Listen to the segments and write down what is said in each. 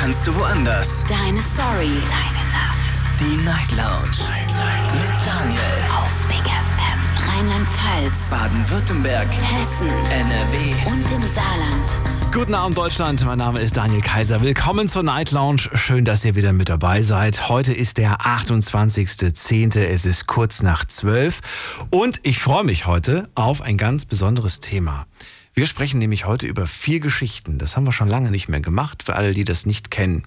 kannst du woanders. Deine Story. Deine Nacht. Die Night Lounge. Night, Mit Daniel. Auf Big FM. Rheinland-Pfalz. Baden-Württemberg. Hessen. NRW. Und im Saarland. Guten Abend Deutschland, mein Name ist Daniel Kaiser. Willkommen zur Night Lounge. Schön, dass ihr wieder mit dabei seid. Heute ist der 28.10. Es ist kurz nach 12 und ich freue mich heute auf ein ganz besonderes Thema. Wir sprechen nämlich heute über vier Geschichten. Das haben wir schon lange nicht mehr gemacht, für alle, die das nicht kennen.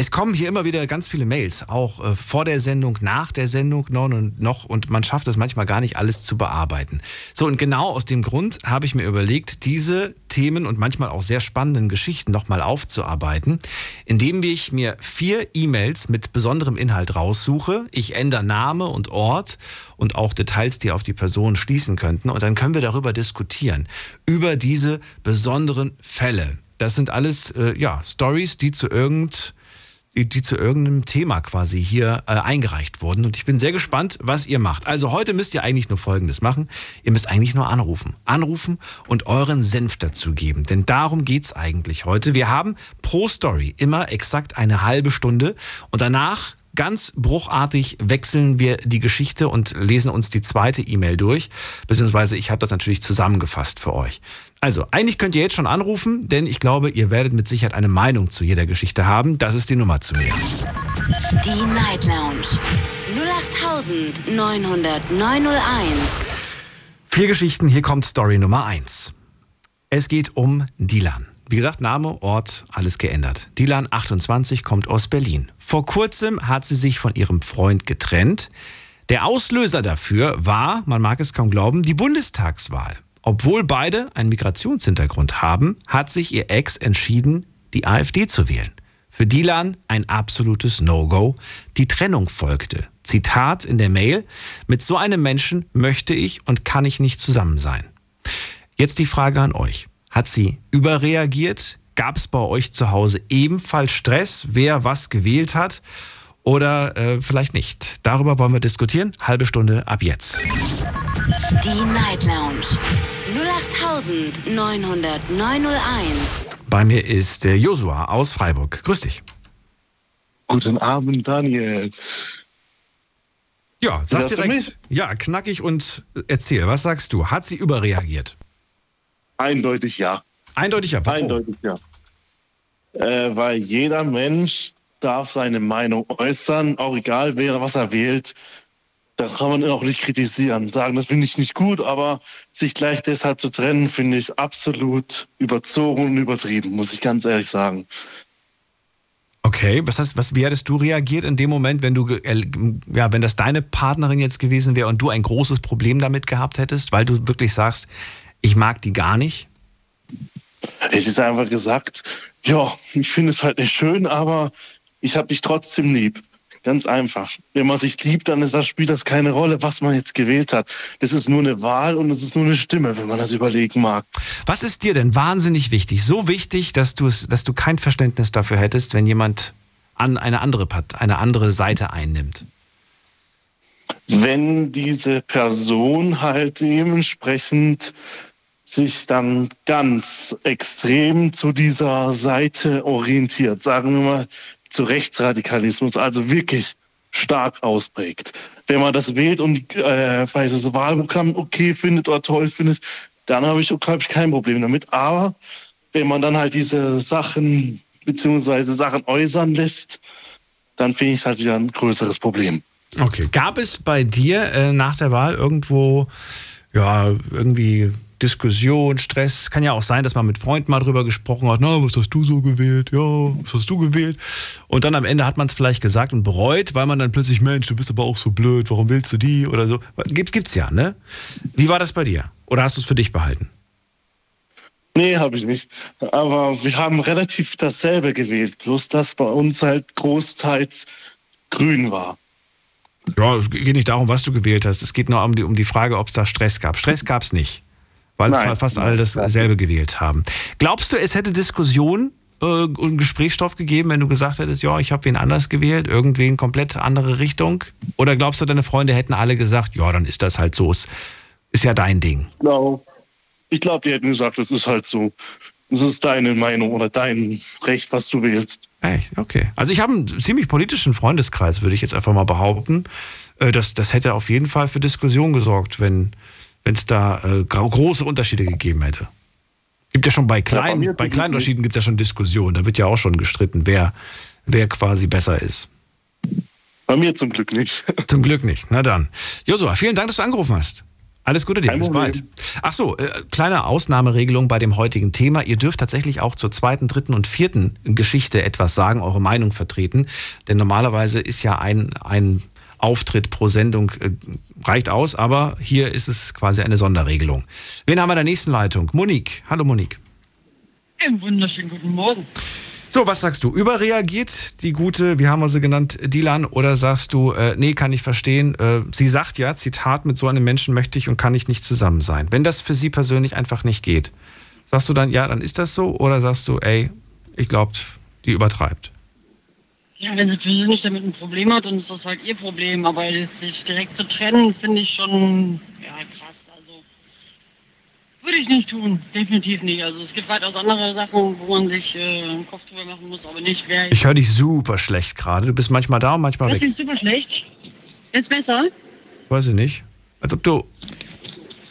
Es kommen hier immer wieder ganz viele Mails, auch äh, vor der Sendung, nach der Sendung noch und noch und man schafft es manchmal gar nicht alles zu bearbeiten. So und genau aus dem Grund habe ich mir überlegt, diese Themen und manchmal auch sehr spannenden Geschichten nochmal aufzuarbeiten, indem ich mir vier E-Mails mit besonderem Inhalt raussuche. Ich ändere Name und Ort und auch Details, die auf die Person schließen könnten und dann können wir darüber diskutieren über diese besonderen Fälle. Das sind alles äh, ja Stories, die zu irgend die, die zu irgendeinem Thema quasi hier äh, eingereicht wurden. Und ich bin sehr gespannt, was ihr macht. Also heute müsst ihr eigentlich nur Folgendes machen. Ihr müsst eigentlich nur anrufen. Anrufen und euren Senf dazu geben. Denn darum geht's eigentlich heute. Wir haben pro Story immer exakt eine halbe Stunde. Und danach ganz bruchartig wechseln wir die Geschichte und lesen uns die zweite E-Mail durch. Beziehungsweise ich habe das natürlich zusammengefasst für euch. Also, eigentlich könnt ihr jetzt schon anrufen, denn ich glaube, ihr werdet mit Sicherheit eine Meinung zu jeder Geschichte haben. Das ist die Nummer zu mir. Die Night Lounge. 08901. Vier Geschichten, hier kommt Story Nummer eins. Es geht um Dilan. Wie gesagt, Name, Ort, alles geändert. Dilan, 28, kommt aus Berlin. Vor kurzem hat sie sich von ihrem Freund getrennt. Der Auslöser dafür war, man mag es kaum glauben, die Bundestagswahl. Obwohl beide einen Migrationshintergrund haben, hat sich ihr Ex entschieden, die AfD zu wählen. Für Dilan ein absolutes No-Go. Die Trennung folgte. Zitat in der Mail, mit so einem Menschen möchte ich und kann ich nicht zusammen sein. Jetzt die Frage an euch. Hat sie überreagiert? Gab es bei euch zu Hause ebenfalls Stress, wer was gewählt hat? Oder äh, vielleicht nicht? Darüber wollen wir diskutieren. Halbe Stunde ab jetzt. Die Night Lounge. 08901. Bei mir ist der Josua aus Freiburg. Grüß dich. Guten Abend, Daniel. Ja, sag direkt. Ja, knackig und erzähl. Was sagst du? Hat sie überreagiert? Eindeutig ja. Eindeutig ja. Warum? Eindeutig ja. Äh, weil jeder Mensch darf seine Meinung äußern, auch egal wer was er wählt. Da kann man ihn auch nicht kritisieren. Sagen, das finde ich nicht gut, aber sich gleich deshalb zu trennen, finde ich absolut überzogen und übertrieben, muss ich ganz ehrlich sagen. Okay, was heißt, was, wie hättest du reagiert in dem Moment, wenn du, äh, ja, wenn das deine Partnerin jetzt gewesen wäre und du ein großes Problem damit gehabt hättest, weil du wirklich sagst, ich mag die gar nicht? Ich hätte einfach gesagt, ja, ich finde es halt nicht schön, aber ich habe dich trotzdem lieb. Ganz einfach. Wenn man sich liebt, dann ist das, spielt das keine Rolle, was man jetzt gewählt hat. Das ist nur eine Wahl und es ist nur eine Stimme, wenn man das überlegen mag. Was ist dir denn wahnsinnig wichtig? So wichtig, dass du es, dass du kein Verständnis dafür hättest, wenn jemand an eine andere eine andere Seite einnimmt. Wenn diese Person halt dementsprechend sich dann ganz extrem zu dieser Seite orientiert, sagen wir mal zu Rechtsradikalismus, also wirklich stark ausprägt. Wenn man das wählt und äh, das Wahlprogramm okay findet oder toll findet, dann habe ich, hab ich kein Problem damit. Aber wenn man dann halt diese Sachen beziehungsweise Sachen äußern lässt, dann finde ich halt wieder ein größeres Problem. Okay. Gab es bei dir äh, nach der Wahl irgendwo, ja, irgendwie Diskussion, Stress? Kann ja auch sein, dass man mit Freunden mal drüber gesprochen hat, na, was hast du so gewählt? Ja, was hast du gewählt? Und dann am Ende hat man es vielleicht gesagt und bereut, weil man dann plötzlich, Mensch, du bist aber auch so blöd, warum willst du die? Oder so. Gibt's, gibt's ja, ne? Wie war das bei dir? Oder hast du es für dich behalten? Nee, habe ich nicht. Aber wir haben relativ dasselbe gewählt, bloß dass bei uns halt großteils grün war. Ja, es geht nicht darum, was du gewählt hast. Es geht nur um die, um die Frage, ob es da Stress gab. Stress gab es nicht, weil Nein. fa- fast alle dasselbe gewählt haben. Glaubst du, es hätte Diskussion äh, und Gesprächsstoff gegeben, wenn du gesagt hättest, ja, ich habe wen anders gewählt, irgendwen komplett andere Richtung? Oder glaubst du, deine Freunde hätten alle gesagt, ja, dann ist das halt so, ist, ist ja dein Ding? Genau. Ich glaube, die hätten gesagt, das ist halt so. es ist deine Meinung oder dein Recht, was du wählst. Echt? Okay. Also ich habe einen ziemlich politischen Freundeskreis, würde ich jetzt einfach mal behaupten. Äh, Das, das hätte auf jeden Fall für Diskussion gesorgt, wenn es da äh, große Unterschiede gegeben hätte. Gibt ja schon bei kleinen, mir bei kleinen Unterschieden gibt es ja schon Diskussionen. Da wird ja auch schon gestritten, wer, wer quasi besser ist. Bei mir zum Glück nicht. Zum Glück nicht. Na dann. Josua, vielen Dank, dass du angerufen hast. Alles Gute dir. Kein Bis Problem. bald. Ach so, äh, kleine Ausnahmeregelung bei dem heutigen Thema. Ihr dürft tatsächlich auch zur zweiten, dritten und vierten Geschichte etwas sagen, eure Meinung vertreten. Denn normalerweise ist ja ein, ein Auftritt pro Sendung äh, reicht aus, aber hier ist es quasi eine Sonderregelung. Wen haben wir in der nächsten Leitung? Monique. Hallo Monique. Einen wunderschönen guten Morgen. So, was sagst du? Überreagiert die gute, wie haben wir sie genannt, Dilan? Oder sagst du, äh, nee, kann ich verstehen. Äh, sie sagt ja, Zitat, mit so einem Menschen möchte ich und kann ich nicht zusammen sein. Wenn das für sie persönlich einfach nicht geht, sagst du dann, ja, dann ist das so? Oder sagst du, ey, ich glaube, die übertreibt? Ja, wenn sie persönlich damit ein Problem hat, dann ist das halt ihr Problem. Aber sich direkt zu trennen, finde ich schon ja, krass. Also würde ich nicht tun, definitiv nicht. Also es gibt weitaus andere Sachen, wo man sich äh, einen Kopf drüber machen muss, aber nicht wer. Ich höre dich super schlecht gerade. Du bist manchmal da und manchmal Das weg. ist super schlecht. Jetzt besser? Weiß ich nicht. Als ob du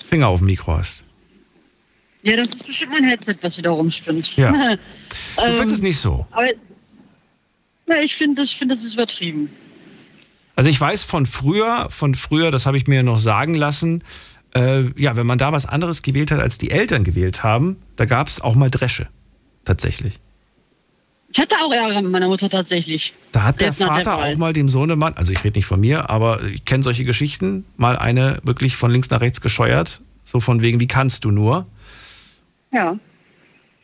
Finger auf dem Mikro hast. Ja, das ist bestimmt mein Headset, was wieder rumspinnt. Ja. Ähm, Du findest es nicht so. Aber ja, ich finde, das, ich finde, das ist übertrieben. Also ich weiß von früher, von früher, das habe ich mir noch sagen lassen, äh, ja, wenn man da was anderes gewählt hat, als die Eltern gewählt haben, da gab es auch mal Dresche. Tatsächlich. Ich hatte auch Ärger mit meiner Mutter tatsächlich. Da hat der der Vater Wahl. auch mal dem Sohnemann, also ich rede nicht von mir, aber ich kenne solche Geschichten, mal eine wirklich von links nach rechts gescheuert, so von wegen, wie kannst du nur? Ja.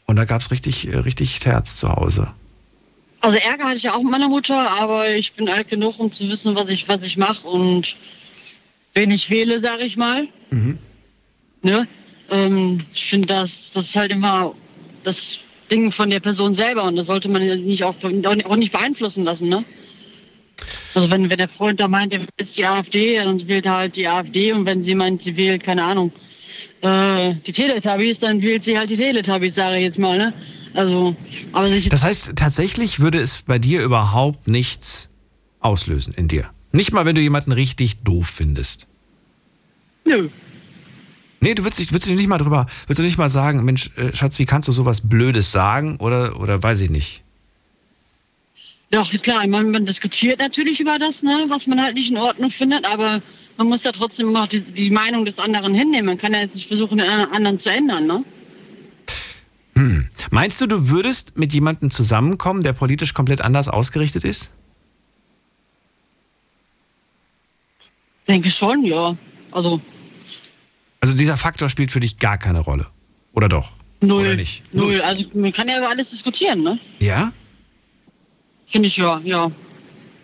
Und da gab es richtig, äh, richtig Terz zu Hause. Also Ärger hatte ich ja auch mit meiner Mutter, aber ich bin alt genug, um zu wissen, was ich, was ich mache und wen ich wähle, sage ich mal. Ne? Ähm, ich finde, das, das ist halt immer das Ding von der Person selber und das sollte man ja nicht auch, auch nicht beeinflussen lassen. Ne? Also wenn, wenn der Freund da meint, er wählt die AfD, dann wählt er halt die AfD und wenn sie meint, sie wählt, keine Ahnung, äh, die Teletubbies, dann wählt sie halt die Teletubbies, sage ich jetzt mal. Ne? Also, aber Das heißt, tatsächlich würde es bei dir überhaupt nichts auslösen in dir. Nicht mal, wenn du jemanden richtig doof findest. nö. Nee, du würdest, dich- würdest du nicht mal drüber, würdest du nicht mal sagen, Mensch, äh, Schatz, wie kannst du sowas Blödes sagen? Oder, oder weiß ich nicht. Doch, klar, man, man diskutiert natürlich über das, ne, was man halt nicht in Ordnung findet, aber man muss ja trotzdem immer die, die Meinung des anderen hinnehmen. Man kann ja jetzt nicht versuchen, den anderen zu ändern, ne? Meinst du, du würdest mit jemandem zusammenkommen, der politisch komplett anders ausgerichtet ist? Denke schon, ja. Also Also dieser Faktor spielt für dich gar keine Rolle. Oder doch? null. Oder nicht? Null. Also man kann ja über alles diskutieren, ne? Ja? Finde ich ja, ja.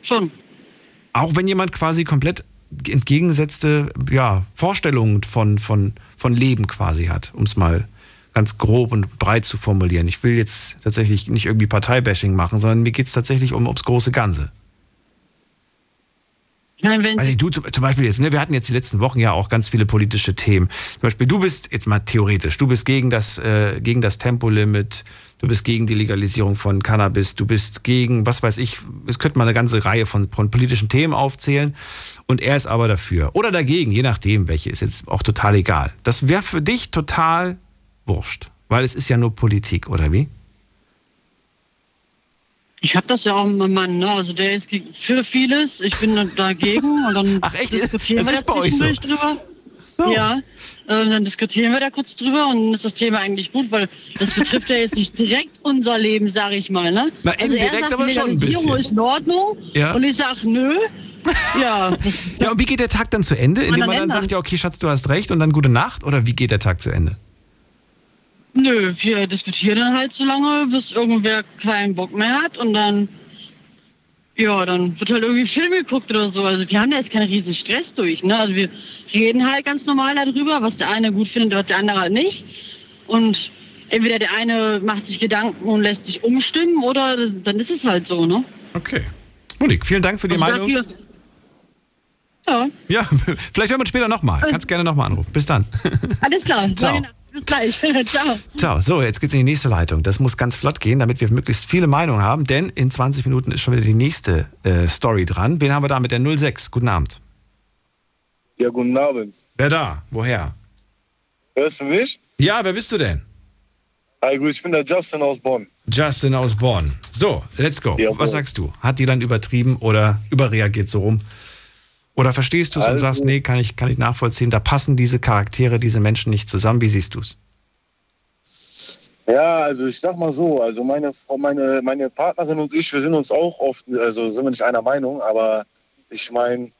Schon. Auch wenn jemand quasi komplett entgegengesetzte ja, Vorstellungen von, von, von Leben quasi hat, um es mal ganz grob und breit zu formulieren. Ich will jetzt tatsächlich nicht irgendwie Parteibashing machen, sondern mir geht es tatsächlich um, ums große Ganze. Meine, wenn Also du zum, Beispiel jetzt, ne, wir hatten jetzt die letzten Wochen ja auch ganz viele politische Themen. Zum Beispiel, du bist jetzt mal theoretisch, du bist gegen das, äh, gegen das Tempolimit, du bist gegen die Legalisierung von Cannabis, du bist gegen, was weiß ich, es könnte man eine ganze Reihe von, von politischen Themen aufzählen und er ist aber dafür. Oder dagegen, je nachdem, welche, ist jetzt auch total egal. Das wäre für dich total wurscht, weil es ist ja nur Politik, oder wie? ich habe das ja auch mit meinem Mann, ne? Also der ist für vieles, ich bin dagegen und dann Ach echt? diskutieren Das ist bei euch so? drüber. So. Ja, äh, dann diskutieren wir da kurz drüber und dann ist das Thema eigentlich gut, weil das betrifft ja jetzt nicht direkt unser Leben, sage ich mal. Ne? Na, also indirekt sagt, aber die schon ein bisschen. ist in Ordnung Ja. und ich sage, nö. Ja, Ja, und wie geht der Tag dann zu Ende? Indem man dann Ländern. sagt, ja, okay, Schatz, du hast recht und dann gute Nacht? Oder wie geht der Tag zu Ende? Nö, wir diskutieren dann halt so lange, bis irgendwer keinen Bock mehr hat und dann, ja, dann wird halt irgendwie Film geguckt oder so. Also wir haben da jetzt keinen riesen Stress durch. Ne? Also wir reden halt ganz normal darüber, was der eine gut findet, was der andere nicht. Und entweder der eine macht sich Gedanken und lässt sich umstimmen oder dann ist es halt so, ne? Okay. Monique, vielen Dank für die Also Meinung. dafür, ja, Ja, vielleicht hören wir uns später nochmal. Kannst gerne nochmal anrufen. Bis dann. alles klar. Ciao. Bis gleich. Ciao. Ciao. So, jetzt geht's in die nächste Leitung. Das muss ganz flott gehen, damit wir möglichst viele Meinungen haben, denn in 20 Minuten ist schon wieder die nächste äh, Story dran. Wen haben wir da mit der 06? Guten Abend. Ja, guten Abend. Wer da? Woher? Hörst du mich? Ja, wer bist du denn? Hi, gut, ich bin der Justin aus Bonn. Justin aus Bonn. So, let's go. Jawohl. Was sagst du? Hat die dann übertrieben oder überreagiert so rum? Oder verstehst du es und Also- sagst, nee, kann ich, kann ich nachvollziehen, da passen diese Charaktere, diese Menschen nicht zusammen. Wie siehst du es? Ja, also ich sag mal so, also meine Frau, meine, meine Partnerin und ich, wir sind uns auch oft, also sind wir nicht einer Meinung, aber ich meine,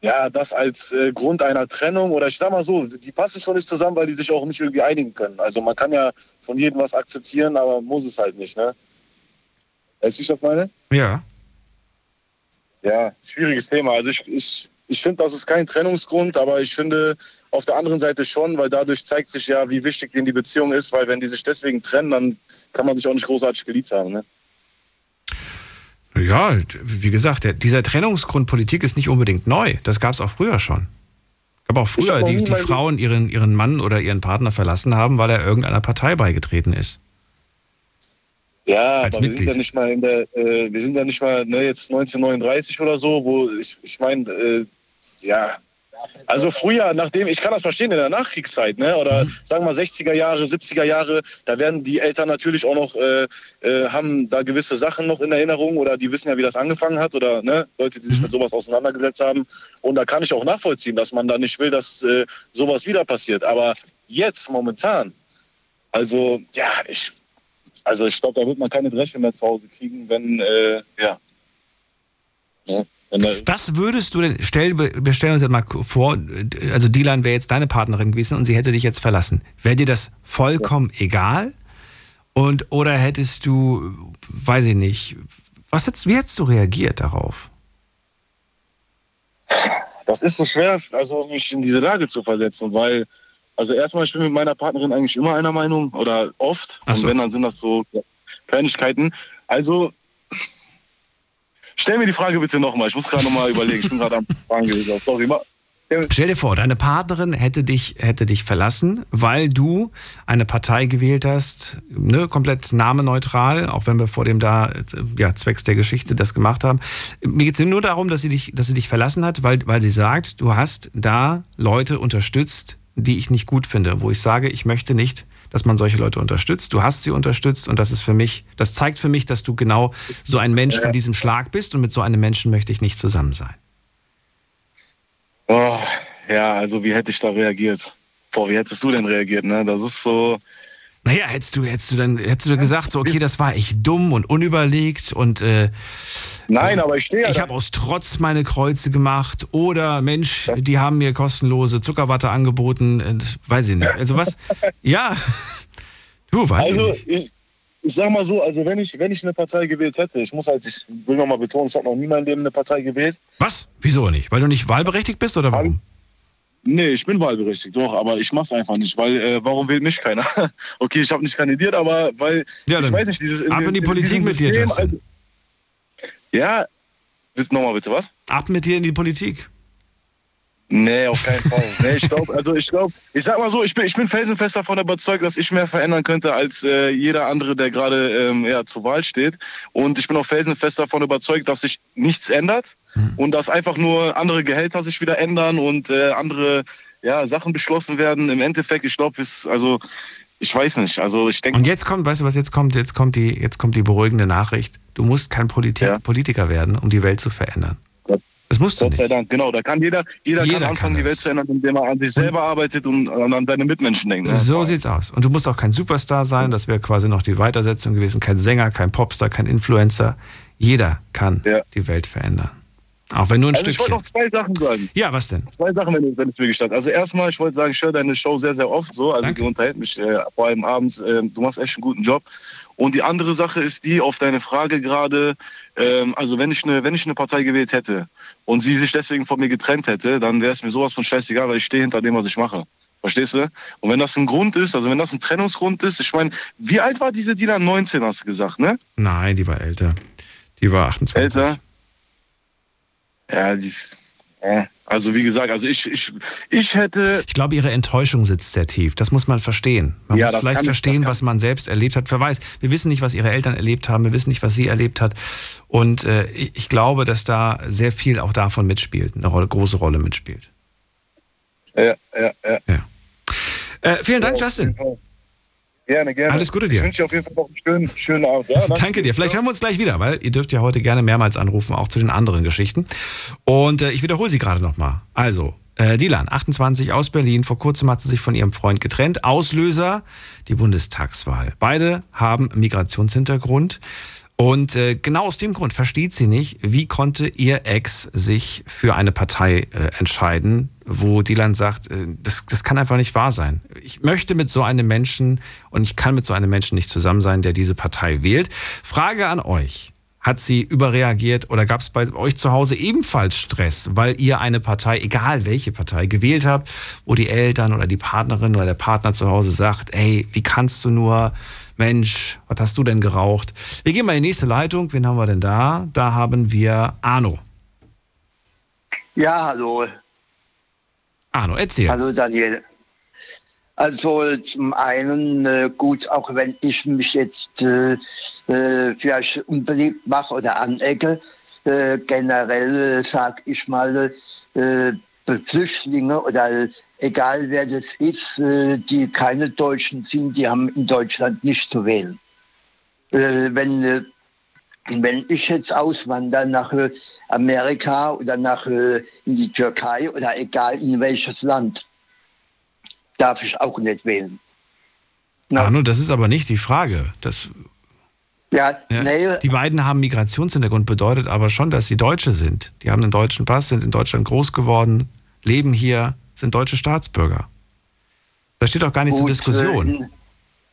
ja, das als äh, Grund einer Trennung oder ich sag mal so, die passen schon nicht zusammen, weil die sich auch nicht irgendwie einigen können. Also man kann ja von jedem was akzeptieren, aber muss es halt nicht, ne? Weißt du, wie ich das meine? Ja. Ja, schwieriges Thema. Also ich, ich, ich finde, das ist kein Trennungsgrund, aber ich finde auf der anderen Seite schon, weil dadurch zeigt sich ja, wie wichtig denen die Beziehung ist, weil wenn die sich deswegen trennen, dann kann man sich auch nicht großartig geliebt haben. Ne? Ja, wie gesagt, der, dieser Trennungsgrund Politik ist nicht unbedingt neu. Das gab es auch früher schon. Gab auch früher, die, die Frauen ihren, ihren Mann oder ihren Partner verlassen haben, weil er irgendeiner Partei beigetreten ist. Ja, Als aber wir sind Mitglied. ja nicht mal in der, äh, wir sind ja nicht mal ne, jetzt 1939 oder so, wo ich, ich meine, äh, ja. Also früher, nachdem, ich kann das verstehen in der Nachkriegszeit, ne? Oder sagen wir mal 60er Jahre, 70er Jahre, da werden die Eltern natürlich auch noch, äh, äh, haben da gewisse Sachen noch in Erinnerung oder die wissen ja, wie das angefangen hat oder ne, Leute, die sich mit sowas auseinandergesetzt haben. Und da kann ich auch nachvollziehen, dass man da nicht will, dass äh, sowas wieder passiert. Aber jetzt, momentan, also ja, ich, also ich glaube, da wird man keine Dresche mehr zu Hause kriegen, wenn, äh, ja. ja wenn Was würdest du denn, stell, wir stellen uns jetzt mal vor, also Dilan wäre jetzt deine Partnerin gewesen und sie hätte dich jetzt verlassen. Wäre dir das vollkommen egal? Und, oder hättest du, weiß ich nicht, was hättest, wie hättest du reagiert darauf? das ist so schwer, also mich in diese Lage zu versetzen, weil, also erstmal, ich bin mit meiner Partnerin eigentlich immer einer Meinung oder oft. So. Und wenn, dann sind das so Kleinigkeiten. Also, stell mir die Frage bitte nochmal. Ich muss gerade nochmal überlegen. Ich bin gerade am Fragen gewesen. Sorry. Stell dir vor, deine Partnerin hätte dich, hätte dich verlassen, weil du eine Partei gewählt hast, ne, komplett nameneutral, auch wenn wir vor dem da, äh, ja, zwecks der Geschichte das gemacht haben. Mir geht es nur darum, dass sie dich, dass sie dich verlassen hat, weil, weil sie sagt, du hast da Leute unterstützt, die ich nicht gut finde, wo ich sage, ich möchte nicht, dass man solche Leute unterstützt. Du hast sie unterstützt und das ist für mich, das zeigt für mich, dass du genau so ein Mensch von diesem Schlag bist und mit so einem Menschen möchte ich nicht zusammen sein. Oh, ja, also wie hätte ich da reagiert? Boah, wie hättest du denn reagiert? Ne? Das ist so. Naja, hättest du, hättest du dann, hättest du gesagt, so, okay, das war echt dumm und unüberlegt und äh, Nein, aber ich stehe ja. ich habe aus Trotz meine Kreuze gemacht oder Mensch, die haben mir kostenlose Zuckerwatte angeboten, äh, weiß ich nicht. Also was? Ja, du, weiß Also ich nicht. ich, ich sag mal so, also wenn ich, wenn ich eine Partei gewählt hätte, ich muss halt, ich will nochmal betonen, ich habe noch nie in meinem Leben eine Partei gewählt. Was? Wieso nicht? Weil du nicht wahlberechtigt bist oder warum? Nee, ich bin wahlberechtigt, doch, aber ich mach's einfach nicht, weil äh, warum wählt mich keiner? okay, ich habe nicht kandidiert, aber weil Ja, ich dann weiß nicht, dieses ab in die Politik diesem mit dir, System, Justin. also, Ja, nochmal bitte was? Ab mit dir in die Politik. Nee, auf keinen Fall. nee, ich glaube, also ich glaube, ich sag mal so, ich bin, ich bin felsenfest davon überzeugt, dass ich mehr verändern könnte als äh, jeder andere, der gerade ähm, ja, zur Wahl steht. Und ich bin auch felsenfest davon überzeugt, dass sich nichts ändert und dass einfach nur andere Gehälter sich wieder ändern und äh, andere ja, Sachen beschlossen werden. Im Endeffekt, ich glaube, es, also ich weiß nicht. Also ich denke, Und jetzt kommt, weißt du was, jetzt kommt, jetzt kommt die, jetzt kommt die beruhigende Nachricht. Du musst kein Politik, Ja. Politiker werden, um die Welt zu verändern. Gott- Das musst du Gott sei nicht. Dank, genau, da kann jeder, jeder, Jeder kann anfangen, kann die Welt zu ändern, indem er an sich selber arbeitet und an an seine Mitmenschen denkt. Ne? So sieht's aus. Und du musst auch kein Superstar sein, das wäre quasi noch die Weitersetzung gewesen. Kein Sänger, kein Popstar, kein Influencer. Jeder kann Ja. die Welt verändern. Auch wenn nur ein Also ich wollte Stückchen. noch zwei Sachen sagen. Ja, was denn? Zwei Sachen, wenn, wenn es mir gestattet. Also erstmal, ich wollte sagen, ich höre deine Show sehr, sehr oft so. Also Danke. die unterhält mich äh, vor allem abends. Äh, du machst echt einen guten Job. Und die andere Sache ist die, auf deine Frage gerade, ähm, also wenn ich, eine, wenn ich eine Partei gewählt hätte und sie sich deswegen von mir getrennt hätte, dann wäre es mir sowas von scheißegal, weil ich stehe hinter dem, was ich mache. Verstehst du? Und wenn das ein Grund ist, also wenn das ein Trennungsgrund ist, ich meine, wie alt war diese Dina? 19 hast du gesagt, ne? Nein, die war älter. Die war 28. Älter? Ja, die, Ja, Also wie gesagt, also ich, ich, ich hätte, Ich glaube, ihre Enttäuschung sitzt sehr tief. Das muss man verstehen. Man Ja, muss vielleicht verstehen, was man selbst erlebt hat. Wer weiß, wir wissen nicht, was ihre Eltern erlebt haben. Wir wissen nicht, was sie erlebt hat. Und äh, ich glaube, dass da sehr viel auch davon mitspielt, eine Rolle, große Rolle mitspielt. ja, ja, ja. Ja. Äh, vielen Dank, Justin. Gerne, gerne. Alles Gute dir. Ich wünsche dir auf jeden Fall noch einen schönen, schönen Abend. Ja, Danke dir. Vielleicht hören wir uns gleich wieder, weil ihr dürft ja heute gerne mehrmals anrufen, auch zu den anderen Geschichten. Und äh, ich wiederhole sie gerade nochmal. Also, äh, Dilan, 28 aus Berlin. Vor kurzem hat sie sich von ihrem Freund getrennt. Auslöser, die Bundestagswahl. Beide haben Migrationshintergrund. Und äh, genau aus dem Grund versteht sie nicht, wie konnte ihr Ex sich für eine Partei äh, entscheiden, wo Dylan sagt, äh, das, das kann einfach nicht wahr sein. Ich möchte mit so einem Menschen und ich kann mit so einem Menschen nicht zusammen sein, der diese Partei wählt. Frage an euch. Hat sie überreagiert oder gab es bei euch zu Hause ebenfalls Stress, weil ihr eine Partei, egal welche Partei, gewählt habt, wo die Eltern oder die Partnerin oder der Partner zu Hause sagt, ey, wie kannst du nur, Mensch, was hast du denn geraucht? Wir gehen mal in die nächste Leitung. Wen haben wir denn da? Da haben wir Arno. Ja, hallo. Arno, erzähl. Hallo Daniel. Also zum einen, äh, gut, auch wenn ich mich jetzt äh, äh, vielleicht unbeliebt mache oder anecke, äh, generell äh, sag ich mal, Flüchtlinge oder egal wer das ist, die keine Deutschen sind, die haben in Deutschland nicht zu wählen. Äh, wenn, wenn ich jetzt auswandere nach äh, Amerika oder nach äh, in die Türkei oder egal in welches Land, darf ich auch nicht wählen. Arno, das ist aber nicht die Frage. Das, ja, ja, nee, Die beiden haben Migrationshintergrund, bedeutet aber schon, dass sie Deutsche sind. Die haben einen deutschen Pass, sind in Deutschland groß geworden, leben hier, sind deutsche Staatsbürger. Das steht auch gar nicht zur gut, Diskussion. äh, in-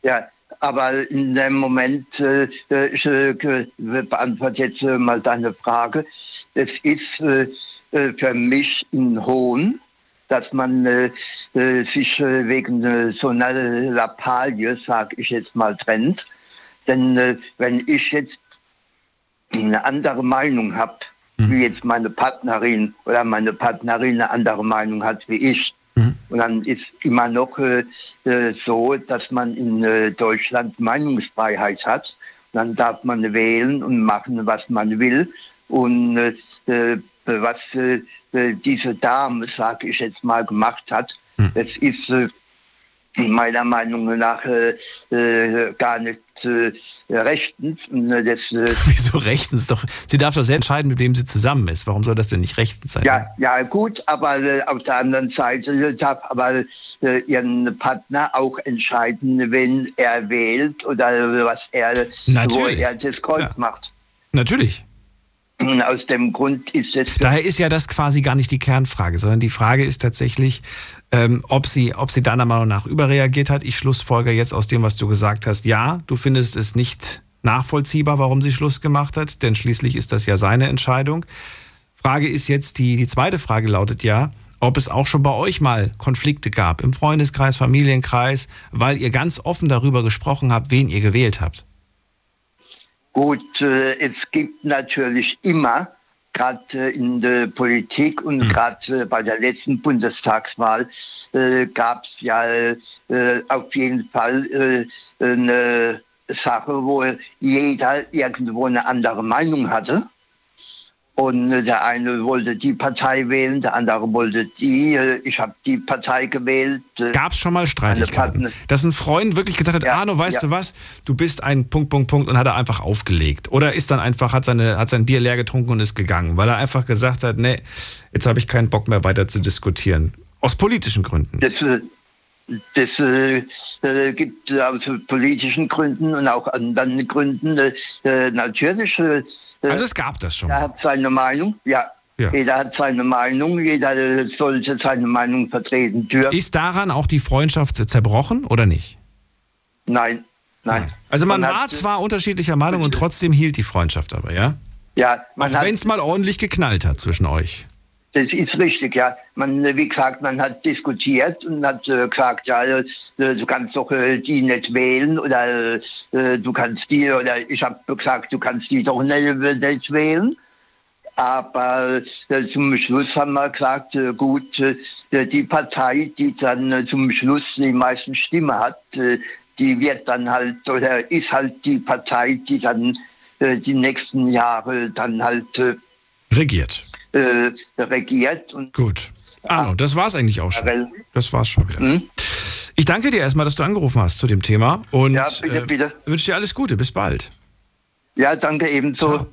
ja, aber in dem Moment, äh, äh, ich äh, ge- beantworte jetzt äh, mal deine Frage. Es ist äh, äh, für mich ein Hohn, dass man äh, äh, sich äh, wegen äh, so einer Lappalie, sag ich jetzt mal, trennt. Denn äh, wenn ich jetzt eine andere Meinung habe, wie jetzt meine Partnerin oder meine Partnerin eine andere Meinung hat wie ich, und dann ist immer noch äh, äh, so, dass man in äh, Deutschland Meinungsfreiheit hat. Dann darf man wählen und machen, was man will. Und äh, äh, was äh, diese Dame, sage ich jetzt mal, gemacht hat, das ist meiner Meinung nach äh, äh, gar nicht äh, rechtens. Äh, das, äh, Wieso rechtens doch? Sie darf doch selbst entscheiden, mit wem sie zusammen ist. Warum soll das denn nicht rechtens sein? Ja, ja gut, aber äh, auf der anderen Seite äh, darf aber äh, ihren Partner auch entscheiden, wen er wählt oder was er, wo Natürlich. er das Kreuz Ja. macht. Natürlich. Aus dem Grund ist es Daher ist ja das quasi gar nicht die Kernfrage, sondern die Frage ist tatsächlich, ähm, ob, sie, ob sie deiner Meinung nach überreagiert hat. Ich schlussfolge jetzt aus dem, was du gesagt hast. Ja, du findest es nicht nachvollziehbar, warum sie Schluss gemacht hat, denn schließlich ist das ja seine Entscheidung. Frage ist jetzt, die, die zweite Frage lautet ja, ob es auch schon bei euch mal Konflikte gab, im Freundeskreis, Familienkreis, weil ihr ganz offen darüber gesprochen habt, wen ihr gewählt habt. Gut, äh, es gibt natürlich immer, gerade äh, in der Politik und gerade äh, bei der letzten Bundestagswahl, gab es ja auf jeden Fall eine Sache, wo jeder irgendwo eine andere Meinung hatte. Und der eine wollte die Partei wählen, der andere wollte die. Äh, Ich habe die Partei gewählt. äh, Gab es schon mal Streitigkeiten? Dass ein Freund wirklich gesagt hat, Ja, Arno, weißt ja. du was, du bist ein Punkt, Punkt, Punkt und hat er einfach aufgelegt. Oder ist dann einfach, hat, seine, hat sein Bier leer getrunken und ist gegangen, weil er einfach gesagt hat, nee, jetzt habe ich keinen Bock mehr weiter zu diskutieren. Aus politischen Gründen. Das, äh, das äh, äh, gibt äh, aus politischen Gründen und auch anderen Gründen äh, äh, natürlich. Äh, Also es gab das schon. jeder hat seine Meinung, ja. Ja. Jeder hat seine Meinung, jeder äh, sollte seine Meinung vertreten dürfen. Ist daran auch die Freundschaft zerbrochen oder nicht? nein, nein. Also man, hat, war zwar unterschiedlicher Meinung und trotzdem hielt die Freundschaft aber, ja? Ja, man Auch hat wenn es mal ordentlich geknallt hat zwischen euch. Das ist richtig, ja. Man, äh, wie gesagt, man hat diskutiert und hat äh, gesagt, ja, äh, du kannst doch äh, die nicht wählen oder äh, du kannst die, oder ich habe gesagt, du kannst die doch nicht, nicht wählen. Aber äh, zum Schluss haben wir gesagt, äh, gut, äh, die Partei, die dann äh, zum Schluss die meisten Stimmen hat, äh, die wird dann halt oder ist halt die Partei, die dann äh, die nächsten Jahre dann halt äh, Regiert. Äh, regiert. Und Gut. Arno, das war's eigentlich auch schon. Das war's schon wieder. Hm? Ich danke dir erstmal, dass du angerufen hast zu dem Thema und Ja, bitte, äh, bitte. wünsche dir alles Gute. Bis bald. Ja, danke ebenso.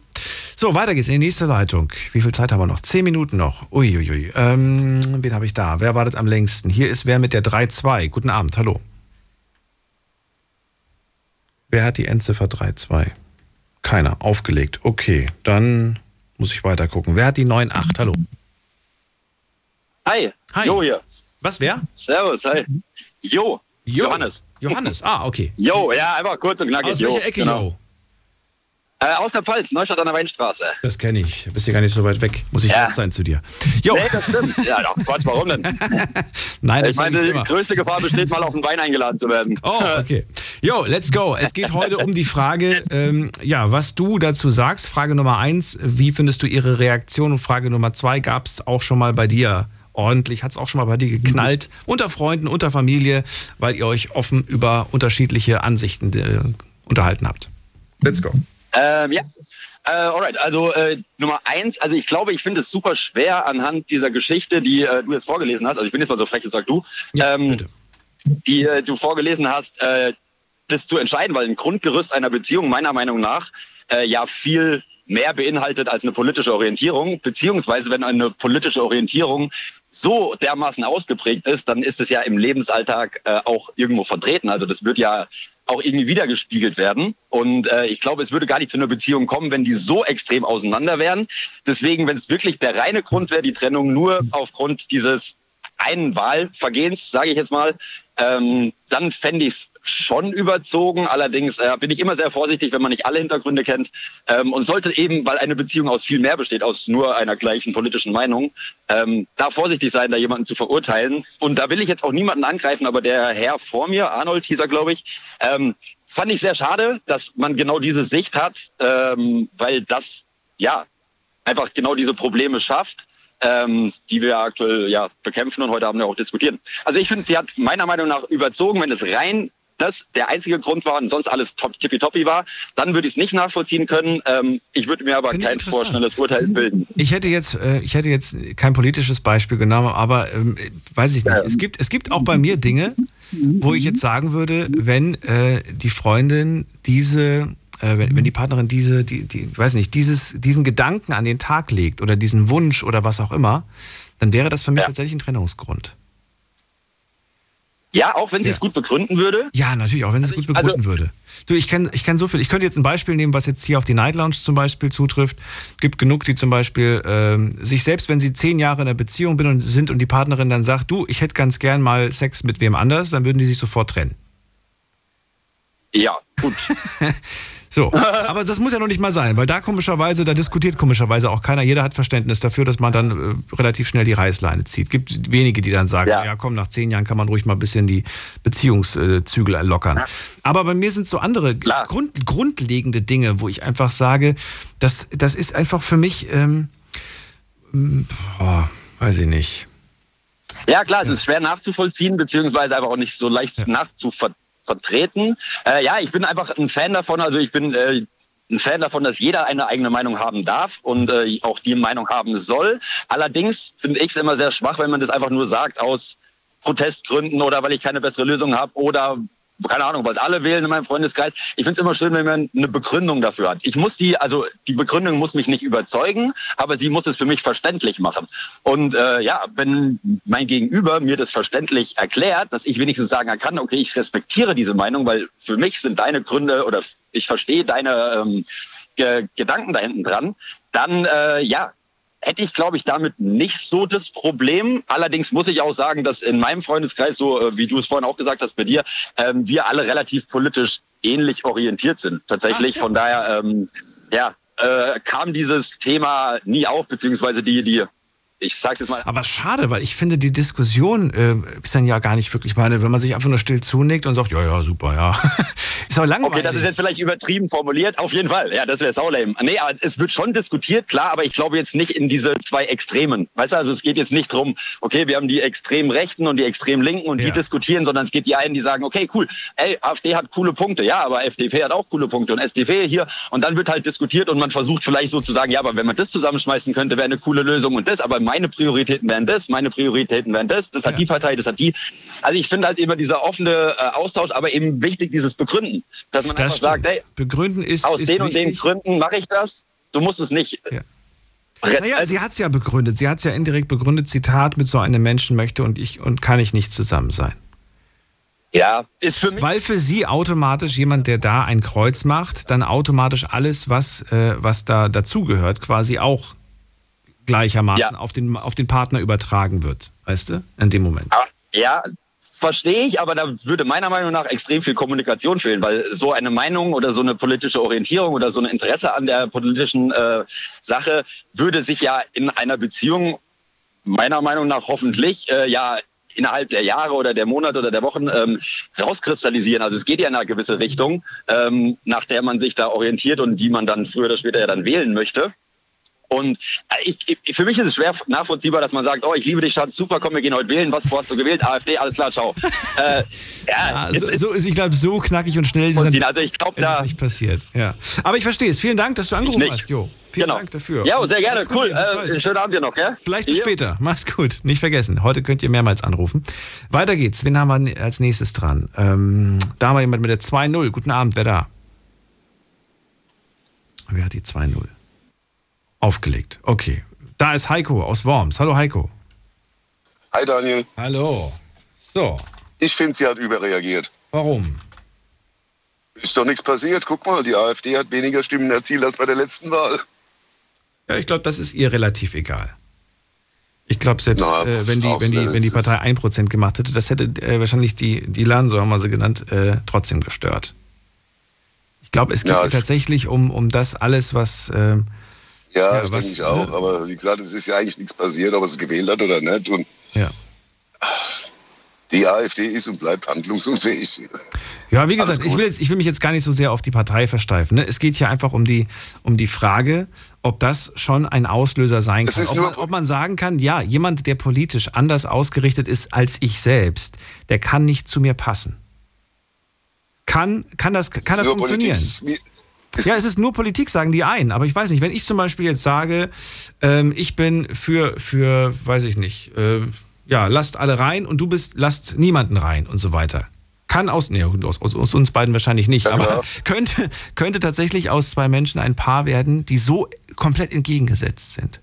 So, weiter geht's in die nächste Leitung. Wie viel Zeit haben wir noch? Zehn Minuten noch. Uiuiui. Ähm, wen habe ich da? Wer wartet am längsten? Hier ist wer mit der 3-2. Guten Abend, hallo. Wer hat die Endziffer 3-2? Keiner. Aufgelegt. Okay, dann muss ich weiter gucken. Wer hat die 9-8? Hallo. Hi. Hi. Jo hier. Was, wer? Servus, hi. Jo. Jo. Johannes. Johannes. Ah, okay. Jo, ja, einfach kurz und knackig. Aus jo. welcher Ecke, genau. Jo? Äh, aus der Pfalz, Neustadt an der Weinstraße. Das kenne ich. Bist ja gar nicht so weit weg. Muss ich Ja. nett sein zu dir. Jo. Nee, das stimmt. Ja, doch, Quatsch, warum denn? Nein, das ich meine, ich die größte Gefahr besteht, mal auf den Wein eingeladen zu werden. Oh, okay. Jo, let's go. Es geht heute um die Frage, ähm, ja, was du dazu sagst. Frage Nummer eins, wie findest du ihre Reaktion? Und Frage Nummer zwei, gab es auch schon mal bei dir ordentlich, hat es auch schon mal bei dir geknallt, unter Freunden, unter Familie, weil ihr euch offen über unterschiedliche Ansichten äh, unterhalten habt. Let's go. Ähm, ja. Äh, alright, also äh, Nummer eins, also ich glaube, ich finde es super schwer anhand dieser Geschichte, die äh, du jetzt vorgelesen hast, also ich bin jetzt mal so frech und sag du, Ja, ähm, bitte. die äh, du vorgelesen hast, äh, das zu entscheiden, weil ein Grundgerüst einer Beziehung meiner Meinung nach äh, ja viel mehr beinhaltet als eine politische Orientierung, beziehungsweise wenn eine politische Orientierung so dermaßen ausgeprägt ist, dann ist es ja im Lebensalltag äh, auch irgendwo vertreten. Also das wird ja auch irgendwie wiedergespiegelt werden. Und äh, ich glaube, es würde gar nicht zu einer Beziehung kommen, wenn die so extrem auseinander wären. Deswegen, wenn es wirklich der reine Grund wäre, die Trennung nur aufgrund dieses einen Wahlvergehens, sage ich jetzt mal, ähm, dann fände ich es schon überzogen. Allerdings äh, bin ich immer sehr vorsichtig, wenn man nicht alle Hintergründe kennt. Ähm, und sollte eben, weil eine Beziehung aus viel mehr besteht, aus nur einer gleichen politischen Meinung, ähm, da vorsichtig sein, da jemanden zu verurteilen. Und da will ich jetzt auch niemanden angreifen, aber der Herr vor mir, Arnold hieß er, glaube ich, ähm, fand ich sehr schade, dass man genau diese Sicht hat, ähm, weil das, ja, einfach genau diese Probleme schafft ähm, die wir aktuell ja bekämpfen und heute Abend ja auch diskutieren. Also ich finde, sie hat meiner Meinung nach überzogen, wenn es rein das der einzige Grund war und sonst alles top, tippitoppi war, dann würde ich es nicht nachvollziehen können. Ähm, ich würde mir aber Finde kein vorschnelles Urteil bilden. Ich hätte jetzt, äh, ich hätte jetzt kein politisches Beispiel genommen, aber ähm, weiß ich nicht. Es gibt, es gibt auch bei mir Dinge, wo ich jetzt sagen würde, wenn äh, die Freundin diese, äh, wenn, wenn die Partnerin diese, die, die, weiß nicht, dieses, diesen Gedanken an den Tag legt oder diesen Wunsch oder was auch immer, dann wäre das für mich Ja. tatsächlich ein Trennungsgrund. Ja, auch wenn sie Ja. es gut begründen würde. Ja, natürlich, auch wenn sie es Also gut also- begründen würde. Du, ich kenne ich kenn so viel. Ich könnte jetzt ein Beispiel nehmen, was jetzt hier auf die Night Lounge zum Beispiel zutrifft. Gibt genug, die zum Beispiel ähm, sich selbst, wenn sie zehn Jahre in einer Beziehung bin und sind und die Partnerin dann sagt, du, ich hätte ganz gern mal Sex mit wem anders, dann würden die sich sofort trennen. Ja, gut. So, aber das muss ja noch nicht mal sein, weil da komischerweise, da diskutiert komischerweise auch keiner. Jeder hat Verständnis dafür, dass man dann äh, relativ schnell die Reißleine zieht. Gibt wenige, die dann sagen, ja. Ja. komm, nach zehn Jahren kann man ruhig mal ein bisschen die Beziehungszügel lockern. Aber bei mir sind so andere. Grund, grundlegende Dinge, wo ich einfach sage, das, das ist einfach für mich, ähm, m, boah, weiß ich nicht. Ja, klar, es ist schwer nachzuvollziehen, beziehungsweise einfach auch nicht so leicht nachzuvertreten. Äh, ja, ich bin einfach ein Fan davon, also ich bin äh, ein Fan davon, dass jeder eine eigene Meinung haben darf und äh, auch die Meinung haben soll. Allerdings finde ich es immer sehr schwach, wenn man das einfach nur sagt aus Protestgründen oder weil ich keine bessere Lösung habe oder keine Ahnung, was alle wählen in meinem Freundeskreis. Ich finde es immer schön, wenn man eine Begründung dafür hat. Ich muss die, also die Begründung muss mich nicht überzeugen, aber sie muss es für mich verständlich machen. Und äh, ja, wenn mein Gegenüber mir das verständlich erklärt, dass ich wenigstens sagen kann, okay, ich respektiere diese Meinung, weil für mich sind deine Gründe oder ich verstehe deine ähm, Ge Gedanken da hinten dran, dann äh, ja, hätte ich, glaube ich, damit nicht so das Problem. Allerdings muss ich auch sagen, dass in meinem Freundeskreis, so äh, wie du es vorhin auch gesagt hast bei dir, ähm, wir alle relativ politisch ähnlich orientiert sind. Tatsächlich. So. Von daher, ähm, ja, äh, kam dieses Thema nie auf, beziehungsweise die, die ich sag's jetzt mal. Aber schade, weil ich finde, die Diskussion äh, ist dann ja gar nicht wirklich meine, wenn man sich einfach nur still zunickt und sagt, ja, ja, super, ja. ist aber langweilig. Okay, das ist jetzt vielleicht übertrieben formuliert, auf jeden Fall. Ja, das wäre saulame. Nee, aber es wird schon diskutiert, klar, aber ich glaube jetzt nicht in diese zwei Extremen. Weißt du, also es geht jetzt nicht drum, okay, wir haben die extrem Rechten und die extrem Linken und Ja. die diskutieren, sondern es geht die einen, die sagen, okay, cool, ey, AfD hat coole Punkte, ja, aber FDP hat auch coole Punkte und SDP hier und dann wird halt diskutiert und man versucht vielleicht so zu sagen, ja, aber wenn man das zusammenschmeißen könnte, wäre eine coole Lösung und das, aber meine Prioritäten wären das, meine Prioritäten wären das, das hat Ja. die Partei, das hat die. Also ich finde halt immer dieser offene äh, Austausch, aber eben wichtig dieses Begründen, dass man das einfach sagt, stimmt. ey, Begründen ist, aus ist den und den wichtig. Gründen mache ich das. Du musst es nicht. Ja. Re- Naja, sie hat es ja begründet. Sie hat es ja indirekt begründet. Zitat: Mit so einem Menschen möchte und ich und kann ich nicht zusammen sein. ja, ist für mich. Weil für sie automatisch jemand, der da ein Kreuz macht, dann automatisch alles, was, äh, was da dazugehört, quasi auch gleichermaßen Ja. auf, den, auf den Partner übertragen wird. Weißt du? In dem Moment. Ja, verstehe ich, aber da würde meiner Meinung nach extrem viel Kommunikation fehlen, weil so eine Meinung oder so eine politische Orientierung oder so ein Interesse an der politischen äh, Sache würde sich ja in einer Beziehung meiner Meinung nach hoffentlich äh, ja innerhalb der Jahre oder der Monate oder der Wochen ähm, rauskristallisieren. Also es geht ja in eine gewisse Richtung, ähm, nach der man sich da orientiert und die man dann früher oder später ja dann wählen möchte. Und äh, ich, ich, für mich ist es schwer nachvollziehbar, dass man sagt, oh, ich liebe dich, Schatz, super, komm, wir gehen heute wählen. Was wo hast du gewählt? AfD, alles klar, ciao. äh, ja, es so, ist so ich glaube, so knackig und schnell ist es. Also ich glaube es ist da... nicht passiert. Ja. Aber ich verstehe es. Vielen Dank, dass du angerufen hast, Jo. Vielen Genau. Dank dafür. Ja, sehr gerne, cool. Äh, schönen Abend dir noch, gell? Vielleicht bis Ja. später. Mach's gut. Nicht vergessen. Heute könnt ihr mehrmals anrufen. Weiter geht's. Wen haben wir als nächstes dran? Ähm, da haben wir jemand mit der 2-0. Guten Abend, wer da? Wer hat die 2-0? Aufgelegt. Okay. Da ist Heiko aus Worms. Hallo Heiko. Hi Daniel, Hallo. So, ich finde, sie hat überreagiert. warum? Ist doch nichts passiert. Guck mal, die AfD hat weniger Stimmen erzielt als bei der letzten Wahl. Ja, ich glaube, das ist ihr relativ egal. Ich glaube, selbst Na, äh, wenn, die, wenn, die, wenn die Partei 1% gemacht hätte, das hätte äh, wahrscheinlich die, die LAN, so haben wir sie genannt, äh, trotzdem gestört. Ich glaube, es geht Ja, ja, ich- tatsächlich um, um das alles, was. Ja, Ja, das was, denke ich auch. ne? Aber wie gesagt, es ist ja eigentlich nichts passiert, ob es gewählt hat oder nicht. Und ja. die AfD ist und bleibt handlungsunfähig. Ja, wie gesagt, ich will, jetzt, ich will mich jetzt gar nicht so sehr auf die Partei versteifen. Ne? Es geht hier einfach um die, um die Frage, ob das schon ein Auslöser sein Es kann. Ob man, ob man sagen kann, ja, jemand, der politisch anders ausgerichtet ist als ich selbst, der kann nicht zu mir passen. Kann, kann das, kann das funktionieren? Politik Ja, es ist nur Politik, sagen die einen. Aber ich weiß nicht, wenn ich zum Beispiel jetzt sage, ähm, ich bin für, für, weiß ich nicht, äh, ja, lasst alle rein und du bist, lasst niemanden rein und so weiter. Kann aus, nee, aus, aus, aus uns beiden wahrscheinlich nicht, Ja, aber klar. könnte, könnte tatsächlich aus zwei Menschen ein Paar werden, die so komplett entgegengesetzt sind.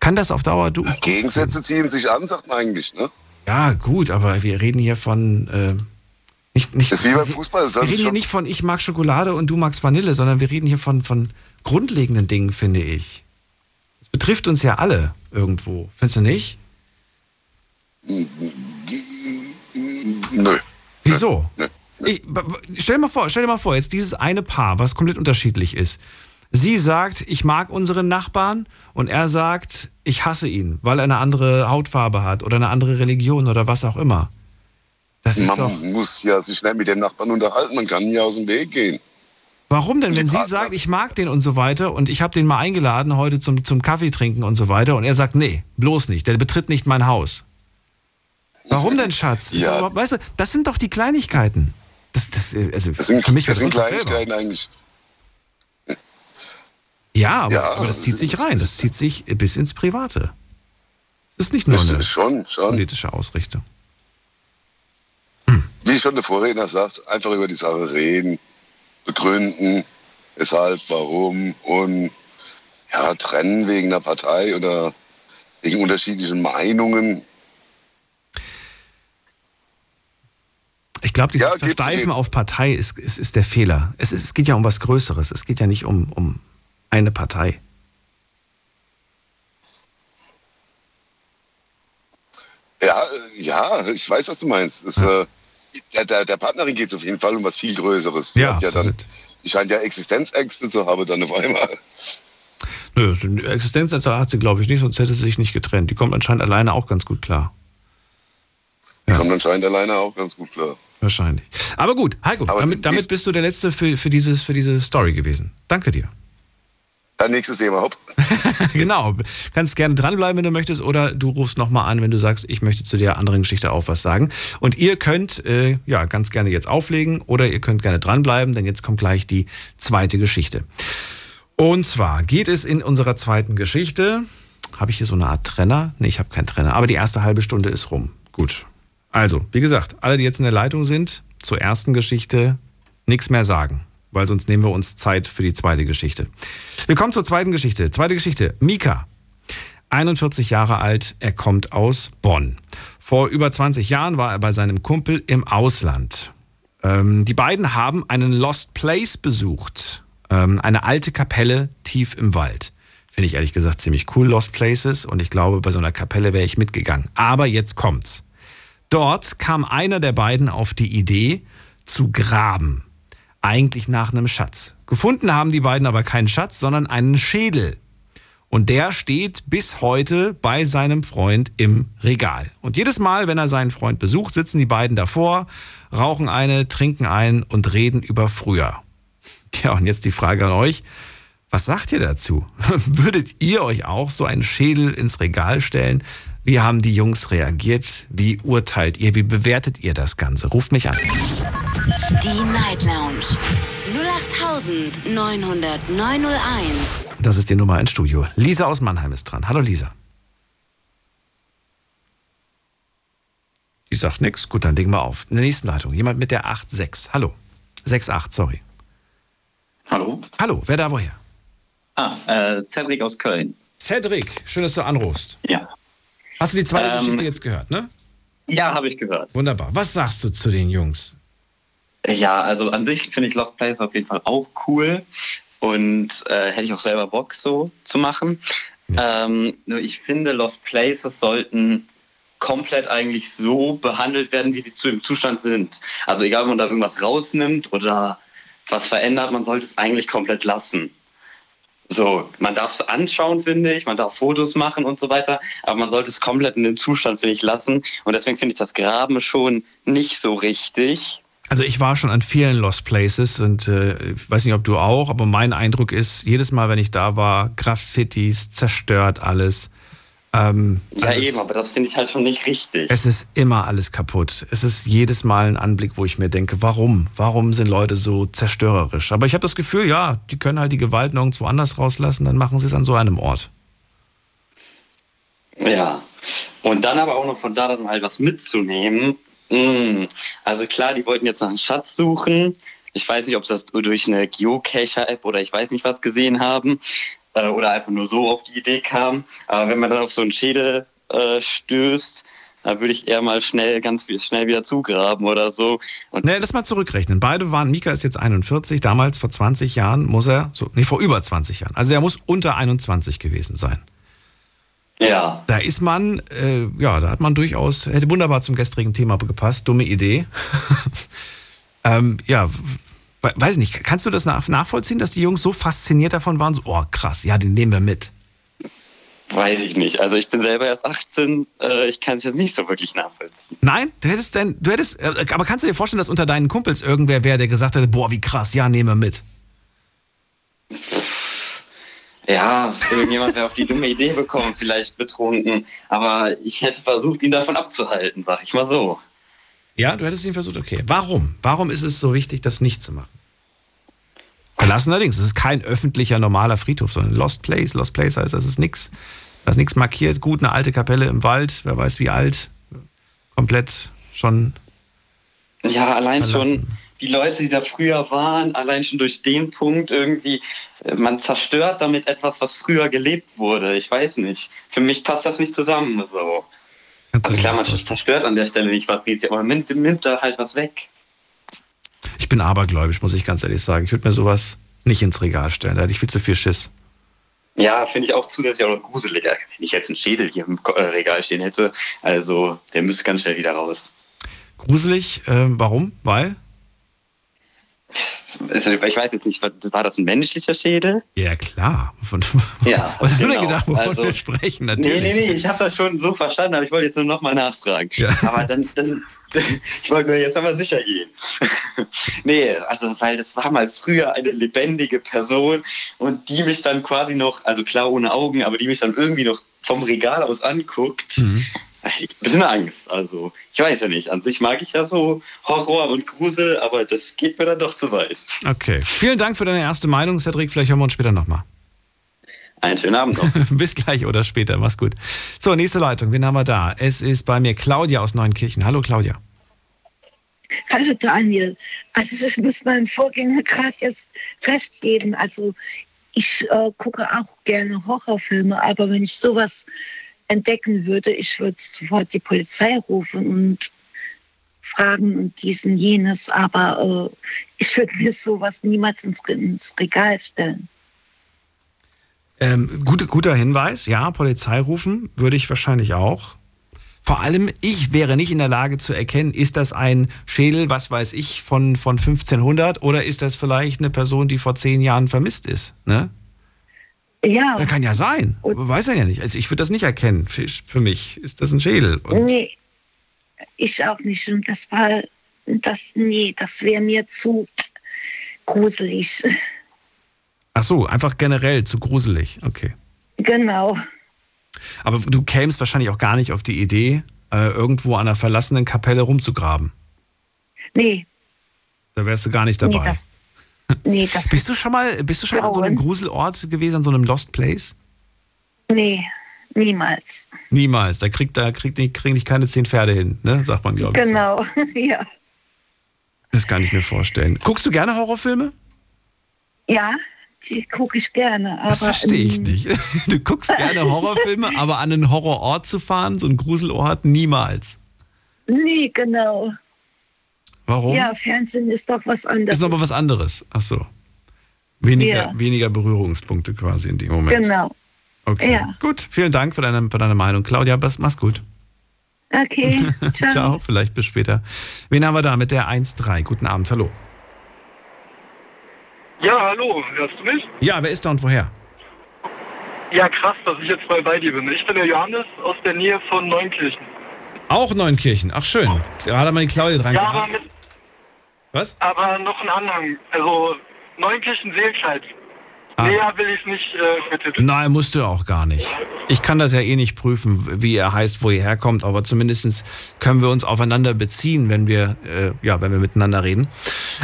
Kann das auf Dauer du? Gegensätze ziehen sich an, sagt man eigentlich. Ne? Ja, gut, aber wir reden hier von. Äh, nicht, nicht, Das ist wie beim Fußball. Wir ist reden hier nicht von ich mag Schokolade und du magst Vanille, sondern wir reden hier von, von grundlegenden Dingen, finde ich. Das betrifft uns ja alle irgendwo. Findest du nicht? Nö. Wieso? Nö. Ich, stell, dir mal vor, stell dir mal vor, jetzt dieses eine Paar, was komplett unterschiedlich ist. Sie sagt, ich mag unseren Nachbarn und er sagt, ich hasse ihn, weil er eine andere Hautfarbe hat oder eine andere Religion oder was auch immer. Das ist Man doch. muss ja sich nicht mit dem Nachbarn unterhalten, man kann ja aus dem Weg gehen. Warum denn, wenn sie sagt, ich mag den und so weiter und ich habe den mal eingeladen heute zum, zum Kaffee trinken und so weiter und er sagt, nee, bloß nicht, der betritt nicht mein Haus. Warum denn, Schatz? Ja. überhaupt, weißt du, das sind doch die Kleinigkeiten. Das, das, äh, also Das sind, für mich das sind. Kleinigkeiten eigentlich. Ja, aber, Ja, aber das zieht sich rein, das zieht sich bis ins Private. Das ist nicht nur eine schon, schon. politische Ausrichtung. Wie schon der Vorredner sagt, einfach über die Sache reden, begründen, weshalb, warum und ja, trennen wegen einer Partei oder wegen unterschiedlichen Meinungen. Ich glaube, dieses Ja, Versteifen auf Partei ist, ist, ist der Fehler. Es, ist, es geht ja um was Größeres. Es geht ja nicht um, um eine Partei. Ja, äh, ja, ich weiß, was du meinst. Das, äh, der, der, der Partnerin geht es auf jeden Fall um was viel Größeres. Die Ja, ja dann, die scheint ja Existenzängste zu haben dann auf einmal. Nö, Existenzängste hat sie, glaube ich, nicht, sonst hätte sie sich nicht getrennt. Die kommt anscheinend alleine auch ganz gut klar. Die kommt anscheinend alleine auch ganz gut klar. Wahrscheinlich. Aber gut, Heiko, Aber damit, damit bist du der Letzte für, für, dieses, für diese Story gewesen. Danke dir. Dann nächstes Thema, hopp. genau. Kannst gerne dranbleiben, wenn du möchtest, oder du rufst nochmal an, wenn du sagst, ich möchte zu der anderen Geschichte auch was sagen. Und ihr könnt äh, ja ganz gerne jetzt auflegen oder ihr könnt gerne dranbleiben, denn jetzt kommt gleich die zweite Geschichte. Und zwar geht es in unserer zweiten Geschichte. Habe ich hier so eine Art Trenner? Nee, ich habe keinen Trenner, aber die erste halbe Stunde ist rum. Gut. Also, wie gesagt, alle, die jetzt in der Leitung sind, zur ersten Geschichte nichts mehr sagen, weil sonst nehmen wir uns Zeit für die zweite Geschichte. Wir kommen zur zweiten Geschichte. Zweite Geschichte. Mika. 41 Jahre alt, er kommt aus Bonn. Vor über 20 Jahren war er bei seinem Kumpel im Ausland. Ähm, die beiden haben einen Lost Place besucht. Ähm, eine alte Kapelle tief im Wald. Finde ich ehrlich gesagt ziemlich cool, Lost Places. Und ich glaube, bei so einer Kapelle wäre ich mitgegangen. Aber jetzt kommt's. Dort kam einer der beiden auf die Idee, zu graben. Eigentlich nach einem Schatz. Gefunden haben die beiden aber keinen Schatz, sondern einen Schädel. Und der steht bis heute bei seinem Freund im Regal. Und jedes Mal, wenn er seinen Freund besucht, sitzen die beiden davor, rauchen eine, trinken ein und reden über früher. Tja, und jetzt die Frage an euch. Was sagt ihr dazu? Würdet ihr euch auch so einen Schädel ins Regal stellen? Wie haben die Jungs reagiert? Wie urteilt ihr? Wie bewertet ihr das Ganze? Ruft mich an. Die Night Lounge 08900 901. Das ist die Nummer ins Studio. Lisa aus Mannheim ist dran. Hallo Lisa. Die sagt nichts. Gut, dann legen wir auf. In der nächsten Leitung. Jemand mit der 8.6. Hallo. 6.8, sorry. Hallo? Hallo, wer da woher? Ah, äh, Cedric aus Köln. Cedric, schön, dass du anrufst. Ja. Hast du die zweite Ähm, Geschichte jetzt gehört, ne? Ja, habe ich gehört. Wunderbar. Was sagst du zu den Jungs? Ja, also an sich finde ich Lost Place auf jeden Fall auch cool und äh, hätte ich auch selber Bock so zu machen. Ähm, nur ich finde, Lost Places sollten komplett eigentlich so behandelt werden, wie sie zu dem Zustand sind. Also egal, ob man da irgendwas rausnimmt oder was verändert, man sollte es eigentlich komplett lassen. So, man darf es anschauen, finde ich, man darf Fotos machen und so weiter, aber man sollte es komplett in dem Zustand, finde ich, lassen. Und deswegen finde ich das Graben schon nicht so richtig. Also ich war schon an vielen Lost Places und äh, ich weiß nicht, ob du auch, aber mein Eindruck ist, jedes Mal, wenn ich da war, Graffitis, zerstört alles. Ähm, Ja, also eben, aber das finde ich halt schon nicht richtig. Es ist immer alles kaputt. Es ist jedes Mal ein Anblick, wo ich mir denke, warum? Warum sind Leute so zerstörerisch? Aber ich habe das Gefühl, ja, die können halt die Gewalt nirgendwo anders rauslassen, dann machen sie es an so einem Ort. Ja. Und dann aber auch noch von da dann halt was mitzunehmen. Mm. Also klar, die wollten jetzt nach einem Schatz suchen. Ich weiß nicht, ob sie das durch eine Geocacher-App oder ich weiß nicht was gesehen haben äh, oder einfach nur so auf die Idee kamen. Aber wenn man dann auf so einen Schädel äh, stößt, da würde ich eher mal schnell, ganz schnell wieder zugraben oder so. Und Ne, lass mal zurückrechnen. Beide waren, Mika ist jetzt 41, damals vor 20 Jahren muss er, so, nee, vor über 20 Jahren. Also er muss unter 21 gewesen sein. ja, Da ist man, äh, ja, da hat man durchaus, hätte wunderbar zum gestrigen Thema gepasst, dumme Idee. ähm, ja, weiß nicht, kannst du das nach, nachvollziehen, dass die Jungs so fasziniert davon waren, so, oh krass, ja, den nehmen wir mit. weiß ich nicht. Also ich bin selber erst 18, äh, ich kann es jetzt nicht so wirklich nachvollziehen. Nein, du hättest denn, du hättest, äh, aber kannst du dir vorstellen, dass unter deinen Kumpels irgendwer wäre, der gesagt hätte, boah, wie krass, ja, nehmen wir mit. Ja, irgendjemand wäre auf die dumme Idee bekommen, vielleicht betrunken. Aber ich hätte versucht, ihn davon abzuhalten, sag ich mal so. Ja, du hättest ihn versucht, okay. Warum? Warum ist es so wichtig, das nicht zu machen? Verlassen allerdings, es ist kein öffentlicher, normaler Friedhof, sondern Lost Place. Lost Place heißt, das ist nichts, da ist nichts markiert. Gut, eine alte Kapelle im Wald, wer weiß wie alt. Komplett schon. Ja, allein Verlassen. schon die Leute, die da früher waren, allein schon durch den Punkt irgendwie, äh, man zerstört damit etwas, was früher gelebt wurde. Ich weiß nicht. Für mich passt das nicht zusammen. So. Also klar, man zerstört an der Stelle nicht was aber man nimmt, nimmt da halt was weg. Ich bin abergläubisch, muss ich ganz ehrlich sagen. Ich würde mir sowas nicht ins Regal stellen. Da hätte ich viel zu viel Schiss. Ja, finde ich auch zusätzlich auch noch gruseliger. Wenn ich jetzt einen Schädel hier im äh, Regal stehen hätte, also der müsste ganz schnell wieder raus. Gruselig, ähm, warum? Weil? Ich weiß jetzt nicht, war das ein menschlicher Schädel? Ja, klar. Von, ja, was hast genau. du denn gedacht, wovon also, wir sprechen? Natürlich. Nee, nee, nee, ich habe das schon so verstanden, aber ich wollte jetzt nur nochmal nachfragen. Ja. Aber dann, dann, ich wollte mir jetzt aber sicher gehen. nee, also, weil das war mal früher eine lebendige Person und die mich dann quasi noch, also klar ohne Augen, aber die mich dann irgendwie noch vom Regal aus anguckt. Mhm ein bisschen Angst. Also, ich weiß ja nicht. An sich mag ich ja so Horror und Grusel, aber das geht mir dann doch zu weit. Okay. Vielen Dank für deine erste Meinung, Cedric. Vielleicht hören wir uns später nochmal. Einen schönen Abend noch. Bis gleich oder später. Mach's gut. So, nächste Leitung. Wen haben wir da? Es ist bei mir Claudia aus Neunkirchen. Hallo, Claudia. Hallo, Daniel. Also, ich muss meinem Vorgänger gerade jetzt recht geben. Also, ich äh, gucke auch gerne Horrorfilme, aber wenn ich sowas entdecken würde, ich würde sofort die Polizei rufen und fragen und diesen jenes, aber äh, ich würde mir sowas niemals ins, ins Regal stellen. Ähm, gut, guter Hinweis, ja, Polizei rufen würde ich wahrscheinlich auch. Vor allem, ich wäre nicht in der Lage zu erkennen, ist das ein Schädel, was weiß ich, von, von 1500 oder ist das vielleicht eine Person, die vor zehn Jahren vermisst ist? Ne? Ja. Das kann ja sein. Und Weiß er ja nicht. Also ich würde das nicht erkennen. Für mich ist das ein Schädel. Und nee, ich auch nicht. Und das war, das, nee, das wäre mir zu gruselig. Ach so, einfach generell zu gruselig. Okay. Genau. Aber du kämst wahrscheinlich auch gar nicht auf die Idee, äh, irgendwo an einer verlassenen Kapelle rumzugraben. Nee. Da wärst du gar nicht dabei. Nee, das, nee, das bist du schon mal, bist du schon mal an so einem Gruselort gewesen, an so einem Lost Place? Nee, niemals. Niemals. Da kriegt, da kriegt, kriegen dich keine zehn Pferde hin, ne? Sagt man, glaube ich. Genau, ja. Das kann ich mir vorstellen. Guckst du gerne Horrorfilme? Ja, die gucke ich gerne. Aber, das verstehe ich nicht. Du guckst gerne Horrorfilme, aber an einen Horrorort zu fahren, so einen Gruselort, niemals. Nee, genau. Warum? Ja, Fernsehen ist doch was anderes. Ist aber was anderes. Ach so. Weniger, Ja. weniger Berührungspunkte quasi in dem Moment. Genau. Okay. Ja. Gut, vielen Dank für deine, für deine Meinung. Claudia, mach's gut. Okay, ciao. Ciao, vielleicht bis später. Wen haben wir da mit der 1.3? Guten Abend, hallo. Ja, hallo, hörst du mich? Ja, wer ist da und woher? Ja, krass, dass ich jetzt mal bei dir bin. Ich bin der Johannes aus der Nähe von Neunkirchen. Auch Neunkirchen. Ach schön. Gerade mal die Claudia dran Ja, aber, gehabt. mit, Was? aber noch ein Anhang. Also Neunkirchen Seelscheid. Ah. Näher will ich nicht äh, betiteln. Nein, musst du auch gar nicht. Ich kann das ja eh nicht prüfen, wie er heißt, wo ihr herkommt, aber zumindest können wir uns aufeinander beziehen, wenn wir, äh, ja, wenn wir miteinander reden.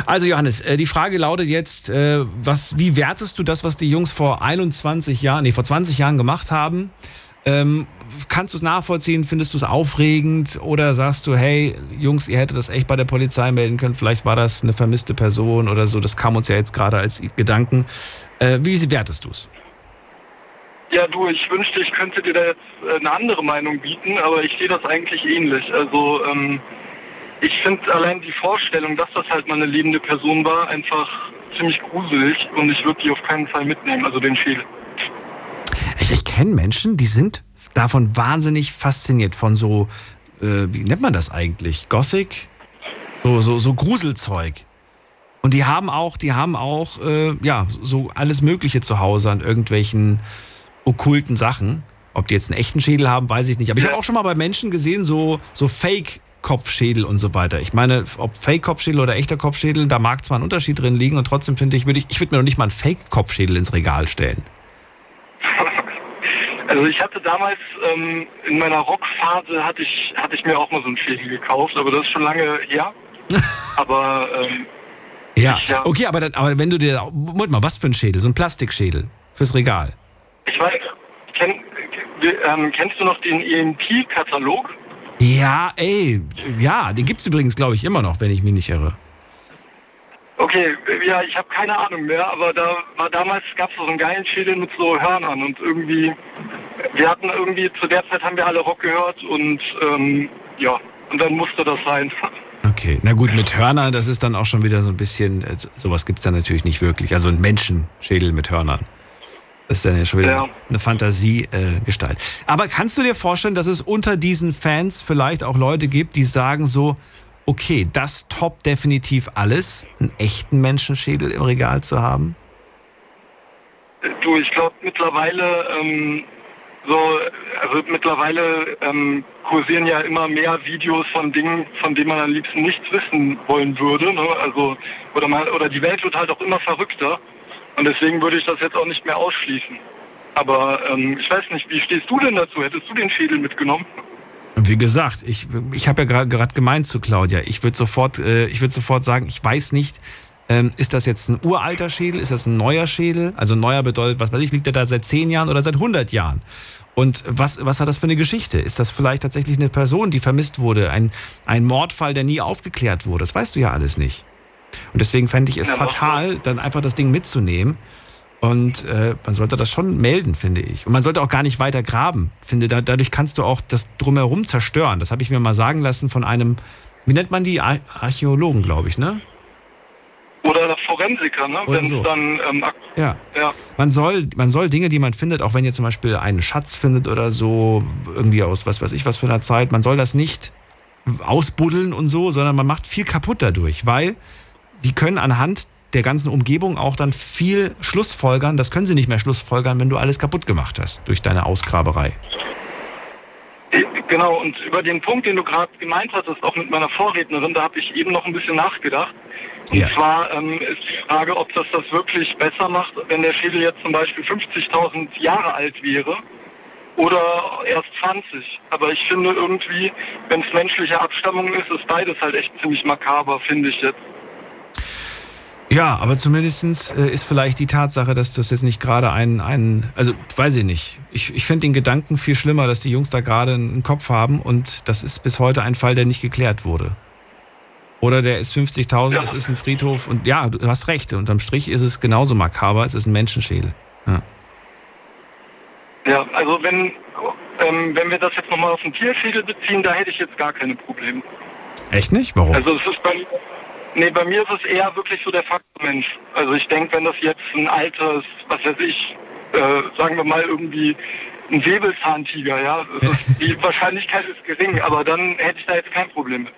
Also Johannes, äh, die Frage lautet jetzt, äh, was, wie wertest du das, was die Jungs vor 21 Jahren, nee, vor 20 Jahren gemacht haben? Ähm, kannst du es nachvollziehen? Findest du es aufregend? Oder sagst du, hey, Jungs, ihr hättet das echt bei der Polizei melden können, vielleicht war das eine vermisste Person oder so, das kam uns ja jetzt gerade als Gedanken. Äh, wie wertest du es? Ja, du, ich wünschte, ich könnte dir da jetzt äh, eine andere Meinung bieten, aber ich sehe das eigentlich ähnlich. Also ähm, ich finde allein die Vorstellung, dass das halt mal eine lebende Person war, einfach ziemlich gruselig und ich würde die auf keinen Fall mitnehmen, also den Schädel. Ich, ich kenne Menschen, die sind davon wahnsinnig fasziniert, von so, äh, wie nennt man das eigentlich? Gothic? So, so, so Gruselzeug. Und die haben auch, die haben auch, äh, ja, so alles Mögliche zu Hause an irgendwelchen okkulten Sachen. Ob die jetzt einen echten Schädel haben, weiß ich nicht. Aber ich habe auch schon mal bei Menschen gesehen, so, so Fake-Kopfschädel und so weiter. Ich meine, ob Fake-Kopfschädel oder echter Kopfschädel, da mag zwar ein Unterschied drin liegen und trotzdem finde ich, würde ich, ich würde mir noch nicht mal einen Fake-Kopfschädel ins Regal stellen. Also ich hatte damals ähm, in meiner Rockphase hatte ich hatte ich mir auch mal so einen Schädel gekauft, aber das ist schon lange her. aber ähm, Ja, Ich, ja. okay, aber, dann, aber wenn du dir. Moment mal, was für ein Schädel? So ein Plastikschädel fürs Regal. ich weiß, kenn, ähm, kennst du noch den EMP-Katalog? Ja, ey, ja, den gibt's übrigens, glaube ich, immer noch, wenn ich mich nicht irre. Okay, ja, ich habe keine Ahnung mehr, aber da war damals gab es so einen geilen Schädel mit so Hörnern und irgendwie, wir hatten irgendwie, zu der Zeit haben wir alle Rock gehört und ähm, ja, und dann musste das sein. Okay, na gut, mit Hörnern, das ist dann auch schon wieder so ein bisschen, äh, sowas gibt's dann natürlich nicht wirklich. Also ein Menschenschädel mit Hörnern. Das ist dann ja schon wieder Ja. eine Fantasiegestalt. Äh. Aber kannst du dir vorstellen, dass es unter diesen Fans vielleicht auch Leute gibt, die sagen so, okay, das toppt definitiv alles, einen echten Menschenschädel im Regal zu haben? Du, ich glaube mittlerweile, ähm, so, also mittlerweile ähm, kursieren ja immer mehr Videos von Dingen, von denen man am liebsten nichts wissen wollen würde. Ne? Also, oder, man, oder die Welt wird halt auch immer verrückter. Und deswegen würde ich das jetzt auch nicht mehr ausschließen. Aber ähm, ich weiß nicht, wie stehst du denn dazu? Hättest du den Schädel mitgenommen? Wie gesagt, ich, ich habe ja gerade gemeint zu Claudia, ich würde sofort, äh, ich würd sofort sagen, ich weiß nicht, ähm, ist das jetzt ein uralter Schädel, ist das ein neuer Schädel? Also neuer bedeutet, was weiß ich, liegt der da seit 10 Jahren oder seit 100 Jahren? Und was, was hat das für eine Geschichte? Ist das vielleicht tatsächlich eine Person, die vermisst wurde? Ein, ein Mordfall, der nie aufgeklärt wurde? Das weißt du ja alles nicht. Und deswegen fände ich es fatal, dann einfach das Ding mitzunehmen. Und äh, man sollte das schon melden, finde ich. Und man sollte auch gar nicht weiter graben. Finde, da, dadurch kannst du auch das drumherum zerstören. Das habe ich mir mal sagen lassen von einem, wie nennt man die? Ar Archäologen, glaube ich, ne? Oder Forensiker, ne? Wenn so. dann ähm, ja. ja. Man soll, man soll Dinge, die man findet, auch wenn ihr zum Beispiel einen Schatz findet oder so, irgendwie aus was weiß ich was für einer Zeit, man soll das nicht ausbuddeln und so, sondern man macht viel kaputt dadurch, weil die können anhand der ganzen Umgebung auch dann viel Schlussfolgern. Das können sie nicht mehr Schlussfolgern, wenn du alles kaputt gemacht hast durch deine Ausgraberei. Genau, und über den Punkt, den du gerade gemeint hattest, auch mit meiner Vorrednerin, da habe ich eben noch ein bisschen nachgedacht. Und ja. zwar ähm, ist die Frage, ob das das wirklich besser macht, wenn der Schädel jetzt zum Beispiel 50.000 Jahre alt wäre oder erst 20. Aber ich finde irgendwie, wenn es menschliche Abstammung ist, ist beides halt echt ziemlich makaber, finde ich jetzt. Ja, aber zumindest äh, ist vielleicht die Tatsache, dass das jetzt nicht gerade ein, ein also weiß ich nicht. Ich, ich finde den Gedanken viel schlimmer, dass die Jungs da gerade einen Kopf haben und das ist bis heute ein Fall, der nicht geklärt wurde. Oder der ist 50.000, ja. es ist ein Friedhof und ja, du hast recht. Unterm Strich ist es genauso makaber, es ist ein Menschenschädel. Ja, ja also wenn, ähm, wenn wir das jetzt nochmal auf den Tierschädel beziehen, da hätte ich jetzt gar keine Probleme. Echt nicht? Warum? Also es ist bei, Nee, bei mir ist es eher wirklich so der Faktor Mensch. Also ich denke, wenn das jetzt ein altes, was weiß ich, äh, sagen wir mal irgendwie ein Säbelzahntiger, ja, die Wahrscheinlichkeit ist gering, aber dann hätte ich da jetzt kein Problem mit.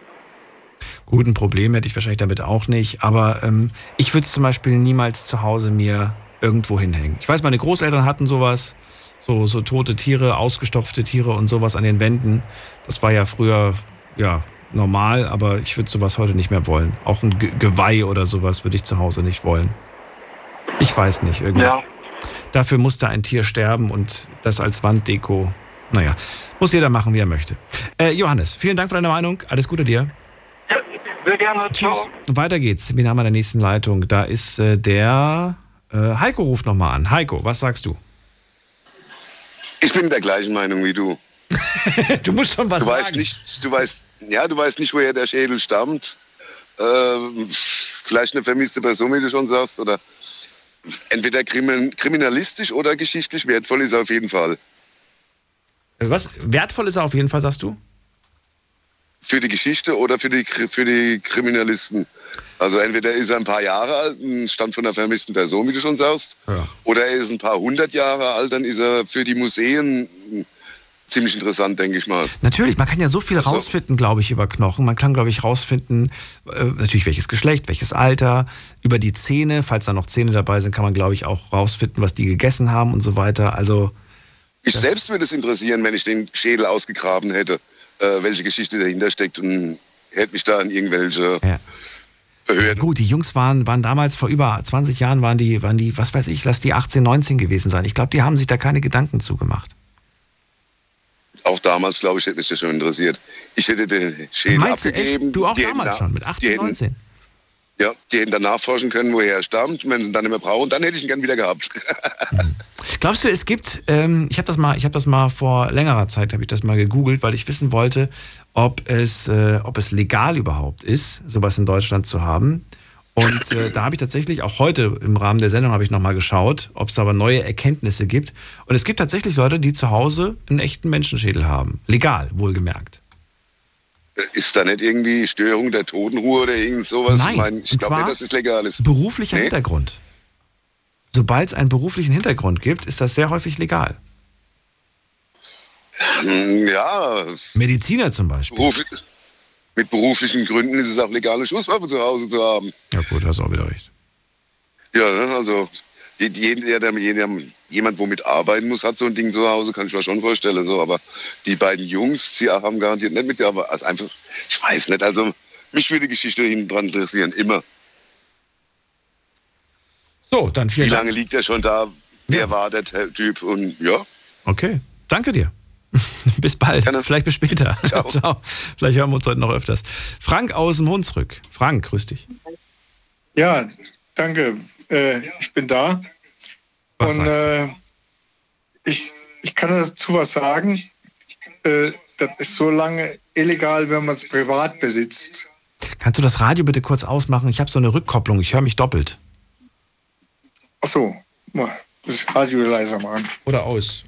Gut, ein Problem hätte ich wahrscheinlich damit auch nicht, aber ähm, ich würde es zum Beispiel niemals zu Hause mir irgendwo hinhängen. Ich weiß, meine Großeltern hatten sowas, so, so tote Tiere, ausgestopfte Tiere und sowas an den Wänden. Das war ja früher, ja, normal, aber ich würde sowas heute nicht mehr wollen. Auch ein Geweih oder sowas würde ich zu Hause nicht wollen. Ich weiß nicht, irgendwie. Ja. Dafür musste ein Tier sterben und das als Wanddeko. Naja, muss jeder machen, wie er möchte. Äh, Johannes, vielen Dank für deine Meinung. Alles Gute dir. Ja, sehr gerne. Tschüss. Ciao. Weiter geht's. Wir haben in der nächsten Leitung. Da ist äh, der äh, Heiko ruft nochmal an. Heiko, was sagst du? Ich bin der gleichen Meinung wie du. du musst schon was du sagen. Weißt nicht, du weißt ja, du weißt nicht, woher der Schädel stammt. Ähm, vielleicht eine vermisste Person, wie du schon sagst, oder entweder kriminalistisch oder geschichtlich wertvoll ist er auf jeden Fall. Was? Wertvoll ist er auf jeden Fall, sagst du? Für die Geschichte oder für die, für die Kriminalisten. Also entweder ist er ein paar Jahre alt, ein Stand von einer vermissten Person, wie du schon sagst, ja. oder er ist ein paar hundert Jahre alt, dann ist er für die Museen ziemlich interessant, denke ich mal. Natürlich, man kann ja so viel so. rausfinden, glaube ich, über Knochen. Man kann, glaube ich, rausfinden, äh, natürlich welches Geschlecht, welches Alter, über die Zähne. Falls da noch Zähne dabei sind, kann man, glaube ich, auch rausfinden, was die gegessen haben und so weiter. Also. Ich selbst würde es interessieren, wenn ich den Schädel ausgegraben hätte, äh, welche Geschichte dahinter steckt und hätte mich da an irgendwelche. Ja. Ja, gut, die Jungs waren, waren damals vor über 20 Jahren, waren die, waren die, was weiß ich, lass die 18, 19 gewesen sein. Ich glaube, die haben sich da keine Gedanken zugemacht auch damals, glaube ich, hätte mich das schon interessiert. Ich hätte den Schädel Meinst abgegeben. Du auch damals schon, mit 18, 19? Ja, die hätten dann nachforschen können, woher er stammt. Wenn sie ihn dann nicht mehr brauchen, dann hätte ich ihn gern wieder gehabt. Hm. Glaubst du, es gibt, ähm, ich habe das mal, ich habe das mal vor längerer Zeit, habe ich das mal gegoogelt, weil ich wissen wollte, ob es, äh, ob es legal überhaupt ist, sowas in Deutschland zu haben. Und äh, da habe ich tatsächlich auch heute im Rahmen der Sendung habe ich nochmal geschaut, ob es da aber neue Erkenntnisse gibt. Und es gibt tatsächlich Leute, die zu Hause einen echten Menschenschädel haben. Legal, wohlgemerkt. Ist da nicht irgendwie Störung der Totenruhe oder irgend sowas? Nein, ich, mein, ich glaube nicht, dass es legal ist. Beruflicher nee? Hintergrund. Sobald es einen beruflichen Hintergrund gibt, ist das sehr häufig legal. Ja. Mediziner zum Beispiel. Mit beruflichen Gründen ist es auch legal, eine Schusswaffe zu Hause zu haben. Ja gut, hast auch wieder recht. Ja, also jeder, der, jeder, jemand womit arbeiten muss, hat so ein Ding zu Hause, kann ich mir schon vorstellen. So, aber die beiden Jungs, die haben garantiert nicht mit, aber also einfach, ich weiß nicht, also mich würde die Geschichte hinten dran interessieren, immer. So, dann vielen Wie Dank. lange liegt er schon da? Wer Ja. war der Typ? Und ja, Okay, danke dir. bis bald. Vielleicht bis später. Ciao. Ciao. Vielleicht hören wir uns heute noch öfters. Frank aus dem Hunsrück. Frank, grüß dich. Ja, danke. Äh, ich bin da. Was und sagst äh, ich, ich kann dazu was sagen. Äh, das ist so lange illegal, wenn man es privat besitzt. Kannst du das Radio bitte kurz ausmachen? Ich habe so eine Rückkopplung. Ich höre mich doppelt. Ach so, mal das Radio leiser machen. Oder aus.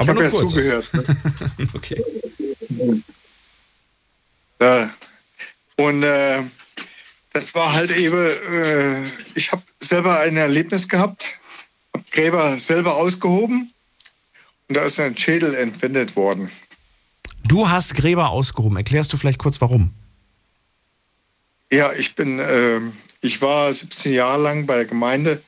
Ich, Aber ich habe ja kurz. zugehört. Ne? okay. Ja. Und äh, das war halt eben, äh, ich habe selber ein Erlebnis gehabt, habe Gräber selber ausgehoben und da ist ein Schädel entwendet worden. Du hast Gräber ausgehoben. Erklärst du vielleicht kurz warum? Ja, ich bin, äh, ich war 17 Jahre lang bei der Gemeinde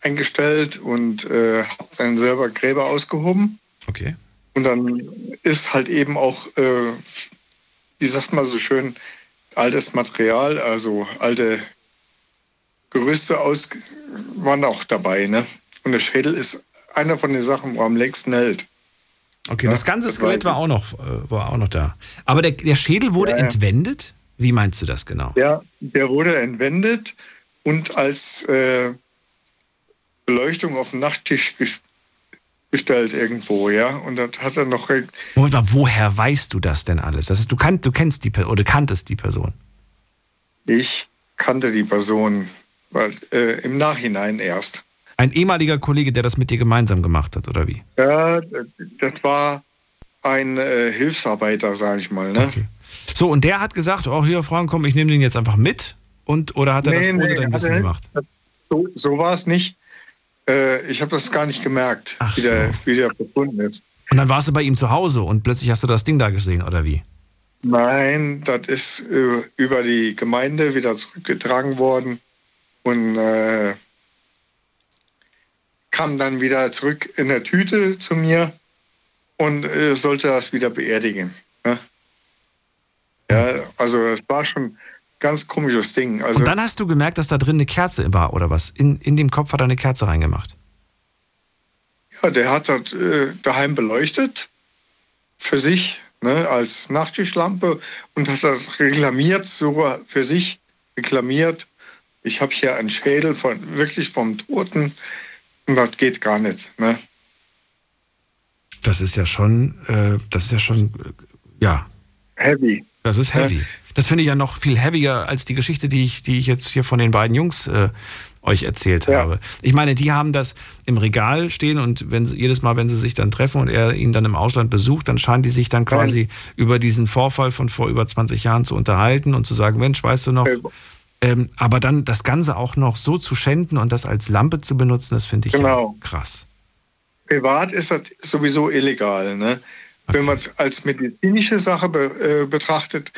eingestellt und äh, habe dann selber Gräber ausgehoben. Okay. Und dann ist halt eben auch, äh, wie sagt man so schön, altes Material, also alte Gerüste aus, waren auch dabei. Ne? Und der Schädel ist einer von den Sachen, wo am längsten hält. Okay, Ja, das ganze Skelett war- auch noch, äh, war auch noch da. Aber der, der Schädel wurde Ja, ja. entwendet? Wie meinst du das genau? Ja, der wurde entwendet und als äh, Beleuchtung auf den Nachttisch gestellt irgendwo, ja. Und das hat er noch. Moment mal, woher weißt du das denn alles? Das heißt, du, kan du kennst die oder kanntest die Person. Ich kannte die Person weil, äh, im Nachhinein erst. Ein ehemaliger Kollege, der das mit dir gemeinsam gemacht hat, oder wie? Ja, das war ein äh, Hilfsarbeiter, sage ich mal. Ne? So, und der hat gesagt, oh hier, Frank, komm, ich nehme den jetzt einfach mit. Und, oder hat er das Nee, ohne nee, dein Wissen er gemacht? So, so war es nicht. Äh, ich habe das gar nicht gemerkt, wie, der, wie der verschwunden ist. Und dann warst du bei ihm zu Hause und plötzlich hast du das Ding da gesehen, oder wie? Nein, das ist äh, über die Gemeinde wieder zurückgetragen worden und äh, kam dann wieder zurück in der Tüte zu mir und äh, sollte das wieder beerdigen. Ne? Ja, also das war schon ganz komisches Ding. Also und dann hast du gemerkt, dass da drin eine Kerze war, oder was? In, in dem Kopf hat er eine Kerze reingemacht. Ja, der hat das äh, daheim beleuchtet für sich ne, als Nachttischlampe und hat das reklamiert, so für sich reklamiert. Ich habe hier einen Schädel von wirklich vom Toten und das geht gar nicht. Ne? Das ist ja schon, äh, das ist ja schon, äh, ja, Heavy. das ist heavy. Das finde ich ja noch viel heavier als die Geschichte, die ich, die ich jetzt hier von den beiden Jungs äh, euch erzählt habe. Ich meine, die haben das im Regal stehen und wenn sie, jedes Mal, wenn sie sich dann treffen und er ihn dann im Ausland besucht, dann scheinen die sich dann quasi über diesen Vorfall von vor über 20 Jahren zu unterhalten und zu sagen, Mensch, weißt du noch, ähm, aber dann das Ganze auch noch so zu schänden und das als Lampe zu benutzen, das finde ich Genau. ja krass. Privat ist das sowieso illegal. Ne? Wenn man es als medizinische Sache be, äh, betrachtet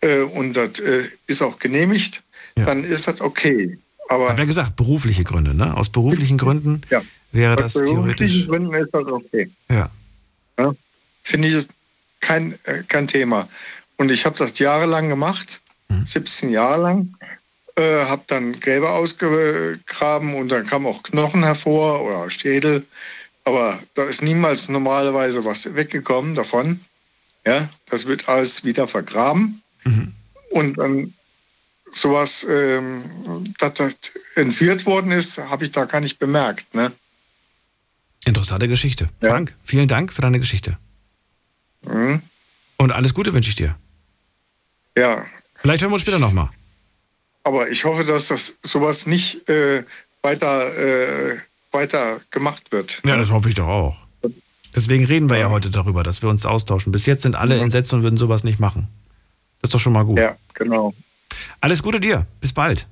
äh, und das äh, ist auch genehmigt, dann ist das okay. Aber ja gesagt, berufliche Gründe, ne? Aus beruflichen Gründen ja. wäre das Aus beruflichen theoretisch. Gründen ist das okay. Ja. Ja, Finde ich kein, äh, kein Thema. Und ich habe das jahrelang gemacht, Mhm. 17 Jahre lang. Äh, habe dann Gräber ausgegraben und dann kamen auch Knochen hervor oder Schädel. Aber da ist niemals normalerweise was weggekommen davon. Ja, das wird alles wieder vergraben. Und dann sowas, ähm, dass das entführt worden ist, habe ich da gar nicht bemerkt. Ne? Interessante Geschichte. Frank, vielen Dank für deine Geschichte. Mhm. Und alles Gute wünsche ich dir. Ja, Vielleicht hören wir uns später nochmal. aber ich hoffe, dass das sowas nicht äh, weiter, äh, weiter gemacht wird. Ja, das hoffe ich doch auch. Deswegen reden wir ja heute darüber, dass wir uns austauschen. Bis jetzt sind alle entsetzt und würden sowas nicht machen. Das ist doch schon mal gut. Ja, genau. Alles Gute dir. Bis bald.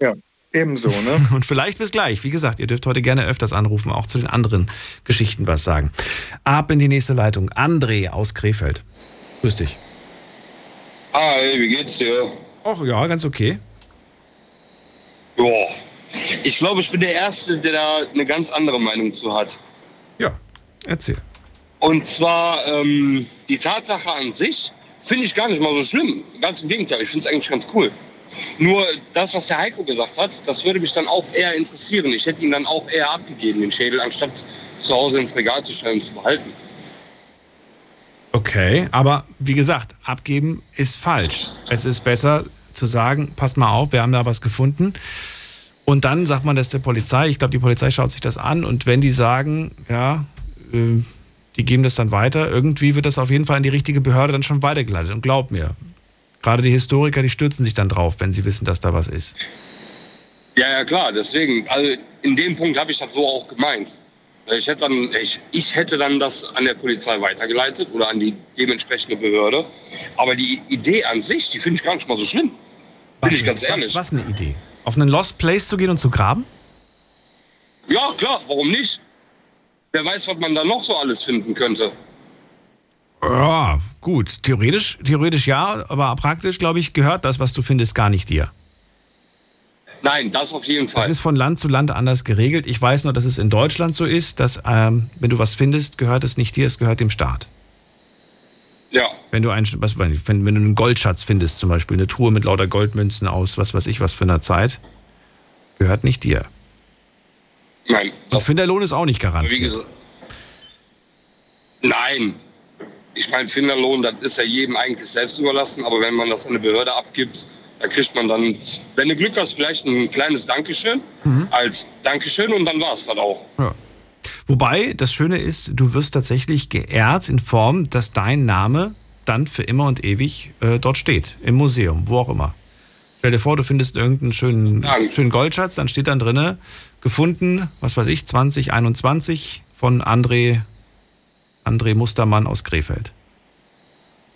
Ja, ebenso, ne? Und vielleicht bis gleich. Wie gesagt, ihr dürft heute gerne öfters anrufen, auch zu den anderen Geschichten was sagen. Ab in die nächste Leitung. André aus Krefeld. Grüß dich. Hi, wie geht's dir? Ach ja, ganz okay. Ja. Ich glaube, ich bin der Erste, der da eine ganz andere Meinung zu hat. Ja, erzähl. Und zwar ähm, die Tatsache an sich finde ich gar nicht mal so schlimm. Ganz im Gegenteil, ich finde es eigentlich ganz cool. Nur das, was der Heiko gesagt hat, das würde mich dann auch eher interessieren. Ich hätte ihn dann auch eher abgegeben, den Schädel, anstatt zu Hause ins Regal zu stellen und zu behalten. Okay, aber wie gesagt, abgeben ist falsch. Es ist besser zu sagen, passt mal auf, wir haben da was gefunden. Und dann sagt man das der Polizei. Ich glaube, die Polizei schaut sich das an und wenn die sagen, ja, äh, die geben das dann weiter, irgendwie wird das auf jeden Fall in die richtige Behörde dann schon weitergeleitet. Und glaub mir, gerade die Historiker, die stürzen sich dann drauf, wenn sie wissen, dass da was ist. Ja, ja, klar, deswegen. Also in dem Punkt habe ich das so auch gemeint. Ich hätte, dann, ich, ich hätte dann das an der Polizei weitergeleitet oder an die dementsprechende Behörde. Aber die Idee an sich, die finde ich gar nicht mal so schlimm. Bin ich ganz ehrlich. Was, was eine Idee? Auf einen Lost Place zu gehen und zu graben? Ja, klar, warum nicht? Wer weiß, was man da noch so alles finden könnte. Ja, gut. Theoretisch, theoretisch ja, aber praktisch, glaube ich, gehört das, was du findest, gar nicht dir. Nein, das auf jeden Fall. Das ist von Land zu Land anders geregelt. Ich weiß nur, dass es in Deutschland so ist, dass ähm, wenn du was findest, gehört es nicht dir, es gehört dem Staat. Ja. Wenn du, ein, was, wenn, wenn du einen Goldschatz findest, zum Beispiel eine Truhe mit lauter Goldmünzen aus, was weiß ich, was für einer Zeit, gehört nicht dir. Nein. Und Finderlohn ist auch nicht Wie garantiert. gesagt, nein. Ich meine, Finderlohn, das ist ja jedem eigentlich selbst überlassen, aber wenn man das an eine Behörde abgibt, da kriegt man dann, wenn du Glück hast, vielleicht ein kleines Dankeschön als Dankeschön und dann war es dann auch. Ja. Wobei, das Schöne ist, du wirst tatsächlich geehrt in Form, dass dein Name dann für immer und ewig äh, dort steht. Im Museum, wo auch immer. Stell dir vor, du findest irgendeinen schönen, schönen Goldschatz, dann steht dann drinne, gefunden, was weiß ich, 2021 von André, André Mustermann aus Krefeld.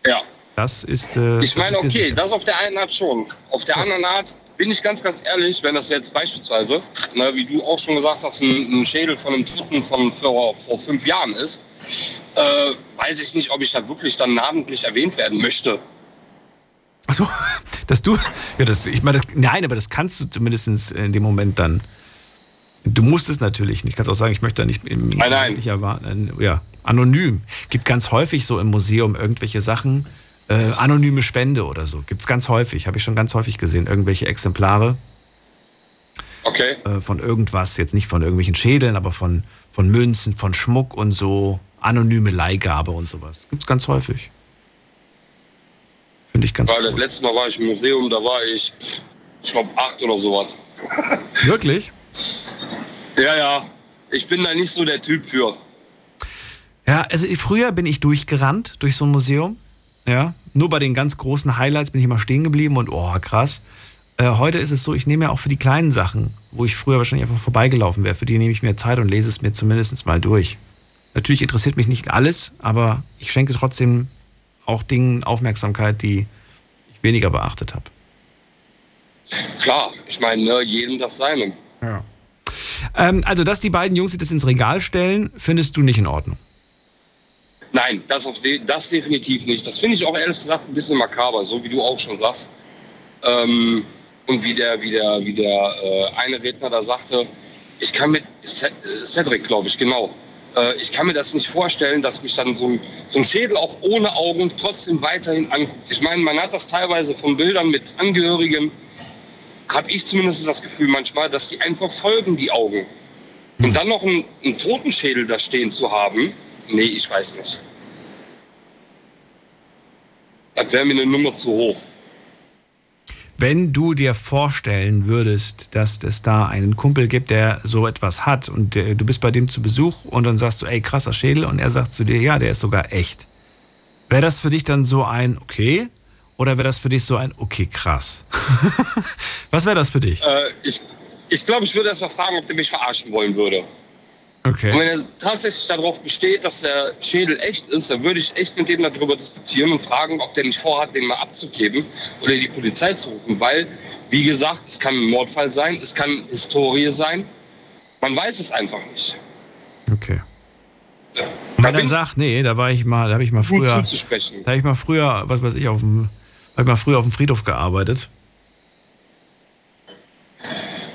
Ja. Das ist. Äh, Ich meine, das ist dir okay, das auf der einen Art schon. Auf der anderen Art bin ich ganz, ganz ehrlich, wenn das jetzt beispielsweise, ne, wie du auch schon gesagt hast, ein, ein Schädel von einem Toten von vor, vor fünf Jahren ist, äh, weiß ich nicht, ob ich da wirklich dann namentlich erwähnt werden möchte. Achso, dass du. Ja, das, ich meine, das, nein, aber das kannst du zumindest in dem Moment dann. Du musst es natürlich nicht. Kannst auch sagen, ich möchte da nicht, im, Nein, nein. nicht erwarten. Ja, anonym. Gibt ganz häufig so im Museum irgendwelche Sachen. Äh, anonyme Spende oder so. Gibt es ganz häufig. Habe ich schon ganz häufig gesehen. Irgendwelche Exemplare Okay. äh, von irgendwas. Jetzt nicht von irgendwelchen Schädeln, aber von, von Münzen, von Schmuck und so. Anonyme Leihgabe und sowas. Gibt es ganz häufig. Finde ich ganz Weil das letzte Mal war ich im Museum, da war ich, ich glaube, acht oder sowas. Wirklich? Ja, ja. Ich bin da nicht so der Typ für. Ja, also früher bin ich durchgerannt durch so ein Museum. Ja, nur bei den ganz großen Highlights bin ich immer stehen geblieben und oh, krass. Äh, heute ist es so, ich nehme ja auch für die kleinen Sachen, wo ich früher wahrscheinlich einfach vorbeigelaufen wäre, für die nehme ich mir Zeit und lese es mir zumindest mal durch. Natürlich interessiert mich nicht alles, aber ich schenke trotzdem auch Dingen Aufmerksamkeit, die ich weniger beachtet habe. Klar, ich meine, ne, jedem das Seine. Ja. Ähm, also, dass die beiden Jungs sich das ins Regal stellen, findest du nicht in Ordnung. Nein, das, de das definitiv nicht. Das finde ich auch ehrlich gesagt ein bisschen makaber, so wie du auch schon sagst. Ähm, und wie der, wie der, wie der äh, eine Redner da sagte, ich kann mit Ced- äh, Cedric, glaube ich, genau. Äh, ich kann mir das nicht vorstellen, dass mich dann so ein, so ein Schädel auch ohne Augen trotzdem weiterhin anguckt. Ich meine, man hat das teilweise von Bildern mit Angehörigen, habe ich zumindest das Gefühl manchmal, dass die einfach folgen, die Augen. Und dann noch einen, einen Totenschädel da stehen zu haben, nee, ich weiß nicht. Das wäre mir eine Nummer zu hoch. Wenn du dir vorstellen würdest, dass es da einen Kumpel gibt, der so etwas hat und du bist bei dem zu Besuch und dann sagst du, ey, krasser Schädel und er sagt zu dir, ja, der ist sogar echt. Wäre das für dich dann so ein okay oder wäre das für dich so ein okay, krass? Was wäre das für dich? Äh, ich ich glaube, ich würde erst mal fragen, ob der mich verarschen wollen würde. Und wenn Okay. er tatsächlich darauf besteht, dass der Schädel echt ist, dann würde ich echt mit dem darüber diskutieren und fragen, ob der nicht vorhat, den mal abzugeben oder die Polizei zu rufen. Weil, wie gesagt, es kann ein Mordfall sein, es kann Historie sein. Man weiß es einfach nicht. Okay. Und wenn er sagt, nee, da war ich mal, da habe ich mal früher, da habe ich mal früher, was weiß ich, auf dem, Habe mal früher auf dem Friedhof gearbeitet.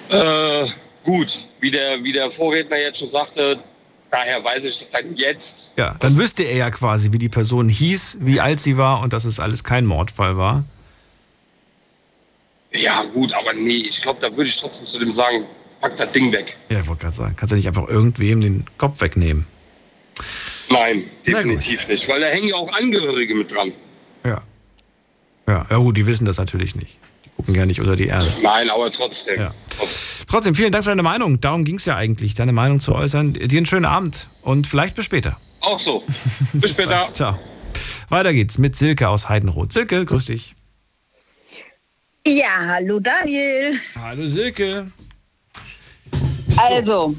Äh, gut, wie der, wie der Vorredner jetzt schon sagte, daher weiß ich dann jetzt. Ja, dann wüsste er ja quasi, wie die Person hieß, wie alt sie war und dass es alles kein Mordfall war. Ja, gut, aber nee, ich glaube, da würde ich trotzdem zu dem sagen, pack das Ding weg. Ja, ich wollte gerade sagen, kannst du nicht einfach irgendwem den Kopf wegnehmen. Nein, definitiv nicht, weil da hängen ja auch Angehörige mit dran. Ja. Ja, ja gut, die wissen das natürlich nicht. Die gucken ja nicht unter die Erde. Nein, aber trotzdem. Ja. Trotzdem, vielen Dank für deine Meinung. Darum ging es ja eigentlich, deine Meinung zu äußern. Dir einen schönen Abend und vielleicht bis später. Auch so. Bis später. Ciao. Weiter geht's mit Silke aus Heidenroth. Silke, grüß dich. Ja, hallo Daniel. Hallo Silke. Also,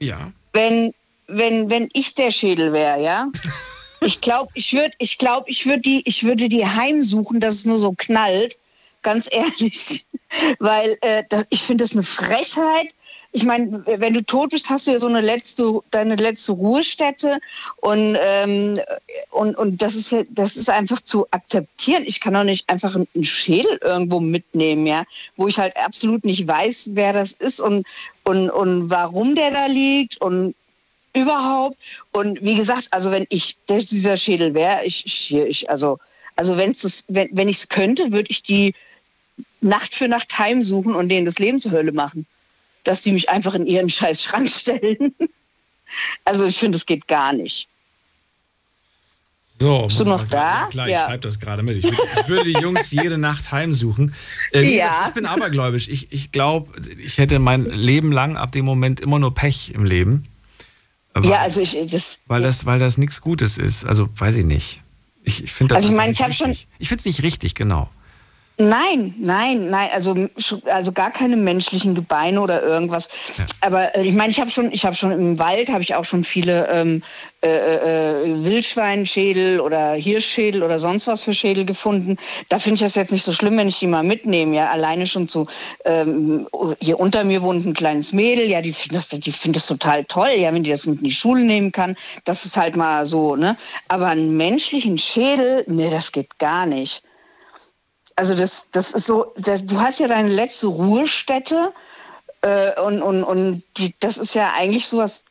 Ja. wenn, wenn, wenn ich der Schädel wäre, ja, ich glaube, ich würde ich glaub, ich würd die, ich würde die heimsuchen, dass es nur so knallt. Ganz ehrlich. Weil äh, ich finde das eine Frechheit. Ich meine, wenn du tot bist, hast du ja so eine letzte, deine letzte Ruhestätte und, ähm, und, und das, ist, das ist einfach zu akzeptieren. Ich kann doch nicht einfach einen Schädel irgendwo mitnehmen, ja, wo ich halt absolut nicht weiß, wer das ist und, und, und warum der da liegt und überhaupt. Und wie gesagt, also wenn ich dieser Schädel wäre, ich, ich, ich, also, also wenn's das, wenn, wenn ich es könnte, würde ich die Nacht für Nacht heimsuchen und denen das Leben zur Hölle machen. Dass die mich einfach in ihren scheiß Schrank stellen. Also ich finde, das geht gar nicht. So, Bist du noch da? Ja, klar, ich Ja. schreibe das gerade mit. Ich würde, ich würde die Jungs jede Nacht heimsuchen. Äh, Ja. Ich bin abergläubisch. Ich, ich glaube, ich hätte mein Leben lang ab dem Moment immer nur Pech im Leben. Weil, Ja, also ich, das, weil das, weil das nichts Gutes ist. Also weiß ich nicht. Ich, ich finde das Also ich meine, ich habe richtig. Ich finde es nicht richtig, genau. Nein, nein, nein, also, also gar keine menschlichen Gebeine oder irgendwas. Aber äh, ich meine, ich habe schon, ich habe schon im Wald, habe ich auch schon viele ähm, äh, äh, Wildschweinschädel oder Hirschschädel oder sonst was für Schädel gefunden. Da finde ich das jetzt nicht so schlimm, wenn ich die mal mitnehme. Ja, alleine schon zu, ähm, hier unter mir wohnt ein kleines Mädel, ja, die findet das, die findet das total toll, ja, wenn die das mit in die Schule nehmen kann. Das ist halt mal so, ne? Aber einen menschlichen Schädel, nee, das geht gar nicht. Also das, das ist so, das, du hast ja deine letzte Ruhestätte äh, und, und, und die, das ist ja eigentlich sowas,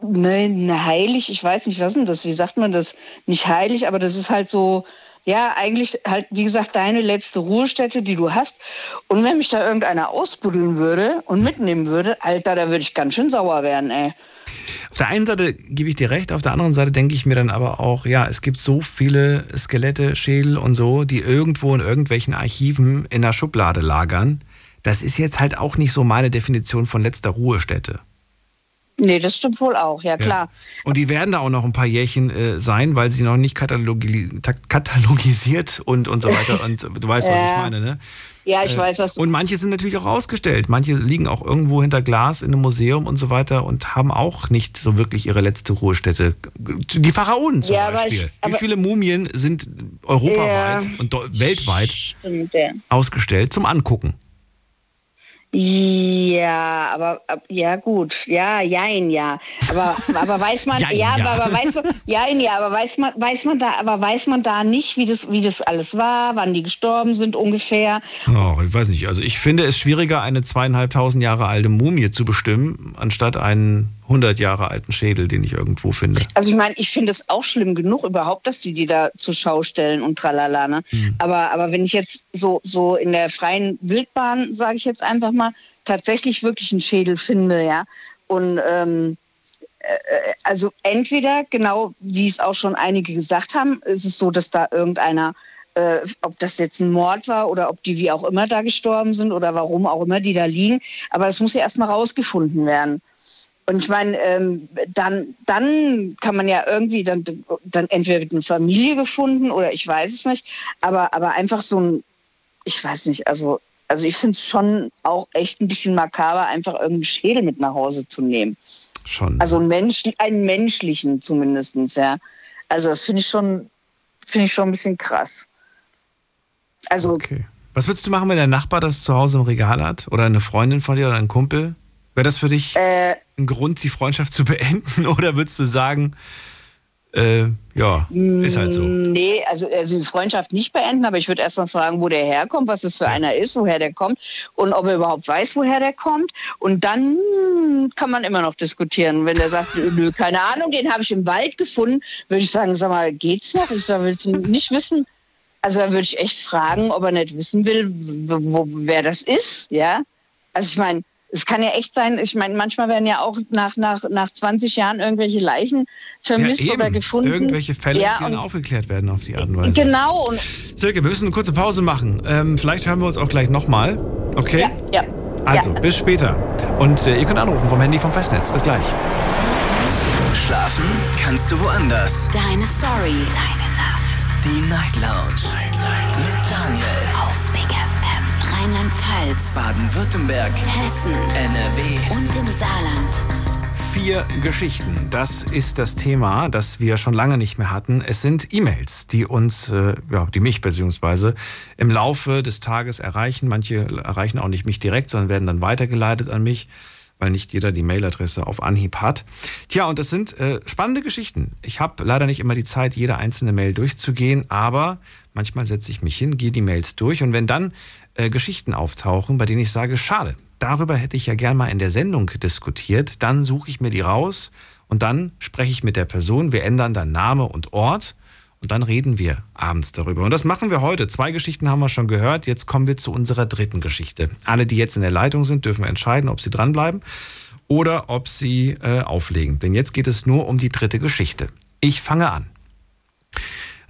ne, ne, heilig, ich weiß nicht, was denn das, wie sagt man das? Nicht heilig, aber das ist halt so, ja, eigentlich halt, wie gesagt, deine letzte Ruhestätte, die du hast. Und wenn mich da irgendeiner ausbuddeln würde und mitnehmen würde, Alter, da würde ich ganz schön sauer werden, ey. Auf der einen Seite gebe ich dir recht, auf der anderen Seite denke ich mir dann aber auch, ja, es gibt so viele Skelette, Schädel und so, die irgendwo in irgendwelchen Archiven in der Schublade lagern. Das ist jetzt halt auch nicht so meine Definition von letzter Ruhestätte. Nee, das stimmt wohl auch, ja klar. Und die werden da auch noch ein paar Jährchen äh, sein, weil sie noch nicht katalogi ta- katalogisiert und, und so weiter. Und du weißt, was ich Ja. meine, ne? Ja, ich Äh, weiß, was du Und manche sind natürlich auch ausgestellt. Manche liegen auch irgendwo hinter Glas in einem Museum und so weiter und haben auch nicht so wirklich ihre letzte Ruhestätte. Die Pharaonen zum Ja, Beispiel. ich- Wie viele Mumien sind europaweit Ja. und weltweit Stimmt, ja. ausgestellt zum Angucken? Ja, aber ab- ja gut, ja, jein, ja. Aber, aber weiß man, Jein, ja, ja. aber weiß man, jein, ja, aber weiß man, weiß man da, aber weiß man da nicht, wie das, wie das alles war, wann die gestorben sind ungefähr. Oh, ich weiß nicht. Also ich finde es schwieriger, eine zweieinhalbtausend Jahre alte Mumie zu bestimmen, anstatt einen 100 Jahre alten Schädel, den ich irgendwo finde. Also ich meine, ich finde es auch schlimm genug überhaupt, dass die die da zur Schau stellen und tralala. Ne? Aber, aber wenn ich jetzt so, so in der freien Wildbahn, sage ich jetzt einfach mal, tatsächlich wirklich einen Schädel finde, ja, und ähm, äh, also entweder, genau wie es auch schon einige gesagt haben, ist es so, dass da irgendeiner, äh, ob das jetzt ein Mord war oder ob die wie auch immer da gestorben sind oder warum auch immer die da liegen, aber das muss ja erstmal rausgefunden werden. Und ich meine, ähm, dann, dann kann man ja irgendwie, dann, dann entweder eine Familie gefunden oder ich weiß es nicht, aber, aber einfach so ein, ich weiß nicht, also, also ich finde es schon auch echt ein bisschen makaber, einfach irgendeinen Schädel mit nach Hause zu nehmen. Schon. Also einen, Mensch, einen menschlichen zumindest, ja. Also das finde ich schon, finde ich schon ein bisschen krass. Also Was würdest du machen, wenn der Nachbar das zu Hause im Regal hat? Oder eine Freundin von dir oder ein Kumpel? Wäre das für dich Äh. Ein Grund, die Freundschaft zu beenden? Oder würdest du sagen, äh, ja, ist halt so. Nee, also, also die Freundschaft nicht beenden, aber ich würde erstmal fragen, wo der herkommt, was das für einer ist, woher der kommt und ob er überhaupt weiß, woher der kommt. Und dann kann man immer noch diskutieren. Wenn der sagt, nö, keine Ahnung, den habe ich im Wald gefunden, würde ich sagen, sag mal, geht's noch? Ich sage, willst du nicht wissen? Also da würde ich echt fragen, ob er nicht wissen will, wo, wer das ist, ja. Also ich meine, es kann ja echt sein, ich meine, manchmal werden ja auch nach, nach, nach 20 Jahren irgendwelche Leichen vermisst ja, oder gefunden. Irgendwelche Fälle, ja, die dann aufgeklärt werden auf die Art und Weise. Genau. Und Silke, wir müssen eine kurze Pause machen. Ähm, vielleicht hören wir uns auch gleich nochmal. Okay? Ja, ja. Also, ja. bis später. Und äh, ihr könnt anrufen vom Handy vom Festnetz. Bis gleich. Schlafen kannst du woanders. Deine Story. Deine Nacht. Die Night Lounge. Mit Daniel. Rheinland-Pfalz. Baden-Württemberg. Hessen. NRW. Und im Saarland. Vier Geschichten. Das ist das Thema, das wir schon lange nicht mehr hatten. Es sind E-Mails, die uns, äh, ja, die mich beziehungsweise im Laufe des Tages erreichen. Manche erreichen auch nicht mich direkt, sondern werden dann weitergeleitet an mich, weil nicht jeder die Mailadresse auf Anhieb hat. Tja, und das sind äh, spannende Geschichten. Ich habe leider nicht immer die Zeit, jede einzelne Mail durchzugehen, aber manchmal setze ich mich hin, gehe die Mails durch und wenn dann äh, Geschichten auftauchen, bei denen ich sage, schade, darüber hätte ich ja gern mal in der Sendung diskutiert, dann suche ich mir die raus und dann spreche ich mit der Person, wir ändern dann Name und Ort und dann reden wir abends darüber. Und das machen wir heute. Zwei Geschichten haben wir schon gehört. Jetzt kommen wir zu unserer dritten Geschichte. Alle, die jetzt in der Leitung sind, dürfen entscheiden, ob sie dranbleiben oder ob sie äh, auflegen. Denn jetzt geht es nur um die dritte Geschichte. Ich fange an.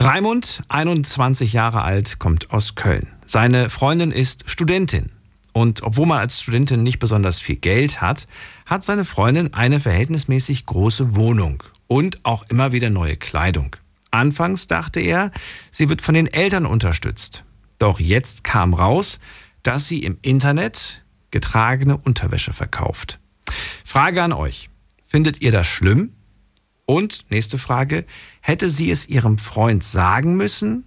Raimund, 21 Jahre alt, kommt aus Köln. Seine Freundin ist Studentin. Und obwohl man als Studentin nicht besonders viel Geld hat, hat seine Freundin eine verhältnismäßig große Wohnung und auch immer wieder neue Kleidung. Anfangs dachte er, sie wird von den Eltern unterstützt. Doch jetzt kam raus, dass sie im Internet getragene Unterwäsche verkauft. Frage an euch. Findet ihr das schlimm? Und nächste Frage, hätte sie es ihrem Freund sagen müssen?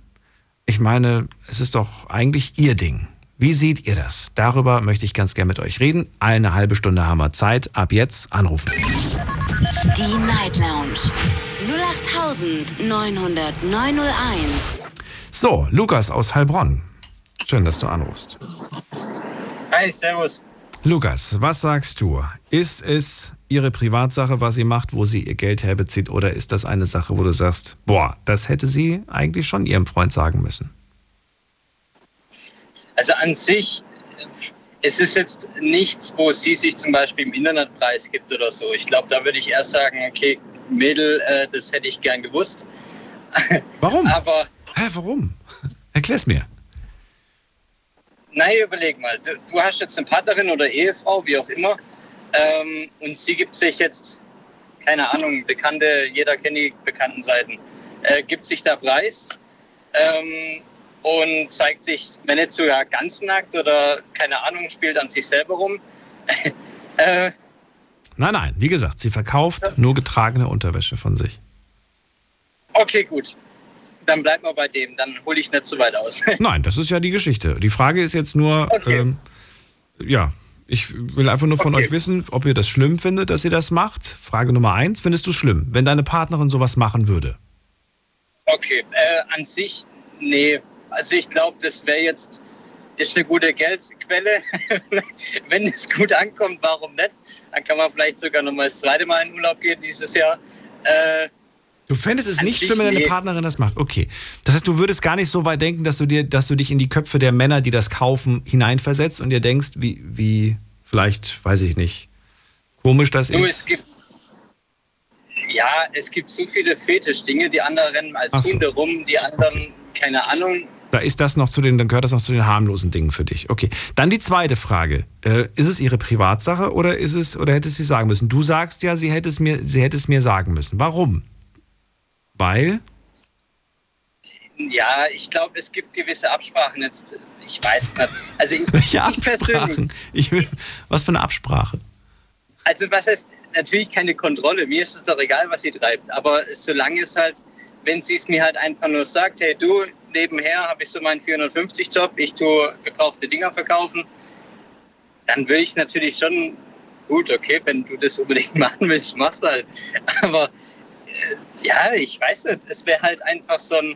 Ich meine, es ist doch eigentlich ihr Ding. Wie seht ihr das? Darüber möchte ich ganz gerne mit euch reden. Eine halbe Stunde haben wir Zeit. Ab jetzt anrufen. Die Night Lounge. 08901. So, Lukas aus Heilbronn. Schön, dass du anrufst. Hi, servus. Lukas, was sagst du? Ist es ihre Privatsache, was sie macht, wo sie ihr Geld herbezieht, oder ist das eine Sache, wo du sagst, boah, das hätte sie eigentlich schon ihrem Freund sagen müssen? Also an sich, es ist jetzt nichts, wo sie sich zum Beispiel im Internet preisgibt oder so. Ich glaube, da würde ich erst sagen, okay, Mädel, äh, das hätte ich gern gewusst. Warum? Aber, Hä, warum? Erklär's mir. naja, überleg mal. Du, du hast jetzt eine Partnerin oder Ehefrau, wie auch immer, ähm, und sie gibt sich jetzt, keine Ahnung, Bekannte, jeder kennt die bekannten Seiten, äh, gibt sich da preis ähm, und zeigt sich, wenn nicht sogar ganz nackt oder, keine Ahnung, spielt an sich selber rum. äh, Nein, nein, wie gesagt, sie verkauft nur getragene Unterwäsche von sich. okay, gut. Dann bleibt mal bei dem, dann hole ich nicht so weit aus. Nein, das ist ja die Geschichte. Die Frage ist jetzt nur, ähm, ja, ich will einfach nur von euch wissen, ob ihr das schlimm findet, dass sie das macht. Frage Nummer eins, findest du schlimm, wenn deine Partnerin sowas machen würde? Okay, äh, an sich, nee. Also ich glaube, das wäre jetzt, ist eine gute Geldquelle. Wenn es gut ankommt, warum nicht? Dann kann man vielleicht sogar noch mal das zweite Mal in Urlaub gehen dieses Jahr. Äh, Du fändest es nicht schlimm, wenn deine. Partnerin das macht. Okay. Das heißt, du würdest gar nicht so weit denken, dass du dir, dass du dich in die Köpfe der Männer, die das kaufen, hineinversetzt und dir denkst, wie, wie, vielleicht, weiß ich nicht, komisch das nur es ist. gibt, ja, es gibt so viele Fetischdinge. Die anderen rennen als so. Hunde rum, die anderen, keine Ahnung. Da ist das noch zu den, dann gehört das noch zu den harmlosen Dingen für dich. Okay. Dann die zweite Frage. Äh, ist es ihre Privatsache oder ist es, oder hätte sie sagen müssen? Du sagst ja, sie hätte es mir, sie hätte es mir sagen müssen. Warum? Weil? Ja, ich glaube, es gibt gewisse Absprachen jetzt. Ich weiß nicht. Also ich, Welche Absprachen? Ich will, was für eine Absprache? Also was heißt natürlich keine Kontrolle. Mir ist es doch egal, was sie treibt. Aber solange es halt, wenn sie es mir halt einfach nur sagt, hey du, nebenher habe ich so meinen 450-Job, ich tue gebrauchte Dinger verkaufen, dann würde ich natürlich schon, gut, okay, wenn du das unbedingt machen willst, mach's halt. Aber ja, ich weiß nicht, es wäre halt einfach so ein,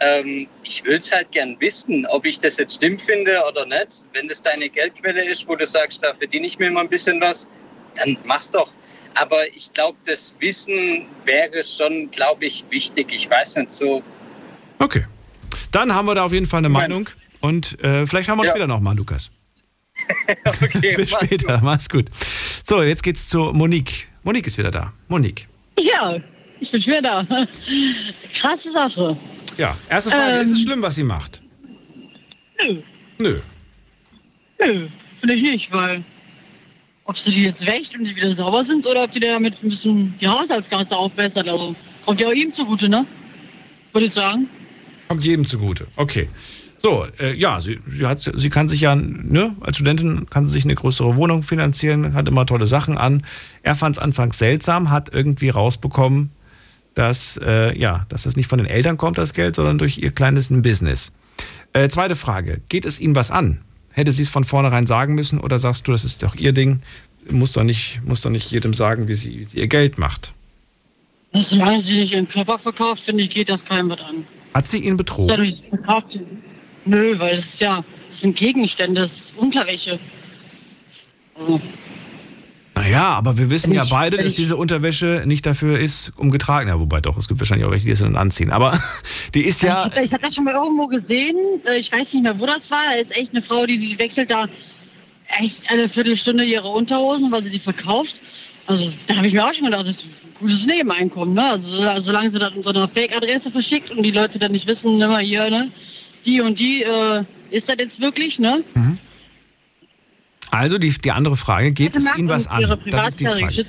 ähm, ich will es halt gern wissen, ob ich das jetzt stimmt finde oder nicht. Wenn das deine Geldquelle ist, wo du sagst, da verdiene ich mir mal ein bisschen was, dann mach's doch. Aber ich glaube, das Wissen wäre schon, glaube ich, wichtig. Ich weiß nicht so. Okay. Dann haben wir da auf jeden Fall eine Meinung. Und äh, vielleicht haben wir uns Ja. später nochmal, Lukas. okay, Bis mach's später, mach's gut. So, jetzt geht's zu Monique. Monique ist wieder da. Monique. Ja, ich bin schon wieder da. Krasse Sache. Ja, erste Frage. Ähm. ist es schlimm, was sie macht? Nö, Nö. nö, finde ich nicht, weil ob sie die jetzt wäscht und die wieder sauber sind oder ob die damit ein bisschen die Haushaltskasse aufbessert. Also kommt ja auch ihm zugute, ne? Würde ich sagen. Kommt jedem zugute. Okay. So, äh, ja, sie, sie, hat, sie kann sich ja, ne, als Studentin kann sie sich eine größere Wohnung finanzieren, hat immer tolle Sachen an. Er fand es anfangs seltsam, hat irgendwie rausbekommen, dass, äh, ja, dass das nicht von den Eltern kommt, das Geld, sondern durch ihr kleines Business. Äh, zweite Frage, geht es Ihnen was an? Hätte sie es von vornherein sagen müssen oder sagst du, das ist doch ihr Ding, muss doch nicht, muss doch nicht jedem sagen, wie sie, wie sie ihr Geld macht? Solange sie nicht ihren Körper verkauft, finde ich, geht das keinem was an. Hat sie ihn betrogen? Dadurch verkauft. Nö, weil es ja, das sind Gegenstände, das ist Unterwäsche. Also, Naja, aber wir wissen Wenn ja ich- beide, dass ich- diese Unterwäsche nicht dafür ist, um getragen. Ja, wobei doch, es gibt wahrscheinlich auch welche, die es dann anziehen. Aber die ist ja. Ich, ich habe das schon mal irgendwo gesehen. äh, Ich weiß nicht mehr, wo das war. Da ist echt eine Frau, die, die wechselt da echt eine Viertelstunde ihre Unterhosen, weil sie die verkauft. Also da habe ich mir auch schon gedacht, das ist ein gutes Nebeneinkommen. Ne? Also so- solange sie das unter einer Fake-Adresse verschickt und die Leute dann nicht wissen, immer hier, ne? die und die, äh, ist das jetzt wirklich, ne? Also die, die andere Frage, geht es Ihnen was an? Das ist die Frage.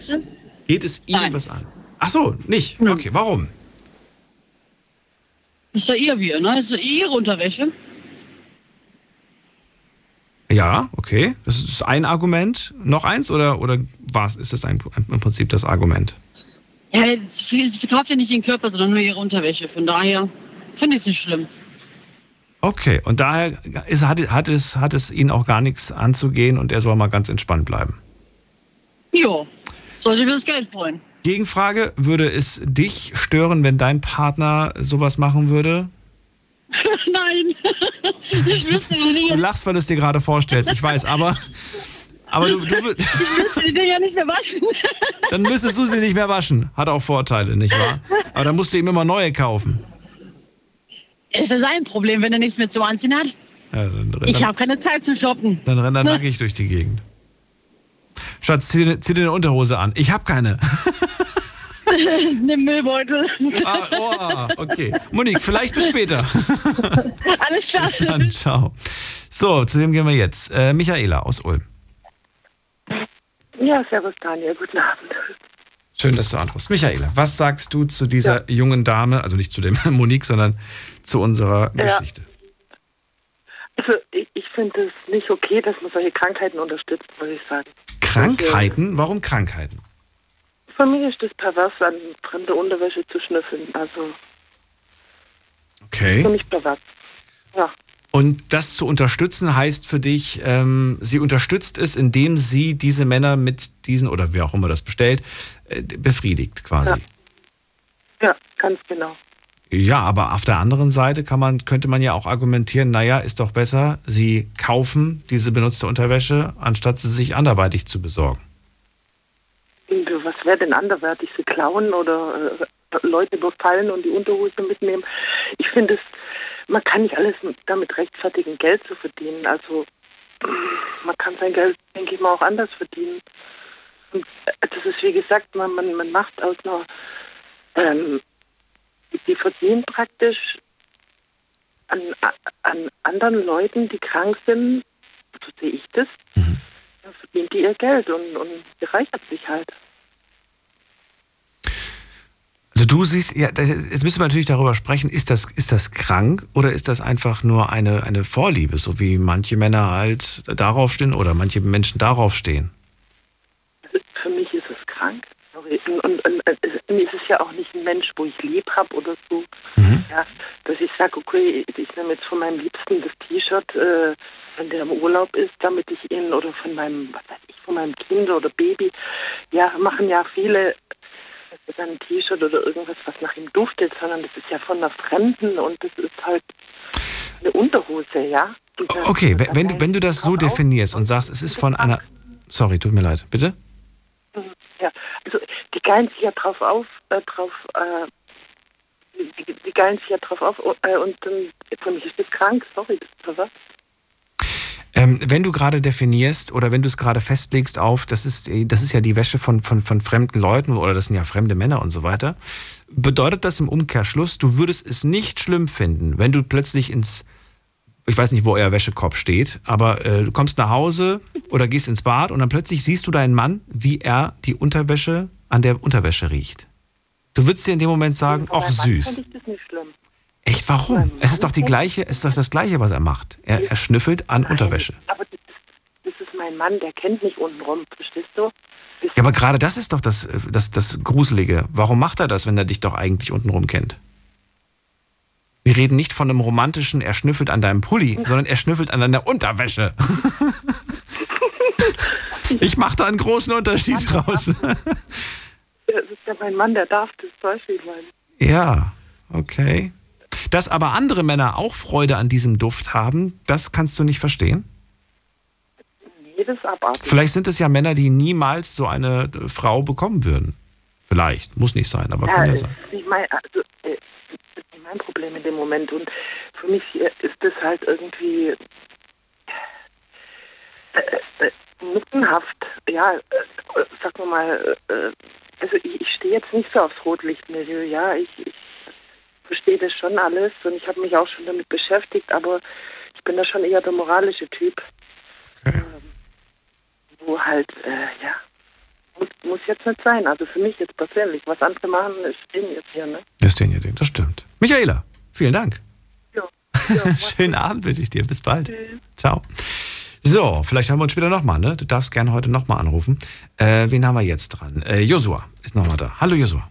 Geht es Ihnen was an? Ach so, nicht. Okay, warum? Ist doch ihr Bier, ne? Ist doch ihre Unterwäsche. Ja, okay. Das ist ein Argument. Noch eins oder, oder was ist das ein, im Prinzip das Argument? Ja, sie verkauft ja nicht ihren Körper, sondern nur ihre Unterwäsche. Von daher finde ich es nicht schlimm. Okay, und daher ist, hat, hat, es, hat es Ihnen auch gar nichts anzugehen und er soll mal ganz entspannt bleiben. Jo, soll sich über das Geld freuen. Gegenfrage, würde es dich stören, wenn dein Partner sowas machen würde? Nein, ich wüsste die Du Dinge, lachst, weil du es dir gerade vorstellst, ich weiß, aber, aber du, du, ich müsste die Dinger nicht mehr waschen. dann müsstest du sie nicht mehr waschen. Hat auch Vorteile, nicht wahr? Aber dann musst du ihm immer neue kaufen. Ist ja sein Problem, wenn er nichts mehr zum Anziehen hat. Ja, dann, Ich habe keine Zeit zum Shoppen. dann rennt er nackig durch die Gegend. Schatz, zieh, dir- zieh dir eine Unterhose an. Ich habe keine. Nimm Müllbeutel. Ah, oh, okay. Monique, vielleicht bis später. Alles klar. Bis dann, ciao. So, zu wem gehen wir jetzt? Äh, Michaela aus Ulm. Ja, servus Daniel, guten Abend. Schön, dass du anrufst. Michaela, was sagst du zu dieser jungen Dame, also nicht zu dem Monique, sondern zu unserer Ja. Geschichte? Also ich, ich finde es nicht okay, dass man solche Krankheiten unterstützt, muss ich sagen. Krankheiten? Warum Krankheiten? Für mich ist das pervers, an fremde Unterwäsche zu schnüffeln. Also für Okay. mich pervers. Ja. Und das zu unterstützen heißt für dich, ähm, sie unterstützt es, indem sie diese Männer mit diesen, oder wer auch immer das bestellt, befriedigt quasi. Ja, ganz genau. Ja, aber auf der anderen Seite kann man, könnte man ja auch argumentieren, naja, ist doch besser, sie kaufen diese benutzte Unterwäsche, anstatt sie sich anderweitig zu besorgen. Äh, was wäre denn anderweitig? Sie klauen oder äh, Leute überfallen und die Unterhose mitnehmen? Ich finde es, man kann nicht alles damit rechtfertigen, Geld zu verdienen. Also man kann sein Geld, denke ich mal, auch anders verdienen. Und äh, das ist wie gesagt, man, man, man macht aus einer, ähm, die verdienen praktisch an, an anderen Leuten, die krank sind, so sehe ich das, dann verdient die ihr Geld und, und bereichert sich halt. Also du siehst, ja, das, jetzt müssen wir natürlich darüber sprechen, ist das, ist das krank oder ist das einfach nur eine, eine Vorliebe, so wie manche Männer halt darauf stehen oder manche Menschen darauf stehen? Für mich ist es krank. Sorry. Und, und, und äh, es- mir ist es ja auch nicht ein Mensch, wo ich lieb habe oder so. Ja, dass ich sage, okay, ich nehme jetzt von meinem Liebsten das T-Shirt, äh, wenn der im Urlaub ist, damit ich ihn oder von meinem, was weiß ich, von meinem Kind oder Baby, ja, machen ja viele, dann ein T-Shirt oder irgendwas, was nach ihm duftet, sondern das ist ja von einer Fremden und das ist halt eine Unterhose, ja. Okay, wenn, du- wenn du das so definierst und sagst, es ist von einer. Sorry, tut mir leid, bitte? Ja, also die geilen sich ja drauf auf, äh, drauf, äh, die, die geilen sich ja drauf auf äh, und ähm, für mich ist das krank, sorry, das ist was. Ähm, wenn du gerade definierst oder wenn du es gerade festlegst auf, das ist, das ist ja die Wäsche von, von, von fremden Leuten oder das sind ja fremde Männer und so weiter, bedeutet das im Umkehrschluss, du würdest es nicht schlimm finden, wenn du plötzlich ins, ich weiß nicht, wo euer Wäschekorb steht, aber äh, du kommst nach Hause oder gehst ins Bad und dann plötzlich siehst du deinen Mann, wie er die Unterwäsche an der Unterwäsche riecht. Du würdest dir in dem Moment sagen, ach süß. Das. Echt, warum? Es ist doch die gleiche, es ist doch das Gleiche, was er macht. Er, er schnüffelt an Unterwäsche. Aber das ist, das ist mein Mann, der kennt mich untenrum, verstehst du? Ja, aber gerade das ist doch das, äh, das, das Gruselige. Warum macht er das, wenn er dich doch eigentlich untenrum kennt? Wir reden nicht von einem romantischen, er schnüffelt an deinem Pulli, sondern er schnüffelt an deiner Unterwäsche. ich mache da einen großen Unterschied raus. Das ist ja mein Mann, der darf das, weißt du, ich meine. ja, okay. Dass aber andere Männer auch Freude an diesem Duft haben, das kannst du nicht verstehen? Nee, das ist abartig. Vielleicht sind es ja Männer, die niemals so eine äh, Frau bekommen würden. Vielleicht, muss nicht sein, aber kann ja sein. ist nicht mein, also, äh, das ist nicht mein Problem in dem Moment. Und für mich äh, ist das halt irgendwie äh, äh, nuttenhaft. Ja, äh, sag mal mal, äh, also ich, ich stehe jetzt nicht so aufs Rotlichtmilieu, ja. Ich, ich verstehe das schon alles und ich habe mich auch schon damit beschäftigt, aber ich bin da schon eher der moralische Typ. Ähm, wo halt, äh, ja, muss, muss jetzt nicht sein. Also für mich jetzt persönlich. Was andere machen, ist denen jetzt hier, ne? Ist den hier, das stimmt. Michaela, vielen Dank. Ja. Schönen Abend wünsche ich dir. Bis bald. Ciao. So, vielleicht hören wir uns später nochmal, ne? Du darfst gerne heute nochmal anrufen. Äh, wen haben wir jetzt dran? Äh, Josua ist nochmal da. Hallo Josua.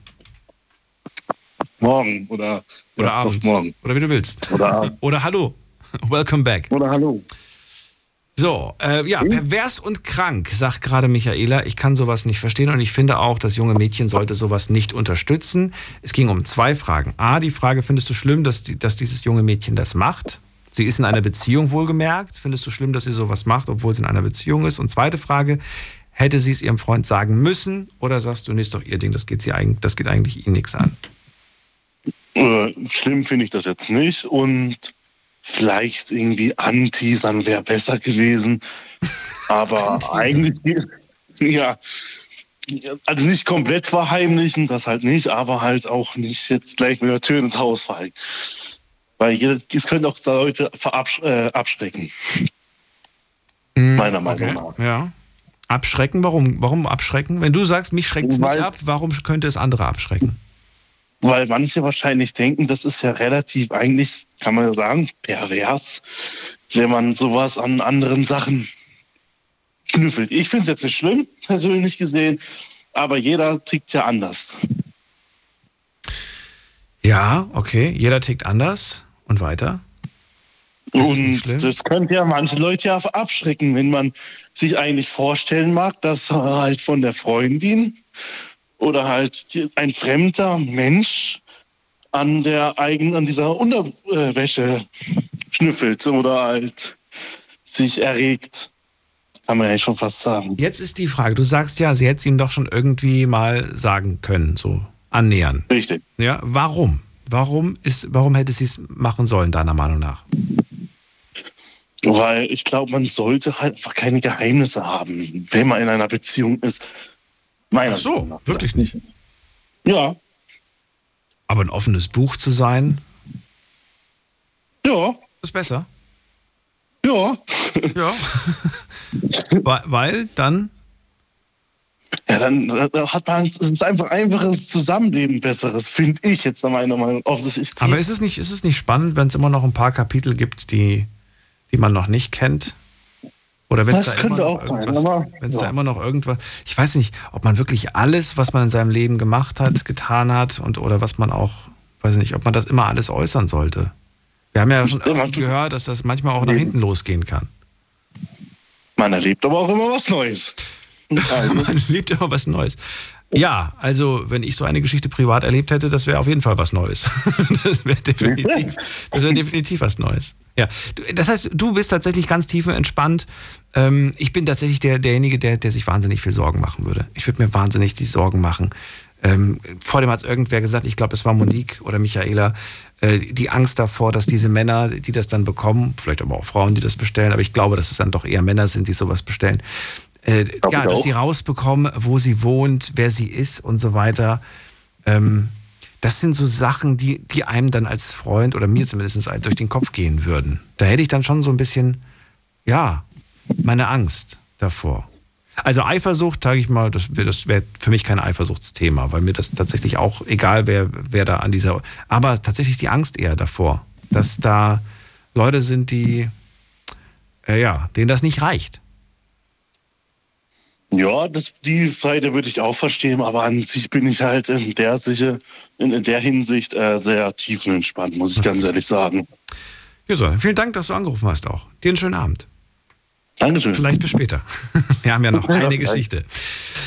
Morgen oder, Oder ja, abends. Morgen. Oder wie du willst. Oder abends. Oder hallo. Welcome back. Oder hallo. So, äh, ja, pervers und krank, sagt gerade Michaela. Ich kann sowas nicht verstehen und ich finde auch, das junge Mädchen sollte sowas nicht unterstützen. Es ging um zwei Fragen. A, die Frage, findest du schlimm, dass, die, dass dieses junge Mädchen das macht? Sie ist in einer Beziehung wohlgemerkt. Findest du schlimm, dass sie sowas macht, obwohl sie in einer Beziehung ist? Und zweite Frage, hätte sie es ihrem Freund sagen müssen oder sagst du, nee, ist doch ihr Ding, das geht, sie eigentlich, das geht eigentlich ihn nichts an? Äh, schlimm finde ich das jetzt nicht und vielleicht irgendwie anteasern wäre besser gewesen. Aber eigentlich, ja, also nicht komplett verheimlichen, das halt nicht, aber halt auch nicht jetzt gleich mit der Tür ins Haus fallen. Weil es könnte auch Leute verabsch äh, abschrecken. Meiner Meinung nach. Ja. Abschrecken, warum? Warum abschrecken? Wenn du sagst, mich schreckt es nicht ab, warum könnte es andere abschrecken? Weil manche wahrscheinlich denken, das ist ja relativ eigentlich, kann man sagen, pervers, wenn man sowas an anderen Sachen schnüffelt. Ich finde es jetzt nicht schlimm, persönlich gesehen, aber jeder tickt ja anders. Ja, okay, jeder tickt anders und weiter. Das. Und das könnte ja manche Leute ja abschrecken, wenn man sich eigentlich vorstellen mag, dass halt von der Freundin oder halt die- ein fremder Mensch an der eigenen, an dieser Unterwäsche schnüffelt oder halt sich erregt. Kann man ja schon fast sagen. Jetzt ist die Frage, du sagst ja, sie hätte es ihm doch schon irgendwie mal sagen können, so annähern. Richtig. Ja, warum? Warum, ist, warum hätte sie es machen sollen, deiner Meinung nach? Weil ich glaube, man sollte halt einfach keine Geheimnisse haben, wenn man in einer Beziehung ist. Meiner Ach so, nach. wirklich nicht. Ja. Aber ein offenes Buch zu sein, Ja. ist besser. Ja. Ja. weil, weil dann. Ja, dann hat man, es ist einfach einfaches Zusammenleben besseres, finde ich jetzt meiner Meinung nach. Aber ist es nicht, ist es nicht spannend, wenn es immer noch ein paar Kapitel gibt, die, die man noch nicht kennt? Oder wenn es da immer noch sein, irgendwas, da immer noch irgendwas, ich weiß nicht, ob man wirklich alles, was man in seinem Leben gemacht hat, getan hat und oder was man auch, weiß nicht, ob man das immer alles äußern sollte. Wir haben ja schon öfter gehört, dass das manchmal auch nach hinten losgehen kann. Man erlebt aber auch immer was Neues. man lebt immer was Neues. Ja, also wenn ich so eine Geschichte privat erlebt hätte, das wäre auf jeden Fall was Neues. das wäre definitiv, das wär definitiv was Neues. Ja, das heißt, du bist tatsächlich ganz tiefenentspannt. Ähm, ich bin tatsächlich der, derjenige, der, der sich wahnsinnig viel Sorgen machen würde. Ich würde mir wahnsinnig die Sorgen machen. Ähm, vor dem hat es irgendwer gesagt, ich glaube, es war Monique oder Michaela, äh, die Angst davor, dass diese Männer, die das dann bekommen, vielleicht aber auch Frauen, die das bestellen, aber ich glaube, dass es dann doch eher Männer sind, die sowas bestellen, äh, ja, dass auch. sie rausbekommen, wo sie wohnt, wer sie ist und so weiter. Ähm, das sind so Sachen, die, die einem dann als Freund oder mir zumindest durch den Kopf gehen würden. Da hätte ich dann schon so ein bisschen, ja, meine Angst davor. Also Eifersucht, sage ich mal, das wäre das wär für mich kein Eifersuchtsthema, weil mir das tatsächlich auch, egal wer, wer da an dieser, aber tatsächlich die Angst eher davor, dass da Leute sind, die, äh, ja, denen das nicht reicht. Ja, das, die Seite würde ich auch verstehen, aber an sich bin ich halt in der, Siche, in, in der Hinsicht äh, sehr tiefenentspannt, muss ich ganz ehrlich sagen. Ja, so, vielen Dank, dass du angerufen hast auch. Dir einen schönen Abend. Dankeschön. Vielleicht bis später. Wir haben ja noch eine. Geschichte.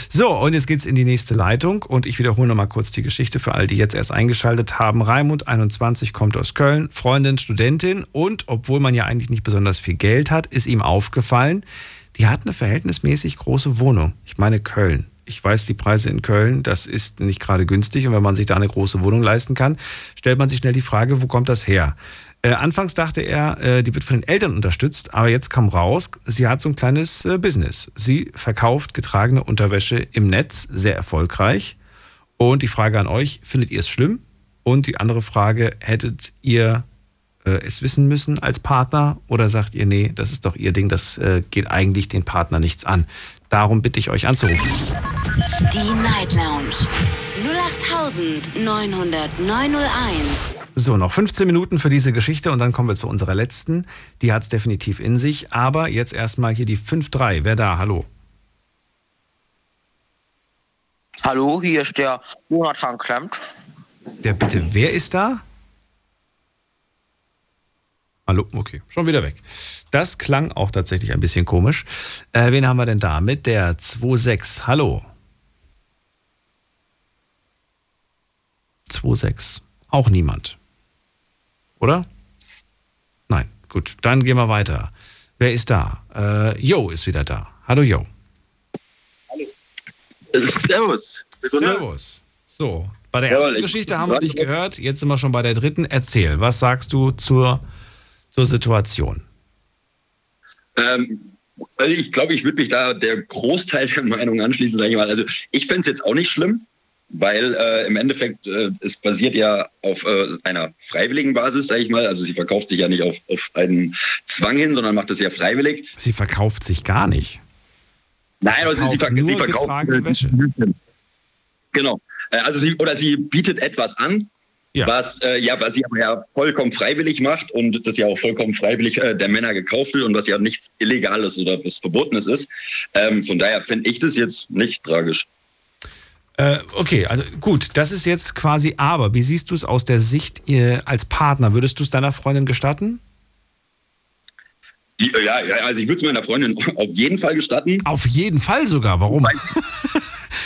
So, und jetzt geht's in die nächste Leitung und ich wiederhole nochmal kurz die Geschichte für alle, die jetzt erst eingeschaltet haben. Raimund, 21, kommt aus Köln, Freundin, Studentin und obwohl man ja eigentlich nicht besonders viel Geld hat, ist ihm aufgefallen, die hat eine verhältnismäßig große Wohnung. Ich meine Köln. Ich weiß, die Preise in Köln, das ist nicht gerade günstig und wenn man sich da eine große Wohnung leisten kann, stellt man sich schnell die Frage, wo kommt das her? Äh, anfangs dachte er, äh, die wird von den Eltern unterstützt, aber jetzt kam raus, sie hat so ein kleines äh, Business. Sie verkauft getragene Unterwäsche im Netz, sehr erfolgreich. Und die Frage an euch, findet ihr es schlimm? Und die andere Frage, hättet ihr äh, es wissen müssen als Partner oder sagt ihr, nee, das ist doch ihr Ding, das äh, geht eigentlich den Partner nichts an? Darum bitte ich euch anzurufen. Die Night Lounge 0890901. So, noch 15 Minuten für diese Geschichte und dann kommen wir zu unserer letzten. Die hat es definitiv in sich, aber jetzt erstmal hier die 5-3. Wer da? Hallo. Hallo, hier ist der Jonathan Klemmt. Der bitte, wer ist da? Hallo, okay, schon wieder weg. Das klang auch tatsächlich ein bisschen komisch. Äh, wen haben wir denn da? Mit der 2-6. Hallo. 2-6. Auch niemand. Oder? Nein, gut, dann gehen wir weiter. Wer ist da? Äh, Jo ist wieder da. Hallo Jo. Servus. Servus. So, bei der Jawohl, ersten ich- Geschichte haben wir dich gehört, jetzt sind wir schon bei der dritten. Erzähl, was sagst du zur, zur Situation? Ähm, also ich glaube, ich würde mich da der Großteil der Meinung anschließen, sage ich mal. Also ich fände es jetzt auch nicht schlimm, weil äh, im Endeffekt äh, es basiert ja auf äh, einer freiwilligen Basis, sage ich mal. Also sie verkauft sich ja nicht auf, auf einen Zwang hin, sondern macht es ja freiwillig. Sie verkauft sich gar nicht. Nein, also sie, nur sie verkauft getragene Wäsche. Genau. Äh, Also sie oder sie bietet etwas an, Ja. was äh, ja, was sie aber ja vollkommen freiwillig macht und das ja auch vollkommen freiwillig äh, der Männer gekauft wird und was ja nichts Illegales oder was Verbotenes ist. Ähm, von daher finde ich das jetzt nicht tragisch. Äh, okay, also gut, das ist jetzt quasi aber. Wie siehst du es aus der Sicht ihr, als Partner? Würdest du es deiner Freundin gestatten? Ja, ja, also ich würde es meiner Freundin auf jeden Fall gestatten. Auf jeden Fall sogar. Warum?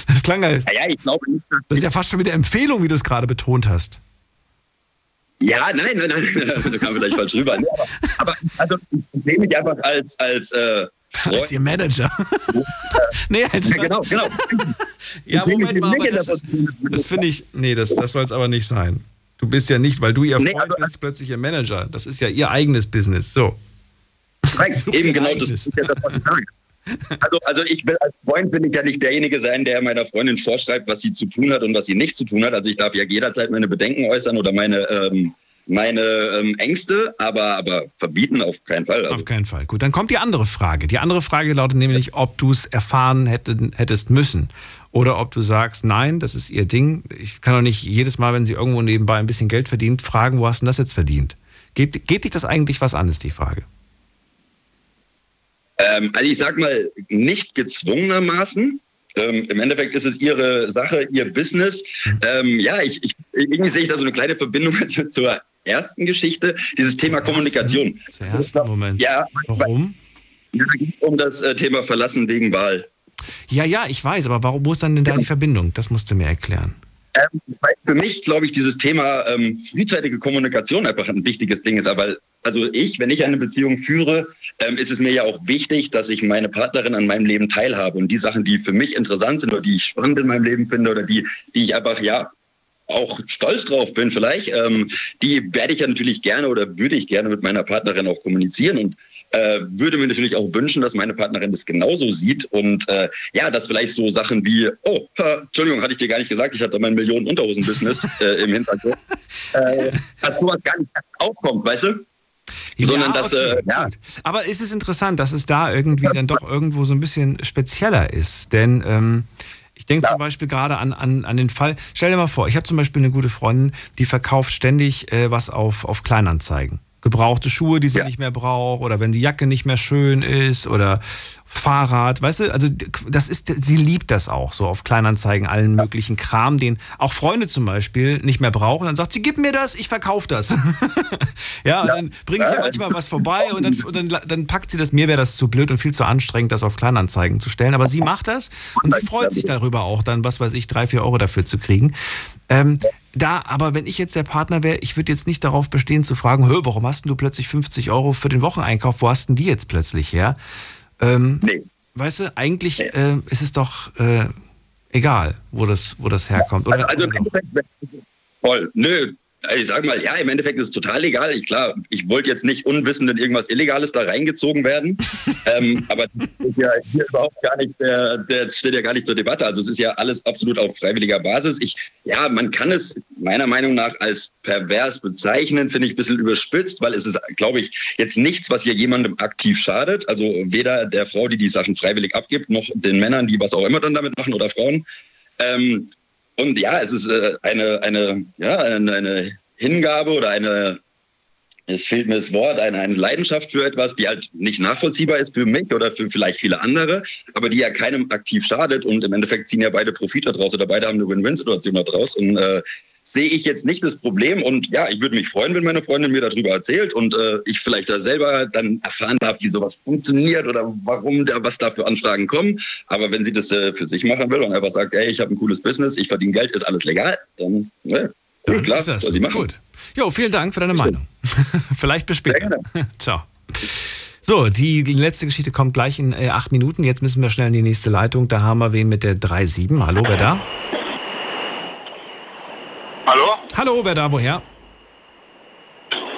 Das klang halt. Ja, ich glaube nicht. Das ist ja fast schon wieder Empfehlung, wie du es gerade betont hast. Ja, nein, nein, nein, da kam vielleicht falsch rüber. Nee, aber, aber also ich sehe mich einfach als als äh, Als ihr Manager. nee, als ja, genau, genau. Ja, Moment mal, aber das, ist, das finde ich, nee, das, das soll es aber nicht sein. Du bist ja nicht, weil du ihr Nee, Freund bist, plötzlich ihr Manager. Das ist ja ihr eigenes Business. So. Korrekt, eben genau eigenes. das ist ja das, was ich sage. Also, also ich will als Freund will ich ja nicht derjenige sein, der meiner Freundin vorschreibt, was sie zu tun hat und was sie nicht zu tun hat. Also ich darf ja jederzeit meine Bedenken äußern oder meine ähm, meine ähm, Ängste, aber aber verbieten auf keinen Fall. Also, Auf keinen Fall. Gut, dann kommt die andere Frage. Die andere Frage lautet nämlich, ob du es erfahren hätte, hättest müssen. Oder ob du sagst, nein, das ist ihr Ding. Ich kann doch nicht jedes Mal, wenn sie irgendwo nebenbei ein bisschen Geld verdient, fragen, wo hast du das jetzt verdient? Geht, geht dich das eigentlich was an, ist die Frage. Ähm, also ich sag mal, nicht gezwungenermaßen. Ähm, Im Endeffekt ist es ihre Sache, ihr Business. Ähm, ja, ich, ich, irgendwie sehe ich da so eine kleine Verbindung zu, zur ersten Geschichte, dieses Thema Kommunikation. Zum ersten Moment. Ja, Warum? Ja, um das äh, Thema Verlassen wegen Wahl. Ja, ja, ich weiß, aber warum, wo ist dann denn da die Verbindung? Das musst du mir erklären. Ähm, für mich, glaube ich, dieses Thema ähm, frühzeitige Kommunikation einfach ein wichtiges Ding ist. Aber also ich, wenn ich eine Beziehung führe, ähm, ist es mir ja auch wichtig, dass ich meine Partnerin an meinem Leben teilhabe. Und die Sachen, die für mich interessant sind oder die ich spannend in meinem Leben finde oder die, die ich einfach, ja, auch stolz drauf bin vielleicht, ähm, die werde ich ja natürlich gerne oder würde ich gerne mit meiner Partnerin auch kommunizieren. Und äh, würde mir natürlich auch wünschen, dass meine Partnerin das genauso sieht und äh, ja, dass vielleicht so Sachen wie, oh, ha, Entschuldigung, hatte ich dir gar nicht gesagt, ich habe da mein Millionen Unterhosen-Business äh, im Hintergrund, äh, dass sowas gar nicht aufkommt, weißt du? Ja, Sondern dass, okay, äh, ja. Aber ist es interessant, dass es da irgendwie dann doch irgendwo so ein bisschen spezieller ist? Denn ähm, ich denke zum Beispiel gerade an, an, an den Fall, stell dir mal vor, ich habe zum Beispiel eine gute Freundin, die verkauft ständig äh, was auf, auf Kleinanzeigen. Gebrauchte Schuhe, die sie nicht mehr braucht, oder wenn die Jacke nicht mehr schön ist, oder Fahrrad, weißt du, also das ist, sie liebt das auch, so auf Kleinanzeigen, allen möglichen Kram, den auch Freunde zum Beispiel nicht mehr brauchen. Dann sagt sie, gib mir das, ich verkaufe das. ja, und dann bringe ich ihr manchmal was vorbei und dann, und dann, dann packt sie das. Mir wäre das zu blöd und viel zu anstrengend, das auf Kleinanzeigen zu stellen. Aber sie macht das und sie freut sich darüber auch, dann, was weiß ich, drei, vier Euro dafür zu kriegen. Ähm, da, aber wenn ich jetzt der Partner wäre, ich würde jetzt nicht darauf bestehen zu fragen, Hö, warum hast denn du plötzlich 50 Euro für den Wocheneinkauf? Wo hast denn die jetzt plötzlich her? Ähm, nee. Weißt du, eigentlich äh, ist es doch äh, egal, wo das, wo das herkommt. Oder? Also Endeffekt, voll, nö. Ich sag mal, ja, im Endeffekt ist es total egal. Ich, klar, ich wollte jetzt nicht unwissend in irgendwas Illegales da reingezogen werden. ähm, aber das ist ja hier überhaupt gar nicht, der, der steht ja gar nicht zur Debatte. Also es ist ja alles absolut auf freiwilliger Basis. Ich, ja, man kann es meiner Meinung nach als pervers bezeichnen, finde ich ein bisschen überspitzt, weil es ist, glaube ich, jetzt nichts, was hier jemandem aktiv schadet. Also weder der Frau, die die Sachen freiwillig abgibt, noch den Männern, die was auch immer dann damit machen oder Frauen. Ähm, und ja, es ist äh, eine, eine, ja, eine, eine Hingabe oder eine, es fehlt mir das Wort, eine, eine Leidenschaft für etwas, die halt nicht nachvollziehbar ist für mich oder für vielleicht viele andere, aber die ja keinem aktiv schadet. Und im Endeffekt ziehen ja beide Profit daraus oder beide haben eine Win-Win-Situation daraus. Und äh, sehe ich jetzt nicht das Problem. Und ja, ich würde mich freuen, wenn meine Freundin mir darüber erzählt und äh, ich vielleicht da selber dann erfahren darf, wie sowas funktioniert oder warum da was da für Anfragen kommen. Aber wenn sie das äh, für sich machen will und einfach sagt, ey, ich habe ein cooles Business, ich verdiene Geld, ist alles legal, dann, ne, Dann klar, ist das soll machen. gut. Jo, vielen Dank für deine Meinung. Vielleicht bis später. Ciao. So, die letzte Geschichte kommt gleich in äh, acht Minuten. Jetzt müssen wir schnell in die nächste Leitung. Da haben wir wen mit der 3.7. Hallo, wer da? Hallo? Hallo, wer da? Woher?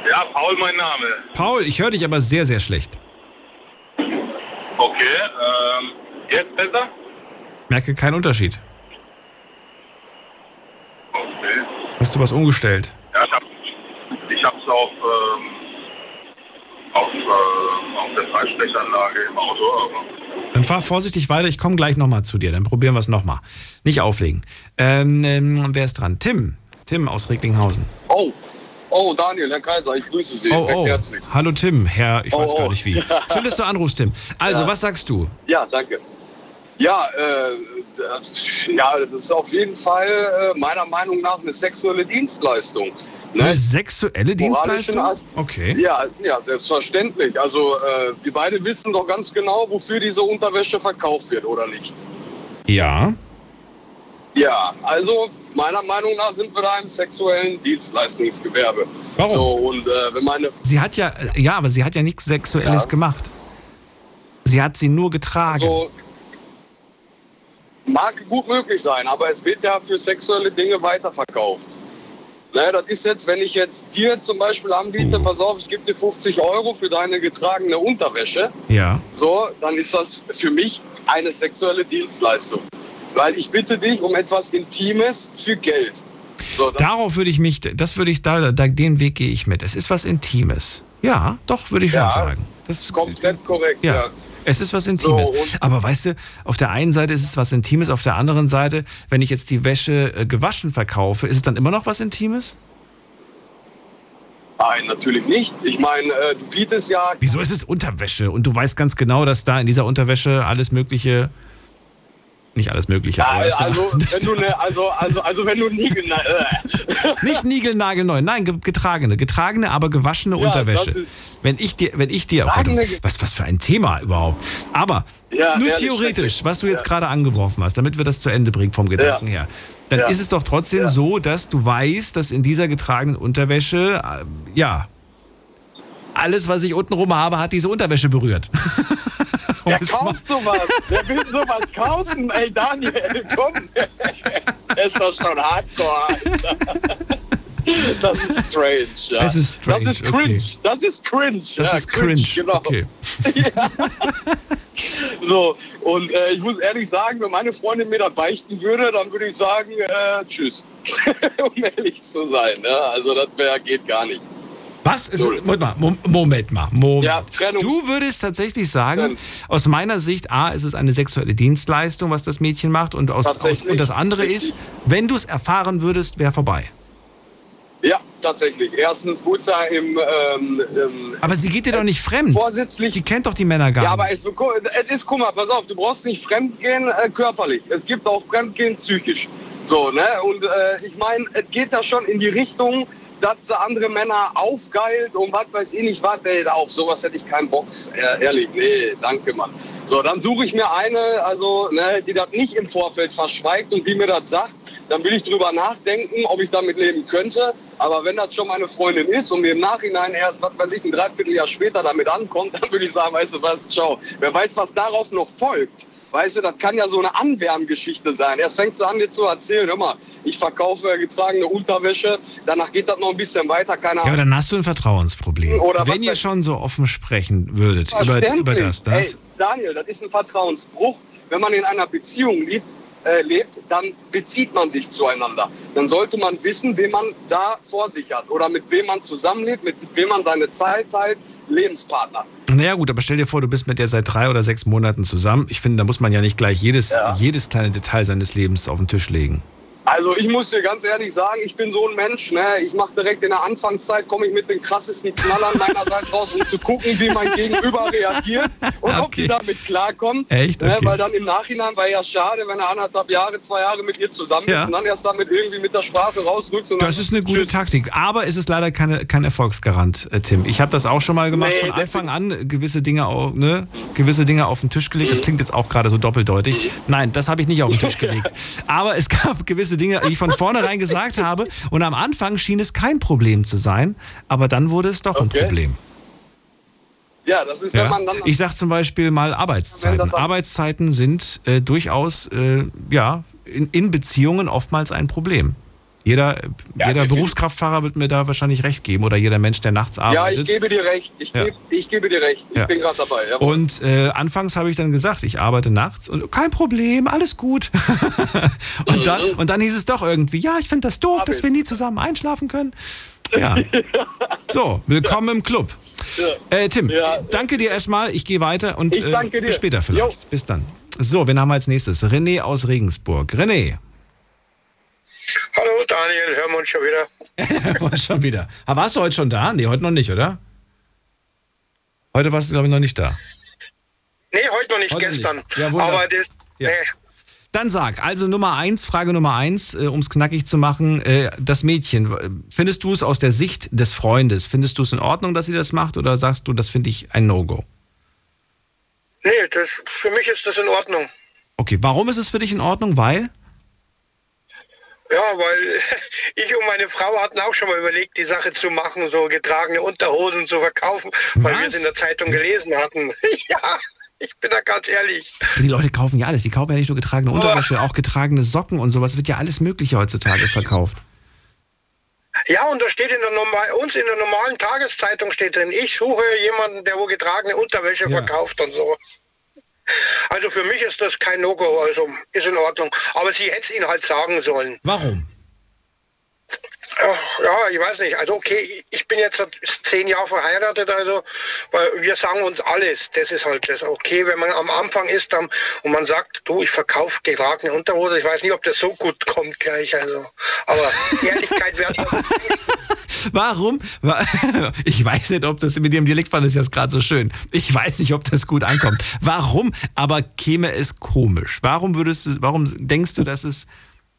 Ja, Paul mein Name. Paul, ich höre dich aber sehr, sehr schlecht. Okay, ähm, jetzt besser? Ich merke keinen Unterschied. Okay. Hast du was umgestellt? Ja, ich, hab, ich hab's auf, ähm, auf, äh, auf der Freisprechanlage im Auto, aber Dann fahr vorsichtig weiter. Ich komme gleich nochmal zu dir. Dann probieren wir es nochmal. Nicht auflegen. Ähm, ähm, wer ist dran? Tim. Tim aus Recklinghausen. Oh, oh, Daniel, Herr Kaiser, ich grüße Sie. Oh, oh. herzlich. Hallo Tim. Herr, ich Oh, weiß gar oh. nicht wie. Schön, dass du anrufst, Tim. Also, Ja. was sagst du? Ja, danke. Ja, äh, das- ja, das ist auf jeden Fall äh, meiner Meinung nach eine sexuelle Dienstleistung. Ne? Eine sexuelle Dienstleistung? Okay. Ja, ja, selbstverständlich. Also äh, wir beide wissen doch ganz genau, wofür diese Unterwäsche verkauft wird, oder nicht? Ja. Ja, also meiner Meinung nach sind wir da im sexuellen Dienstleistungsgewerbe. Warum? So, und äh, wenn meine Sie hat ja, äh, ja, aber sie hat ja nichts Sexuelles Ja. gemacht. Sie hat sie nur getragen. So, mag gut möglich sein, aber es wird ja für sexuelle Dinge weiterverkauft. Naja, das ist jetzt, wenn ich jetzt dir zum Beispiel anbiete, pass auf, ich gebe dir 50 Euro für deine getragene Unterwäsche, ja. so, dann ist das für mich eine sexuelle Dienstleistung. Weil ich bitte dich um etwas Intimes für Geld. So, Darauf würde ich mich, das würde ich, da, da, den Weg gehe ich mit. Es ist was Intimes. Ja, doch, würde ich schon Ja. sagen. Das ist komplett korrekt, ja. ja. Es ist was Intimes. So, Aber weißt du, auf der einen Seite ist es was Intimes, auf der anderen Seite, wenn ich jetzt die Wäsche äh, gewaschen verkaufe, ist es dann immer noch was Intimes? Nein, natürlich nicht. Ich meine, äh, du bietest ja Wieso ist es Unterwäsche? Und du weißt ganz genau, dass da in dieser Unterwäsche alles Mögliche. Nicht alles Mögliche. aber das- Also, wenn du ne, also, also, also wenn du nie genau, äh, Nicht niegelnagelneu, nein, ge- getragene, getragene, aber gewaschene Ja, Unterwäsche. Wenn ich dir, wenn ich dir, oh Gott, Getragene- was, was für ein Thema überhaupt. Aber Ja, nur theoretisch, was du jetzt gerade angeworfen hast, damit wir das zu Ende bringen vom Gedanken her, dann Ja. ist es doch trotzdem so, dass du weißt, dass in dieser getragenen Unterwäsche, äh, ja, alles, was ich untenrum habe, hat diese Unterwäsche berührt. Wer kauft sowas? Wer will sowas kaufen? Ey, Daniel, komm. Das ist doch schon hardcore, Alter. Das ist strange, ja. Es ist strange, Das ist cringe. okay. Das ist cringe. Das ja, ist cringe, Genau. okay. So, und äh, ich muss ehrlich sagen, wenn meine Freundin mir das beichten würde, dann würde ich sagen, äh, tschüss. um ehrlich zu sein. Ne? Also das wär, geht gar nicht. Was? Ist, Moment mal, Mom- Moment mal. Moment. Ja. Du würdest tatsächlich sagen, aus meiner Sicht, A, ist es eine sexuelle Dienstleistung, was das Mädchen macht, und, aus, aus, und das andere ist, wenn du es erfahren würdest, wäre vorbei. Ja, tatsächlich. Erstens gut sei im, ähm, ähm, Aber sie geht dir doch nicht fremd. Vorsätzlich. Sie kennt doch die Männer gar Ja, nicht. aber es, es ist, guck mal, pass auf, du brauchst nicht fremdgehen äh, körperlich. Es gibt auch fremdgehen psychisch. So, ne? Und äh, ich meine, es geht da schon in die Richtung, dass sie andere Männer aufgeilt und was weiß ich nicht was. Ey, auf sowas hätte ich keinen Bock. Ehrlich, nee, danke, Mann. So, dann suche ich mir eine, also, ne, die das nicht im Vorfeld verschweigt und die mir das sagt. Dann will ich drüber nachdenken, ob ich damit leben könnte. Aber wenn das schon meine Freundin ist und mir im Nachhinein erst, was weiß ich, ein Dreivierteljahr später damit ankommt, dann würde ich sagen, weißt du was, ciao. Wer weiß, was darauf noch folgt. Weißt du, das kann ja so eine Anwärmgeschichte sein. Erst fängt sie an, dir zu erzählen, hör mal, ich verkaufe getragene Unterwäsche, danach geht das noch ein bisschen weiter, keine Ja, aber Ahnung. dann hast du ein Vertrauensproblem. Oder Wenn ihr schon so offen sprechen würdet über, über das, das. Ey, Daniel, das ist ein Vertrauensbruch. Wenn man in einer Beziehung lebt, äh, lebt, dann bezieht man sich zueinander. Dann sollte man wissen, wen man da vor sich hat oder mit wem man zusammenlebt, mit wem man seine Zeit teilt, Lebenspartner. Naja gut, aber stell dir vor, du bist mit der seit drei oder sechs Monaten zusammen. Ich finde, da muss man ja nicht gleich jedes, jedes kleine Detail seines Lebens auf den Tisch legen. Also ich muss dir ganz ehrlich sagen, ich bin so ein Mensch, ne? ich mache direkt in der Anfangszeit, komme ich mit den krassesten Knallern meinerseits raus, um zu gucken, wie mein Gegenüber reagiert und ob die damit klarkommen. Echt? Ne? Okay. Weil dann im Nachhinein war ja schade, wenn er anderthalb Jahre, zwei Jahre mit ihr zusammen ist Ja. und dann erst damit irgendwie mit der Sprache rausrückst. Und Das ist eine gute Taktik, aber es ist leider keine, kein Erfolgsgarant, äh, Tim. Ich habe das auch schon mal gemacht, Nee, von Anfang an gewisse Dinge, au- ne, gewisse Dinge auf den Tisch gelegt. Das klingt jetzt auch gerade so doppeldeutig. Nein, das habe ich nicht auf den Tisch gelegt. Aber es gab gewisse Dinge, die ich von vornherein gesagt habe. Und am Anfang schien es kein Problem zu sein, aber dann wurde es doch ein Okay. Problem. Ja, das ist, wenn Ja. man dann... Ich sage zum Beispiel mal Arbeitszeiten. Arbeitszeiten sind äh, durchaus äh, ja, in, in Beziehungen oftmals ein Problem. Jeder, jeder Berufskraftfahrer wird mir da wahrscheinlich recht geben oder jeder Mensch, der nachts ja, arbeitet. ich gebe dir recht. Ich, Ja. gebe, ich gebe dir recht. Ich Ja. bin gerade dabei. Ja. Und äh, anfangs habe ich dann gesagt, ich arbeite nachts und kein Problem, alles gut. und, dann, und dann hieß es doch irgendwie, ja, ich finde das doof, dass wir nie zusammen einschlafen können. Ja. So, willkommen im Club. Äh, Tim, danke dir erstmal. Ich gehe weiter und Ich danke äh, dir. bis später vielleicht. Bis dann. So, wen haben wir als nächstes? René aus Regensburg. René. Hallo Daniel, hören wir uns schon wieder. schon wieder. Aber warst du heute schon da? Nee, heute noch nicht, oder? Heute warst du, glaube ich, noch nicht da. Nee, heute noch nicht, Heute gestern. nicht. Ja. Aber das, Ja. nee, Dann sag, also Nummer eins, Frage Nummer eins, äh, um es knackig zu machen, äh, das Mädchen, findest du es aus der Sicht des Freundes, findest du es in Ordnung, dass sie das macht oder sagst du, das finde ich ein No-Go? nee das, für mich ist das in Ordnung. Okay, warum ist es für dich in Ordnung? Weil? Ja, weil ich und meine Frau hatten auch schon mal überlegt, die Sache zu machen, so getragene Unterhosen zu verkaufen, weil wir es in der Zeitung gelesen hatten. ja, ich bin da ganz ehrlich. Die Leute kaufen ja alles, die kaufen ja nicht nur getragene Unterwäsche, auch getragene Socken und sowas, wird ja alles mögliche heutzutage verkauft. Ja, und da steht in der normal, uns in der normalen Tageszeitung steht drin, ich suche jemanden, der wo getragene Unterwäsche verkauft und so. Also für mich ist das kein No-Go, also ist in Ordnung. Aber sie hätte es ihnen halt sagen sollen. Warum? Ja, Ja, ich weiß nicht. Also okay, ich bin jetzt zehn Jahren verheiratet, also weil wir sagen uns alles. Das ist halt das. Okay, wenn man am Anfang ist dann, und man sagt, du, ich verkaufe getragene Unterhose. Ich weiß nicht, ob das so gut kommt gleich. Also, aber Ehrlichkeit wäre Warum? wa- Ich weiß nicht, ob das mit dem Dialekt fand es jetzt gerade so schön. Ich weiß nicht, ob das gut ankommt. Warum? Aber käme es komisch? Warum würdest du, warum denkst du, dass es,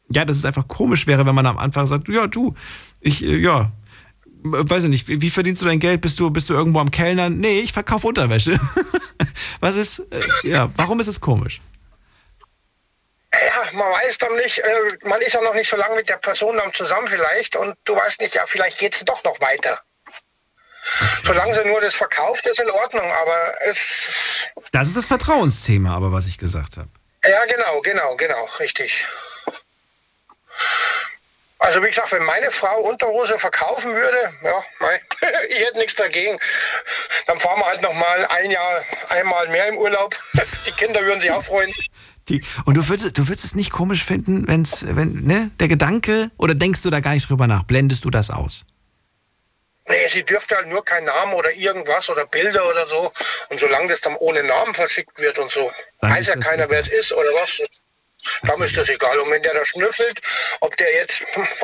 ja, dass es einfach komisch wäre, wenn man am Anfang sagt, ja, du, ich, äh, ja, weiß ich nicht, wie, wie verdienst du dein Geld? Bist du, bist du irgendwo am Kellnern? Nee, ich verkaufe Unterwäsche. Was ist, äh, ja, warum ist es komisch? Ja, man weiß dann nicht, äh, man ist ja noch nicht so lange mit der Person dann zusammen vielleicht und du weißt nicht, ja, vielleicht geht es doch noch weiter. Solange sie nur das verkauft, ist in Ordnung, aber es. Das ist das Vertrauensthema, aber was ich gesagt habe. Ja, genau, genau, genau, richtig. Also wie gesagt, wenn meine Frau Unterhose verkaufen würde, ja, mei, ich hätte nichts dagegen. Dann fahren wir halt noch mal ein Jahr, einmal mehr im Urlaub. Die Kinder würden sich auch freuen. Die, und du würdest, du würdest es nicht komisch finden, wenn's, wenn, ne, der Gedanke, oder denkst du da gar nicht drüber nach? Blendest du das aus? Nee, sie dürfte halt nur keinen Namen oder irgendwas oder Bilder oder so. Und solange das dann ohne Namen verschickt wird und so, Dann weiß ja keiner, wer es ist oder was. Dann ist das egal. Und wenn der da schnüffelt, ob der jetzt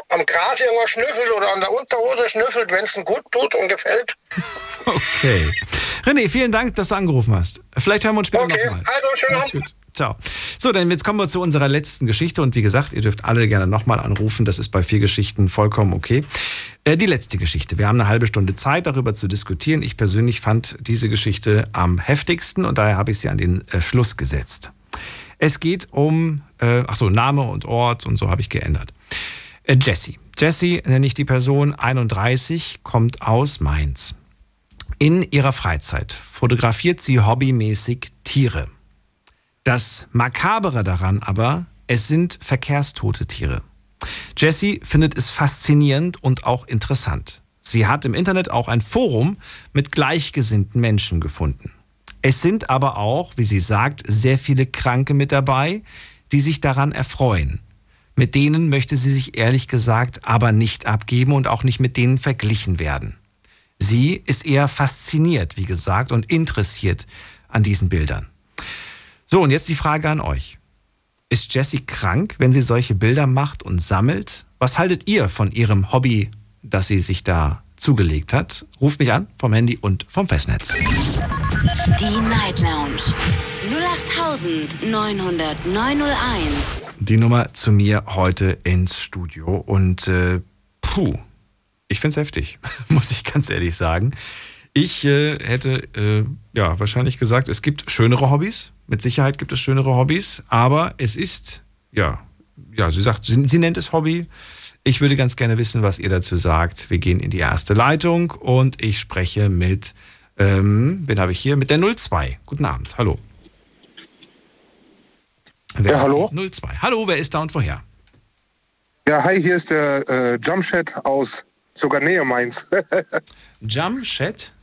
am Gras irgendwas schnüffelt oder an der Unterhose schnüffelt, wenn es ihm gut tut und gefällt. Okay. René, vielen Dank, dass du angerufen hast. Vielleicht hören wir uns später Okay, nochmal. also schönen Mach's Abend. gut. Ciao. So, dann jetzt kommen wir zu unserer letzten Geschichte und wie gesagt, ihr dürft alle gerne nochmal anrufen. Das ist bei vier Geschichten vollkommen okay. Äh, die letzte Geschichte. Wir haben eine halbe Stunde Zeit, darüber zu diskutieren. Ich persönlich fand diese Geschichte am heftigsten und daher habe ich sie an den äh, Schluss gesetzt. Es geht um, äh, ach so, Name und Ort und so habe ich geändert. Äh, Jessie. Jessie nenne ich die Person, 31, kommt aus Mainz. In ihrer Freizeit fotografiert sie hobbymäßig Tiere. Das Makabere daran aber, es sind verkehrstote Tiere. Jessie findet es faszinierend und auch interessant. Sie hat im Internet auch ein Forum mit gleichgesinnten Menschen gefunden. Es sind aber auch, wie sie sagt, sehr viele Kranke mit dabei, die sich daran erfreuen. Mit denen möchte sie sich ehrlich gesagt aber nicht abgeben und auch nicht mit denen verglichen werden. Sie ist eher fasziniert, wie gesagt, und interessiert an diesen Bildern. So, und jetzt die Frage an euch. Ist Jessie krank, wenn sie solche Bilder macht und sammelt? Was haltet ihr von ihrem Hobby, das sie sich da zugelegt hat? Ruft mich an vom Handy und vom Festnetz. Die Night Lounge 0890901. Die Nummer zu mir heute ins Studio und äh, puh, ich find's heftig, muss ich ganz ehrlich sagen. Ich äh, hätte äh, ja wahrscheinlich gesagt, es gibt schönere Hobbys. Mit Sicherheit gibt es schönere Hobbys, aber es ist ja ja, sie sagt, sie, sie nennt es Hobby. Ich würde ganz gerne wissen, was ihr dazu sagt. Wir gehen in die erste Leitung und ich spreche mit, ähm, wen habe ich hier? Mit der 02. Guten Abend, hallo. Wer Ja, hallo? die 02. Hallo, wer ist da und woher? Ja, hi, hier ist der äh, Jumpchat aus sogar Nähe Mainz. Jumpchat?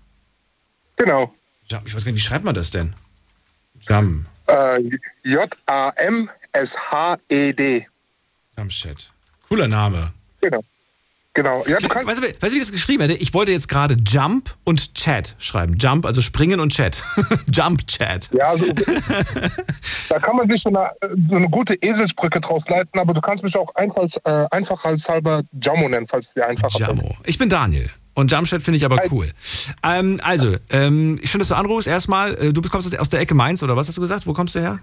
Genau. Ich weiß gar nicht, wie schreibt man das denn? Jump. Äh, J-A-M-S-H-E-D. Jumpchat. Cooler Name. Genau. Genau. Ja, du weißt, du, weißt du, wie ich das geschrieben hätte? Ich wollte jetzt gerade Jump und Chat schreiben. Jump, also springen und Chat. Jump Chat. Ja, also, da kann man sich so eine, so eine gute Eselsbrücke draus leiten, aber du kannst mich auch einfach, äh, einfach als halber Jammo nennen, falls es dir einfacher Jammo. Ich bin Daniel. Und Jumpchat finde ich aber cool. Ähm, also, ähm, schön, dass du anrufst. Erstmal, äh, du kommst aus der Ecke Mainz, oder was hast du gesagt? Wo kommst du her?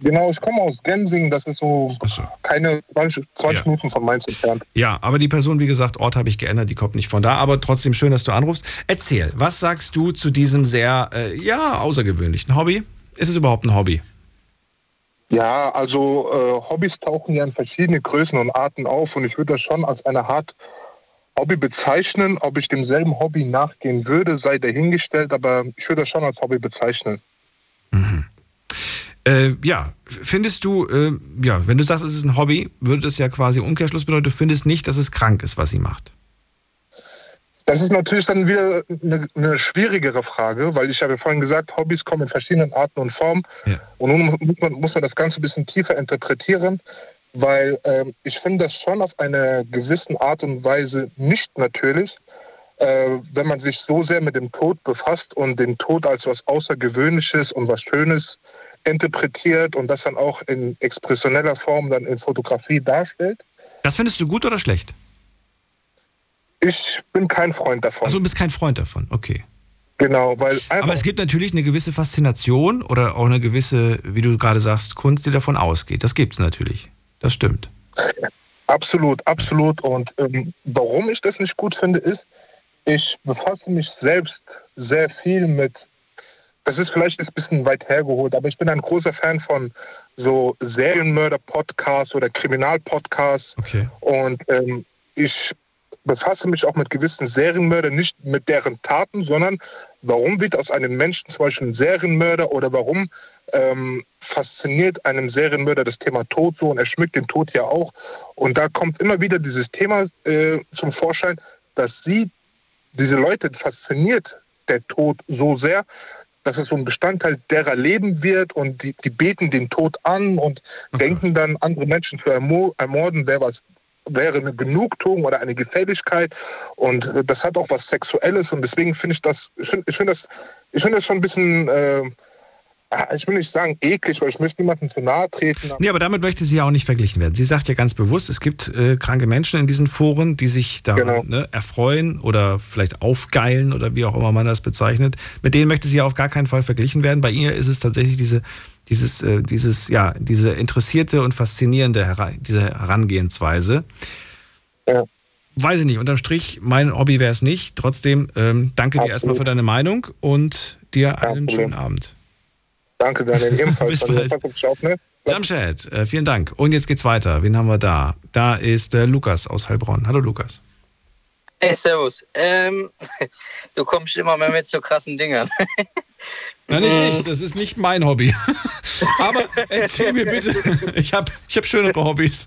Genau, ich komme aus Gensingen, das ist so, keine 20, 20 Ja. Minuten von Mainz entfernt. Ja, aber die Person, wie gesagt, Ort habe ich geändert, die kommt nicht von da. Aber trotzdem schön, dass du anrufst. Erzähl, was sagst du zu diesem sehr, äh, ja, außergewöhnlichen Hobby? Ist es überhaupt ein Hobby? Ja, also äh, Hobbys tauchen ja in verschiedene Größen und Arten auf und ich würde das schon als eine Art Hobby bezeichnen. Ob ich demselben Hobby nachgehen würde, sei dahingestellt, aber ich würde das schon als Hobby bezeichnen. Äh, ja, findest du, äh, ja, wenn du sagst, es ist ein Hobby, würde das ja quasi Umkehrschluss bedeuten, du findest nicht, dass es krank ist, was sie macht. Das ist natürlich dann wieder eine, eine schwierigere Frage, weil ich habe ja vorhin gesagt, Hobbys kommen in verschiedenen Arten und Formen. Und nun muss man, muss man das Ganze ein bisschen tiefer interpretieren, weil ähm, ich finde das schon auf eine gewisse Art und Weise nicht natürlich, äh, wenn man sich so sehr mit dem Tod befasst und den Tod als was Außergewöhnliches und was Schönes interpretiert und das dann auch in expressioneller Form dann in Fotografie darstellt. Das findest du gut oder schlecht? Ich bin kein Freund davon. Also du bist kein Freund davon, okay. Genau, weil Aber es gibt natürlich eine gewisse Faszination oder auch eine gewisse, wie du gerade sagst, Kunst, die davon ausgeht. Das gibt es natürlich. Das stimmt. Absolut, absolut. Und ähm, warum ich das nicht gut finde, ist, ich befasse mich selbst sehr viel mit, das ist vielleicht ein bisschen weit hergeholt, aber ich bin ein großer Fan von so Serienmörder-Podcasts oder Kriminal-Podcasts. Okay. Und ähm, ich befasse mich auch mit gewissen Serienmördern, nicht mit deren Taten, sondern warum wird aus einem Menschen zum Beispiel ein Serienmörder oder warum ähm, fasziniert einem Serienmörder das Thema Tod so und er schmückt den Tod ja auch. Und da kommt immer wieder dieses Thema äh, zum Vorschein, dass sie, diese Leute fasziniert der Tod so sehr, dass es so ein Bestandteil derer Leben wird und die, die beten den Tod an und okay. denken dann, andere Menschen zu ermorden, wäre was wäre eine Genugtuung oder eine Gefälligkeit und äh, das hat auch was Sexuelles und deswegen finde ich das, ich finde find das, ich finde das schon ein bisschen, äh, ich will nicht sagen eklig, weil ich möchte niemandem zu nahe treten. Nee, aber damit möchte sie ja auch nicht verglichen werden. Sie sagt ja ganz bewusst, es gibt äh, kranke Menschen in diesen Foren, die sich daran genau. ne, erfreuen oder vielleicht aufgeilen oder wie auch immer man das bezeichnet. Mit denen möchte sie ja auf gar keinen Fall verglichen werden. Bei ihr ist es tatsächlich diese dieses, äh, dieses, ja, diese interessierte und faszinierende diese Herangehensweise. Ja. Weiß ich nicht, unterm Strich, mein Hobby wäre es nicht. Trotzdem, ähm, danke Absolut. dir erstmal für deine Meinung und dir einen schönen Abend. Danke, Daniel. Ebenfalls. Bis bald. Ne? Jamshed, äh, vielen Dank. Und jetzt geht's weiter. Wen haben wir da? Da ist äh, Lukas aus Heilbronn. Hallo, Lukas. Hey, servus. Ähm, du kommst immer mehr mit so krassen Dingern. Nein, nicht ich. Das ist nicht mein Hobby. Aber erzähl mir bitte. Ich habe ich hab schönere Hobbys.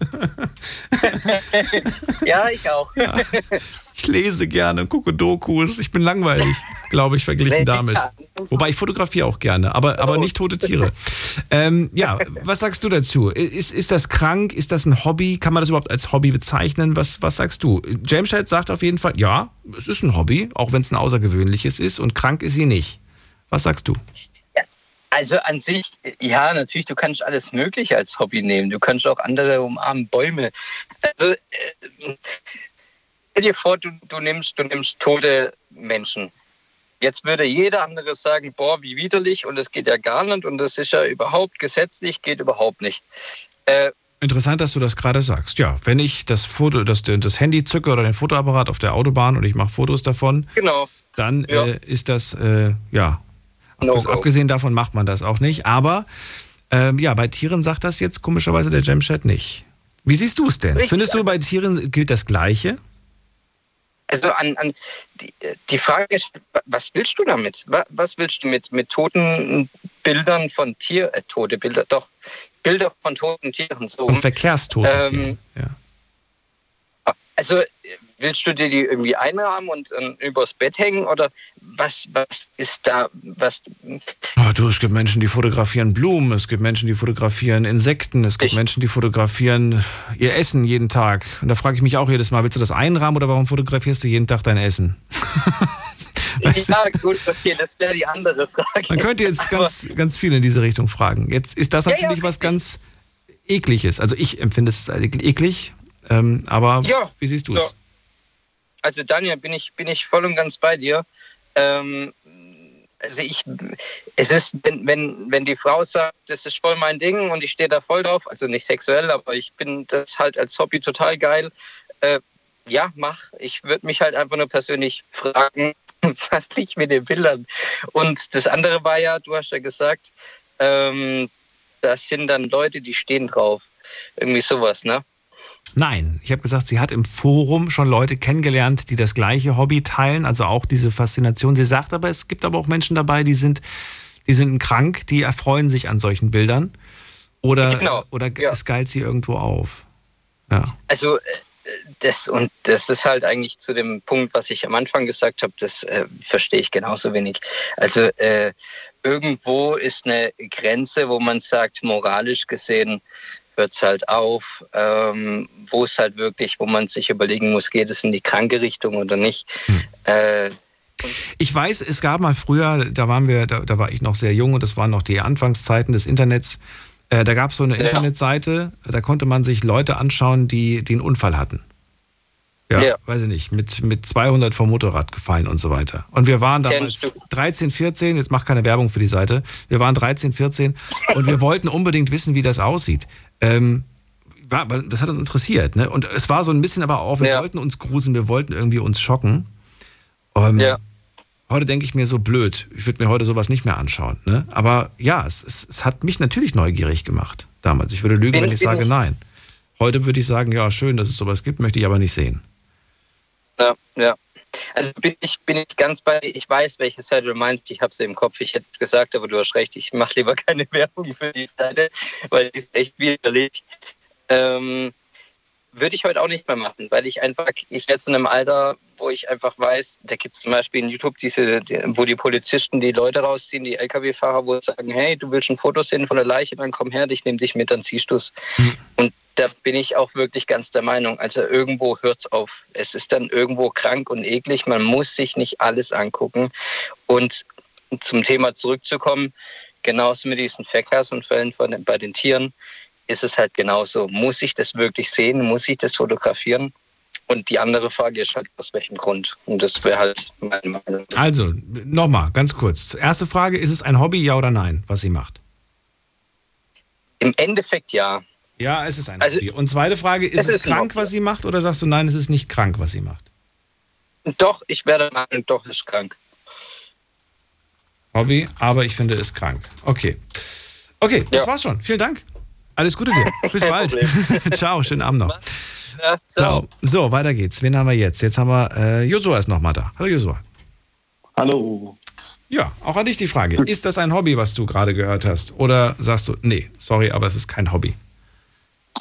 ja, ich auch. Ja. Ich lese gerne, gucke Dokus. Ich bin langweilig, glaube ich, verglichen damit. Wobei ich fotografiere auch gerne, aber, aber nicht tote Tiere. Ähm, ja, was sagst du dazu? Ist, ist das krank? Ist das ein Hobby? Kann man das überhaupt als Hobby bezeichnen? Was, was sagst du? James sagt auf jeden Fall, ja, es ist ein Hobby, auch wenn es ein außergewöhnliches ist und krank ist sie nicht. Was sagst du? Also an sich, ja, natürlich, du kannst alles Mögliche als Hobby nehmen. Du kannst auch andere umarmen, Bäume. Also äh, stell dir vor, du, du, nimmst, du nimmst tote Menschen. Jetzt würde jeder andere sagen, boah, wie widerlich und das geht ja gar nicht und das ist ja überhaupt gesetzlich, geht überhaupt nicht. Äh, Interessant, dass du das gerade sagst. Ja, wenn ich das Foto, das, das Handy zücke oder den Fotoapparat auf der Autobahn und ich mache Fotos davon, genau. dann ja. äh, ist das äh, ja No Abgesehen davon macht man das auch nicht. Aber ähm, ja, bei Tieren sagt das jetzt komischerweise der Jamchat nicht. Wie siehst du es denn? Richtig. Findest du, bei Tieren gilt das Gleiche? Also an, an die, die, Frage ist, was willst du damit? Was willst du mit, mit toten Bildern von Tier, äh, tote Bilder, doch, Bilder von toten Tieren so. Und Verkehrstoten ähm, ja. Also willst du dir die irgendwie einrahmen und äh, übers Bett hängen oder was, was ist da, was? Oh, du, es gibt Menschen, die fotografieren Blumen, es gibt Menschen, die fotografieren Insekten, es gibt ich. Menschen, die fotografieren ihr Essen jeden Tag. Und da frage ich mich auch jedes Mal, willst du das einrahmen oder warum fotografierst du jeden Tag dein Essen? Weißt ja, gut, okay, das wäre die andere Frage. Man könnte jetzt ganz, ganz viel in diese Richtung fragen. Jetzt ist das natürlich ja, ja, was ganz ekliges. Also ich empfinde es als eklig, ähm, aber ja, wie siehst du es? Also Daniel, bin ich, bin ich voll und ganz bei dir. Ähm, also ich, es ist, wenn, wenn, wenn die Frau sagt, das ist voll mein Ding und ich stehe da voll drauf, also nicht sexuell, aber ich bin das halt als Hobby total geil. Äh, ja, mach. Ich würde mich halt einfach nur persönlich fragen, was liegt mit den Bildern? Und das andere war ja, du hast ja gesagt, ähm, das sind dann Leute, die stehen drauf. Irgendwie sowas, ne? Nein, ich habe gesagt, sie hat im Forum schon Leute kennengelernt, die das gleiche Hobby teilen, also auch diese Faszination. Sie sagt aber, es gibt aber auch Menschen dabei, die sind, die sind krank, die erfreuen sich an solchen Bildern. Oder, genau. oder ja. es geilt sie irgendwo auf. Ja. Also äh, das und das ist halt eigentlich zu dem Punkt, was ich am Anfang gesagt habe, das äh, verstehe ich genauso wenig. Also äh, irgendwo ist eine Grenze, wo man sagt, moralisch gesehen, hört es halt auf, ähm, wo es halt wirklich, wo man sich überlegen muss, geht es in die kranke Richtung oder nicht. Hm. Äh, ich weiß, es gab mal früher, da waren wir, da, da, war ich noch sehr jung und das waren noch die Anfangszeiten des Internets. Äh, da gab es so eine ja. Internetseite, da konnte man sich Leute anschauen, die, die einen Unfall hatten. Ja, Ja. weiß ich nicht, mit, mit 200 vom Motorrad gefallen und so weiter. Und wir waren damals Kennst du. 13, 14, jetzt mach keine Werbung für die Seite, wir waren 13, 14 und wir wollten unbedingt wissen, wie das aussieht. Ähm, war, weil das hat uns interessiert, ne? Und es war so ein bisschen aber auch, wir wollten uns grusen, wir wollten irgendwie uns schocken. Ähm, Heute denke ich mir so blöd, ich würde mir heute sowas nicht mehr anschauen. Ne? Aber ja, es, es, es hat mich natürlich neugierig gemacht damals. Ich würde lügen, Bin- wenn ich sage ich- nein. Heute würde ich sagen, ja, schön, dass es sowas gibt, möchte ich aber nicht sehen. Ja, ja. Also bin ich, bin ich ganz bei. Ich weiß, welche Seite du meinst. Ich habe sie im Kopf. Ich hätte gesagt, aber du hast recht. Ich mache lieber keine Werbung für die Seite, weil die ist echt widerlich. Ähm, würde ich heute auch nicht mehr machen, weil ich einfach, ich jetzt in einem Alter, wo ich einfach weiß, da gibt es zum Beispiel in YouTube diese, die, wo die Polizisten die Leute rausziehen, die Lkw-Fahrer, wo sie sagen, hey, du willst ein Foto sehen von der Leiche, dann komm her, ich nehme dich mit, dann ziehst du es. Und da bin ich auch wirklich ganz der Meinung. Also irgendwo hört es auf. Es ist dann irgendwo krank und eklig. Man muss sich nicht alles angucken. Und zum Thema zurückzukommen, genauso mit diesen Verkehrsunfällen von den, bei den Tieren, ist es halt genauso. Muss ich das wirklich sehen? Muss ich das fotografieren? Und die andere Frage ist halt, aus welchem Grund? Und das wäre halt meine Meinung. Also, nochmal, ganz kurz. Erste Frage, ist es ein Hobby, ja oder nein, was sie macht? Im Endeffekt ja. Ja, es ist ein Also, Hobby. Und zweite Frage, ist es es, ist krank, was sie macht, oder sagst du, nein, es ist nicht krank, was sie macht? Doch, ich werde Meinung, doch, ist krank. Hobby, aber ich finde es krank. Okay. Okay, das war's schon. Vielen Dank. Alles Gute dir. Bis bald. Ciao, schönen Abend noch. Ja, Ciao. So, weiter geht's. Wen haben wir jetzt? Jetzt haben wir, äh, Josua ist nochmal da. Hallo Josua. Hallo. Ja, auch an dich die Frage. Ist das ein Hobby, was du gerade gehört hast? Oder sagst du, nee, sorry, aber es ist kein Hobby?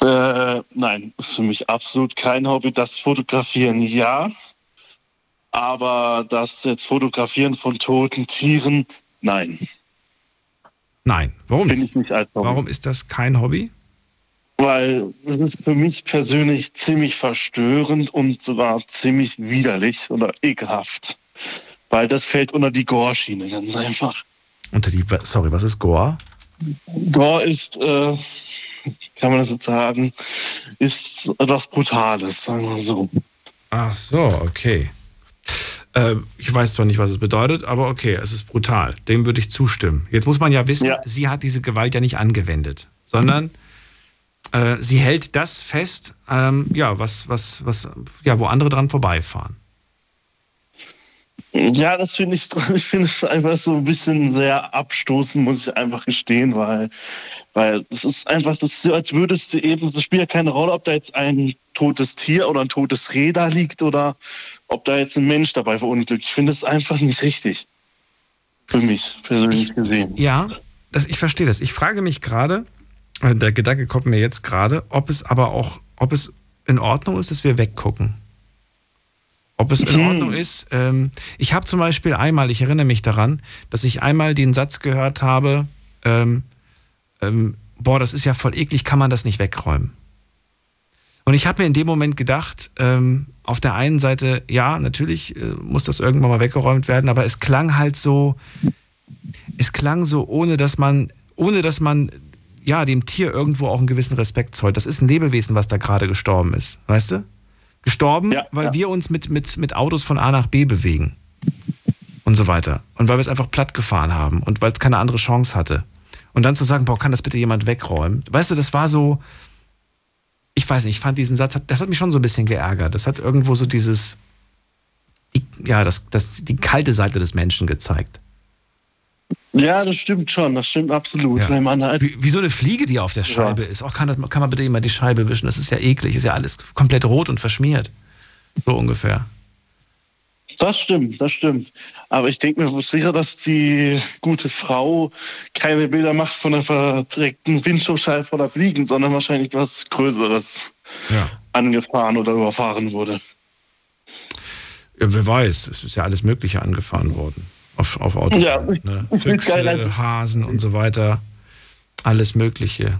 Äh, nein, ist für mich absolut kein Hobby. Das Fotografieren ja, aber das jetzt Fotografieren von toten Tieren, nein. Nein. Warum Bin ich nicht als Hobby. Warum ist das kein Hobby? Weil es ist für mich persönlich ziemlich verstörend und sogar ziemlich widerlich oder ekelhaft. Weil das fällt unter die Gore-Schiene ganz einfach. Unter die, sorry, was ist Gore? Gore ist, äh, kann man das jetzt sagen, ist etwas Brutales, sagen wir so. Ach so, okay. Äh, ich weiß zwar nicht, was es bedeutet, aber okay, es ist brutal. Dem würde ich zustimmen. Jetzt muss man ja wissen, sie hat diese Gewalt ja nicht angewendet, sondern äh, sie hält das fest, ähm, ja, was, was, was, ja, wo andere dran vorbeifahren. Ja, das finde ich, ich finde es einfach so ein bisschen sehr abstoßend, muss ich einfach gestehen, weil, weil es ist einfach, das ist so, als würdest du eben, es spielt ja keine Rolle, ob da jetzt ein totes Tier oder ein totes Reh da liegt oder ob da jetzt ein Mensch dabei verunglückt. Ich finde es einfach nicht richtig. Für mich persönlich gesehen. Ja, das, ich verstehe das. Ich frage mich gerade, äh, der Gedanke kommt mir jetzt gerade, ob es aber auch, ob es in Ordnung ist, dass wir weggucken. Ob es in Ordnung ist. Ähm, ich habe zum Beispiel einmal, ich erinnere mich daran, dass ich einmal den Satz gehört habe, ähm, ähm, boah, das ist ja voll eklig, kann man das nicht wegräumen? Und ich habe mir in dem Moment gedacht, ähm, auf der einen Seite, ja, natürlich äh, muss das irgendwann mal weggeräumt werden, aber es klang halt so, es klang so, ohne dass man, ohne dass man ja dem Tier irgendwo auch einen gewissen Respekt zollt. Das ist ein Lebewesen, was da gerade gestorben ist, weißt du? Gestorben, weil wir uns mit, mit, mit Autos von A nach B bewegen und so weiter. Und weil wir es einfach platt gefahren haben und weil es keine andere Chance hatte. Und dann zu sagen, boah, kann das bitte jemand wegräumen? Weißt du, das war so, ich weiß nicht, ich fand diesen Satz, das hat mich schon so ein bisschen geärgert. Das hat irgendwo so dieses, die, ja, das, das, die kalte Seite des Menschen gezeigt. Ja, das stimmt schon, das stimmt absolut. Ja. Weil man halt, Wie, wie so eine Fliege, die auf der Scheibe ist. Auch kann, das, kann man bitte immer die Scheibe wischen? Das ist ja eklig, ist ja alles komplett rot und verschmiert. So ungefähr. Das stimmt, das stimmt. Aber ich denke mir sicher, dass die gute Frau keine Bilder macht von einer verdreckten Windschutzscheibe oder Fliegen, sondern wahrscheinlich was Größeres angefahren oder überfahren wurde. Ja, wer weiß, es ist ja alles Mögliche angefahren worden. Auf, auf Autobahn. Ja, ne? ich geil, also- Füchse, Hasen und so weiter. Alles Mögliche.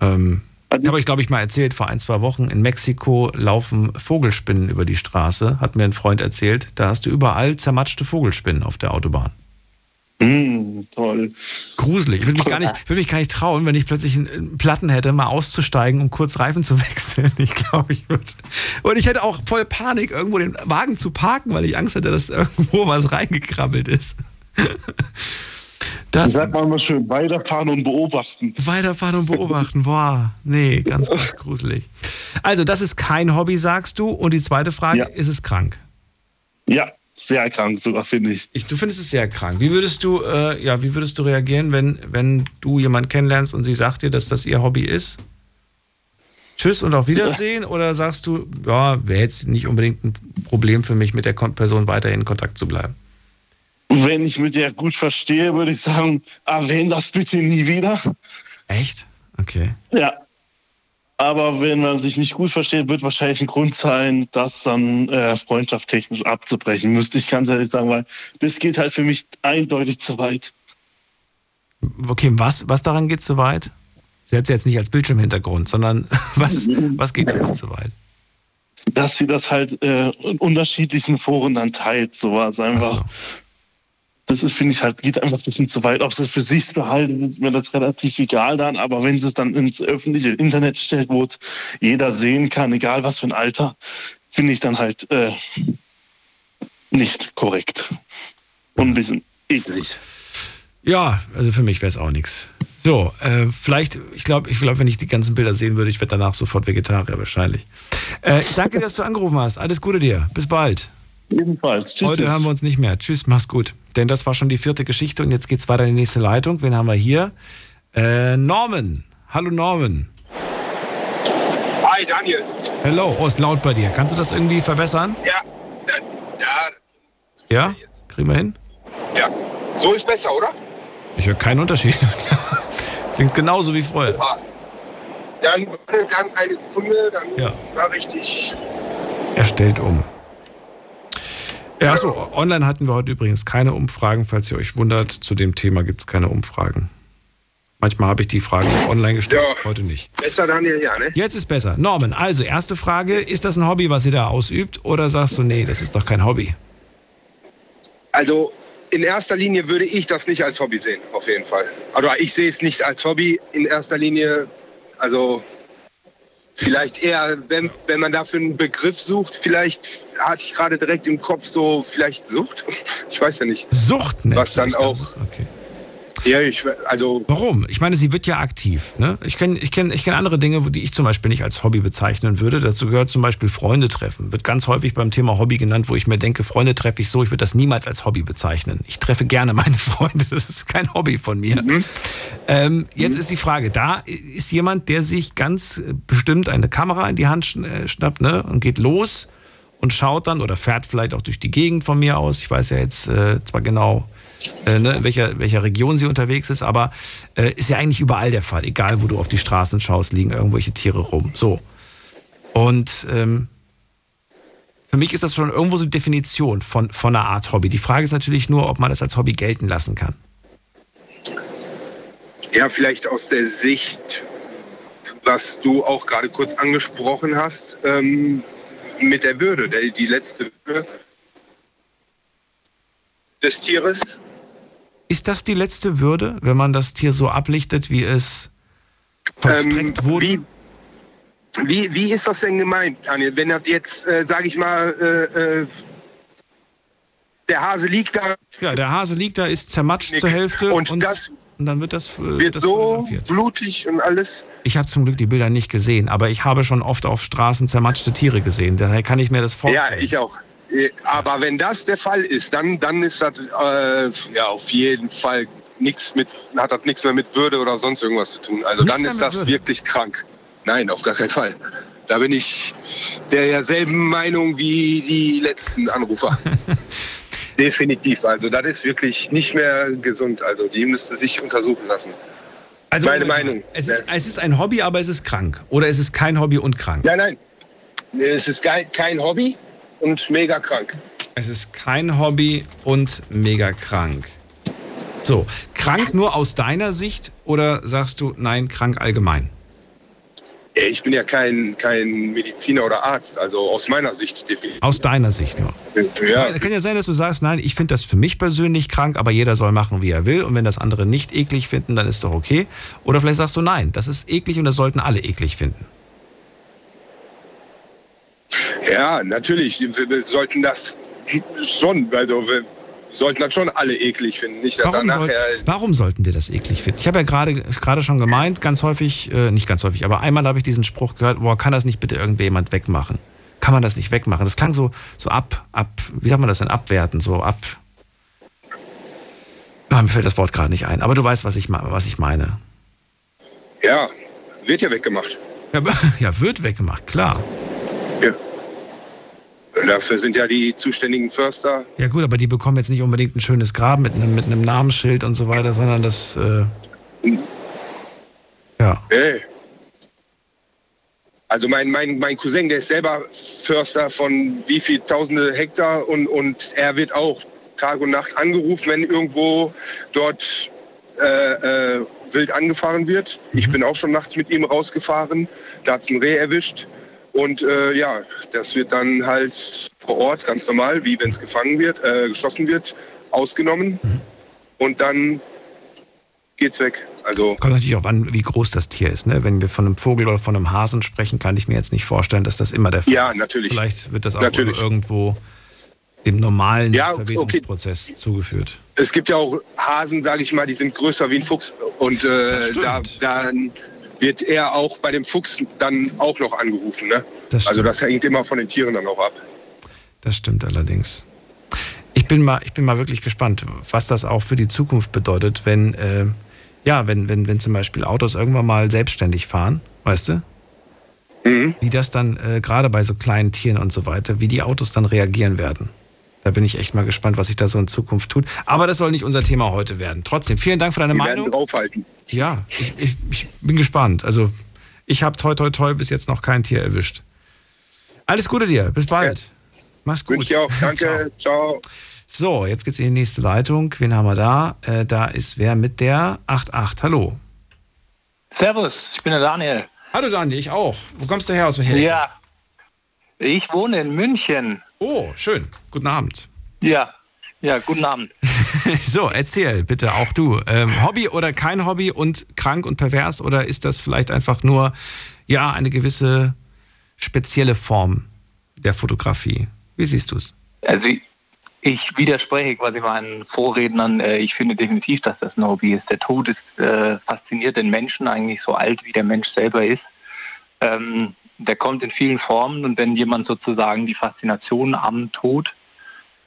Ähm, ich habe euch, glaube ich, mal erzählt, vor ein, zwei Wochen in Mexiko laufen Vogelspinnen über die Straße. Hat mir ein Freund erzählt. Da hast du überall zermatschte Vogelspinnen auf der Autobahn. Mm. toll. Gruselig. Ich würde mich, gar nicht- ich würde mich gar nicht trauen, wenn ich plötzlich einen- Platten hätte, mal auszusteigen, um kurz Reifen zu wechseln. Ich glaube, ich würde. Und ich hätte auch voll Panik, irgendwo den Wagen zu parken, weil ich Angst hätte, dass irgendwo was reingekrabbelt ist. Das Sagt man mal schön, weiterfahren und beobachten. Weiterfahren und beobachten. Boah, nee, ganz, ganz gruselig. Also, das ist kein Hobby, sagst du. Und die zweite Frage, ist es krank? Ja, sehr krank sogar, finde ich. ich. Du findest es sehr krank. Wie würdest du, äh, ja, wie würdest du reagieren, wenn, wenn du jemanden kennenlernst und sie sagt dir, dass das ihr Hobby ist? Tschüss und auf Wiedersehen? Oder sagst du, ja, wäre jetzt nicht unbedingt ein Problem für mich, mit der Person weiterhin in Kontakt zu bleiben? Wenn ich mit der gut verstehe, würde ich sagen, erwähne das bitte nie wieder. Echt? Okay. Ja. Aber wenn man sich nicht gut versteht, wird wahrscheinlich ein Grund sein, das dann äh, freundschaftstechnisch abzubrechen, müsste ich ganz ehrlich sagen, weil das geht halt für mich eindeutig zu weit. Okay, was, was daran geht zu weit? Sie hat es jetzt nicht als Bildschirmhintergrund, sondern was, was geht daran zu weit? Dass sie das halt äh, in unterschiedlichen Foren dann teilt, sowas einfach. Das ist, finde ich, halt, geht einfach ein bisschen zu weit. Ob sie es für sich behalten, ist mir das relativ egal dann. Aber wenn sie es dann ins öffentliche Internet stellt, wo es jeder sehen kann, egal was für ein Alter, finde ich dann halt äh, nicht korrekt. Und ein bisschen eklig. Ja, also für mich wäre es auch nichts. So, äh, vielleicht, ich glaube, ich glaub, wenn ich die ganzen Bilder sehen würde, ich werde danach sofort Vegetarier wahrscheinlich. Äh, danke, dass du angerufen hast. Alles Gute dir. Bis bald. Ebenfalls. Tschüss. Heute hören wir uns nicht mehr. Tschüss, mach's gut. Denn das war schon die vierte Geschichte und jetzt geht's weiter in die nächste Leitung. Wen haben wir hier? Äh, Norman. Hallo Norman. Hi, Daniel. Hello. Oh, ist laut bei dir. Kannst du das irgendwie verbessern? Ja, ja, Ja? Kriegen wir hin? ja. So ist besser, oder? Ich höre keinen Unterschied. Klingt genauso wie vorher. Ah. Dann ganz eine Sekunde, dann Ja. war richtig. Er stellt um. Ja, achso, online hatten wir heute übrigens keine Umfragen. Falls ihr euch wundert, zu dem Thema gibt es keine Umfragen. Manchmal habe ich die Fragen auch online gestellt, heute nicht. Besser, Daniel, ja, ne? Jetzt ist besser. Norman, also erste Frage, ist das ein Hobby, was ihr da ausübt? Oder sagst du, nee, das ist doch kein Hobby? Also in erster Linie würde ich das nicht als Hobby sehen, auf jeden Fall. Aber ich sehe es nicht als Hobby in erster Linie. Also vielleicht eher, wenn, wenn man dafür einen Begriff sucht, vielleicht hatte ich gerade direkt im Kopf so vielleicht Sucht. Ich weiß ja nicht. Sucht Was dann auch. Okay. Ja, ich, also Warum? Ich meine, sie wird ja aktiv. Ne? Ich kenne ich kenn, ich kenn andere Dinge, die ich zum Beispiel nicht als Hobby bezeichnen würde. Dazu gehört zum Beispiel Freunde treffen. Wird ganz häufig beim Thema Hobby genannt, wo ich mir denke, Freunde treffe ich so, ich würde das niemals als Hobby bezeichnen. Ich treffe gerne meine Freunde, das ist kein Hobby von mir. Ähm, jetzt ist die Frage, da ist jemand, der sich ganz bestimmt eine Kamera in die Hand äh, schnappt ne? und geht los und schaut dann oder fährt vielleicht auch durch die Gegend von mir aus. Ich weiß ja jetzt äh, zwar genau, äh, ne, in welcher, welcher Region sie unterwegs ist, aber äh, ist ja eigentlich überall der Fall. Egal, wo du auf die Straßen schaust, liegen irgendwelche Tiere rum. So. Und ähm, für mich ist das schon irgendwo so die Definition von, von einer Art Hobby. Die Frage ist natürlich nur, ob man das als Hobby gelten lassen kann. Ja, vielleicht aus der Sicht, was du auch gerade kurz angesprochen hast, ähm, mit der Würde, der, die letzte Würde des Tieres. Ist das die letzte Würde, wenn man das Tier so ablichtet, wie es vollstreckt wurde? Ähm, Wie, wie, wie ist das denn gemeint, Daniel? Wenn das jetzt, äh, sage ich mal, äh, äh, der Hase liegt da, Ja, der Hase liegt da, ist zermatscht zur Hälfte und, und, dann wird das, wird das so blutig und alles. Ich habe zum Glück die Bilder nicht gesehen, aber ich habe schon oft auf Straßen zermatschte Tiere gesehen. Daher kann ich mir das vorstellen. Ja, ich auch. Äh, Aber wenn das der Fall ist, dann, dann ist das äh, ja auf jeden Fall nichts mit, hat das nichts mehr mit Würde oder sonst irgendwas zu tun. Also Nichts dann ist das Würde? wirklich krank. Nein, auf gar keinen Fall. Da bin ich derselben Meinung wie die letzten Anrufer. Definitiv. Also das ist wirklich nicht mehr gesund. Also die müsste sich untersuchen lassen. Also, Meine Meinung. Es ist, es ist ein Hobby, aber es ist krank. Oder es ist kein Hobby und krank. Nein, nein. Es ist kein Hobby und mega krank. Es ist kein Hobby und mega krank. So, krank nur aus deiner Sicht oder sagst du, nein, krank allgemein? Ich bin ja kein, kein Mediziner oder Arzt, also aus meiner Sicht definitiv. Aus deiner Sicht nur. Ja, Kann ja sein, dass du sagst, nein, ich finde das für mich persönlich krank, aber jeder soll machen, wie er will. Und wenn das andere nicht eklig finden, dann ist doch okay. Oder vielleicht sagst du, nein, das ist eklig und das sollten alle eklig finden. Ja, natürlich. Wir, wir sollten das schon, also wir sollten das schon alle eklig finden. Nicht, dass Warum, soll, warum sollten wir das eklig finden? Ich habe ja gerade gerade schon gemeint, ganz häufig, äh, nicht ganz häufig, aber einmal habe ich diesen Spruch gehört, boah, kann das nicht bitte irgendjemand wegmachen? Kann man das nicht wegmachen? Das klang so, so ab, ab, wie sagt man das denn, abwerten, so ab. Ah, mir fällt das Wort gerade nicht ein, aber du weißt, was ich, was ich meine. Ja, wird ja weggemacht. Ja, ja, wird weggemacht, klar. Dafür sind ja die zuständigen Förster. Ja gut, aber die bekommen jetzt nicht unbedingt ein schönes Grab mit einem, mit einem Namensschild und so weiter, sondern das, äh, ja. Hey. Also mein, mein, mein Cousin, der ist selber Förster von wie viel tausende Hektar und, und er wird auch Tag und Nacht angerufen, wenn irgendwo dort äh, äh, wild angefahren wird. Ich bin auch schon nachts mit ihm rausgefahren, da hat es ein Reh erwischt. Und äh, ja, das wird dann halt vor Ort ganz normal, wie wenn es gefangen wird, äh, geschossen wird, ausgenommen. Und dann geht's weg. Also Kommt natürlich auch an, wie groß das Tier ist. Ne? Wenn wir von einem Vogel oder von einem Hasen sprechen, kann ich mir jetzt nicht vorstellen, dass das immer der Fall Ja, ist. natürlich. Vielleicht wird das auch Natürlich. irgendwo dem normalen Ja, okay. Verwesungsprozess zugeführt. Es gibt ja auch Hasen, sage ich mal, die sind größer wie ein Fuchs. Und äh, da, dann wird er auch bei dem Fuchs dann auch noch angerufen. Ne? Das also das hängt immer von den Tieren dann auch ab. Das stimmt allerdings. Ich bin mal, ich bin mal wirklich gespannt, was das auch für die Zukunft bedeutet, wenn, äh, ja, wenn, wenn, wenn zum Beispiel Autos irgendwann mal selbstständig fahren, weißt du? Mhm. Wie das dann, äh, gerade bei so kleinen Tieren und so weiter, wie die Autos dann reagieren werden. Da bin ich echt mal gespannt, was sich da so in Zukunft tut. Aber das soll nicht unser Thema heute werden. Trotzdem, vielen Dank für deine Die Meinung. werden draufhalten. Ja, ich, ich, ich bin gespannt. Also, ich habe toi toi toi bis jetzt noch kein Tier erwischt. Alles Gute dir, bis bald. Mach's gut. Ich auch. Danke. Ciao. So, jetzt geht's in die nächste Leitung. Wen haben wir da? Äh, da ist wer mit der 88. Hallo. Servus, ich bin der Daniel. Hallo Daniel, ich auch. Wo kommst du her aus Ecke? Ja, ich wohne in München. Oh, schön. Guten Abend. Ja, ja, guten Abend. So, erzähl bitte auch du. Ähm, Hobby oder kein Hobby und krank und pervers oder ist das vielleicht einfach nur ja eine gewisse spezielle Form der Fotografie? Wie siehst du es? Also ich, widerspreche quasi meinen Vorrednern. Äh, Ich finde definitiv, dass das ein Hobby ist. Der Tod ist äh, fasziniert den Menschen eigentlich so alt, wie der Mensch selber ist. Ähm, der kommt in vielen Formen und wenn jemand sozusagen die Faszination am Tod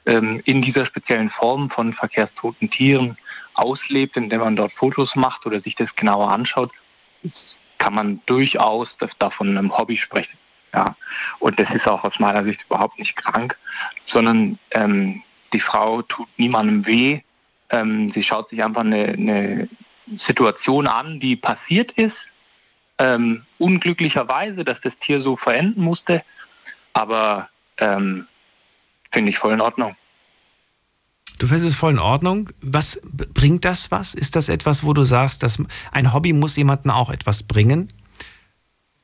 in dieser speziellen Form von verkehrstoten Tieren auslebt, indem man dort Fotos macht oder sich das genauer anschaut, kann man durchaus davon einem Hobby sprechen. Ja. Und das ist auch aus meiner Sicht überhaupt nicht krank, sondern ähm, die Frau tut niemandem weh. Ähm, sie schaut sich einfach eine, eine Situation an, die passiert ist. Ähm, unglücklicherweise, dass das Tier so verenden musste. Aber ähm, finde ich voll in Ordnung. Du findest es voll in Ordnung. Was bringt das was? Ist das etwas, wo du sagst, dass ein Hobby muss jemandem auch etwas bringen?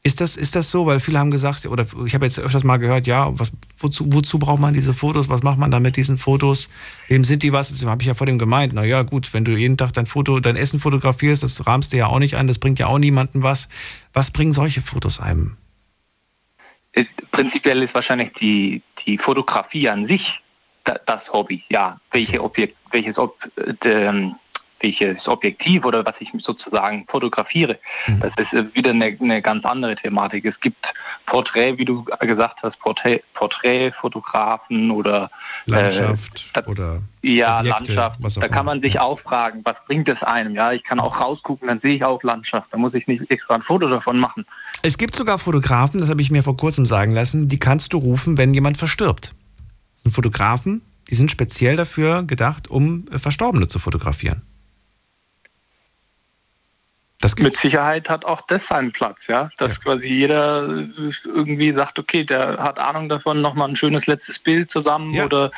Ist das, ist das so? Weil viele haben gesagt, oder ich habe jetzt öfters mal gehört, ja, was, wozu, wozu braucht man diese Fotos? Was macht man da mit diesen Fotos? Wem sind die was? Das habe ich ja vor dem gemeint. Naja, gut, wenn du jeden Tag dein Foto, dein Essen fotografierst, das rahmst du ja auch nicht an, das bringt ja auch niemandem was. Was bringen solche Fotos einem? Äh, Prinzipiell ist wahrscheinlich die, die Fotografie an sich da, das Hobby. Ja, welche Objekt, welches, Ob, äh, ähm, welches Objektiv oder was ich sozusagen fotografiere, das ist äh, wieder eine, eine ganz andere Thematik. Es gibt Porträt, wie du gesagt hast, Porträt, Porträtfotografen oder Landschaft äh, oder ja, Objekte, Landschaft. Da kann man sich auch fragen, was bringt es einem? Ja, ich kann auch rausgucken, dann sehe ich auch Landschaft. Da muss ich nicht extra ein Foto davon machen. Es gibt sogar Fotografen, das habe ich mir vor kurzem sagen lassen, die kannst du rufen, wenn jemand verstirbt. Das sind Fotografen, die sind speziell dafür gedacht, um äh, Verstorbene zu fotografieren. Mit Sicherheit hat auch das seinen Platz, ja. Dass quasi jeder irgendwie sagt, okay, der hat Ahnung davon, nochmal ein schönes letztes Bild zusammen oder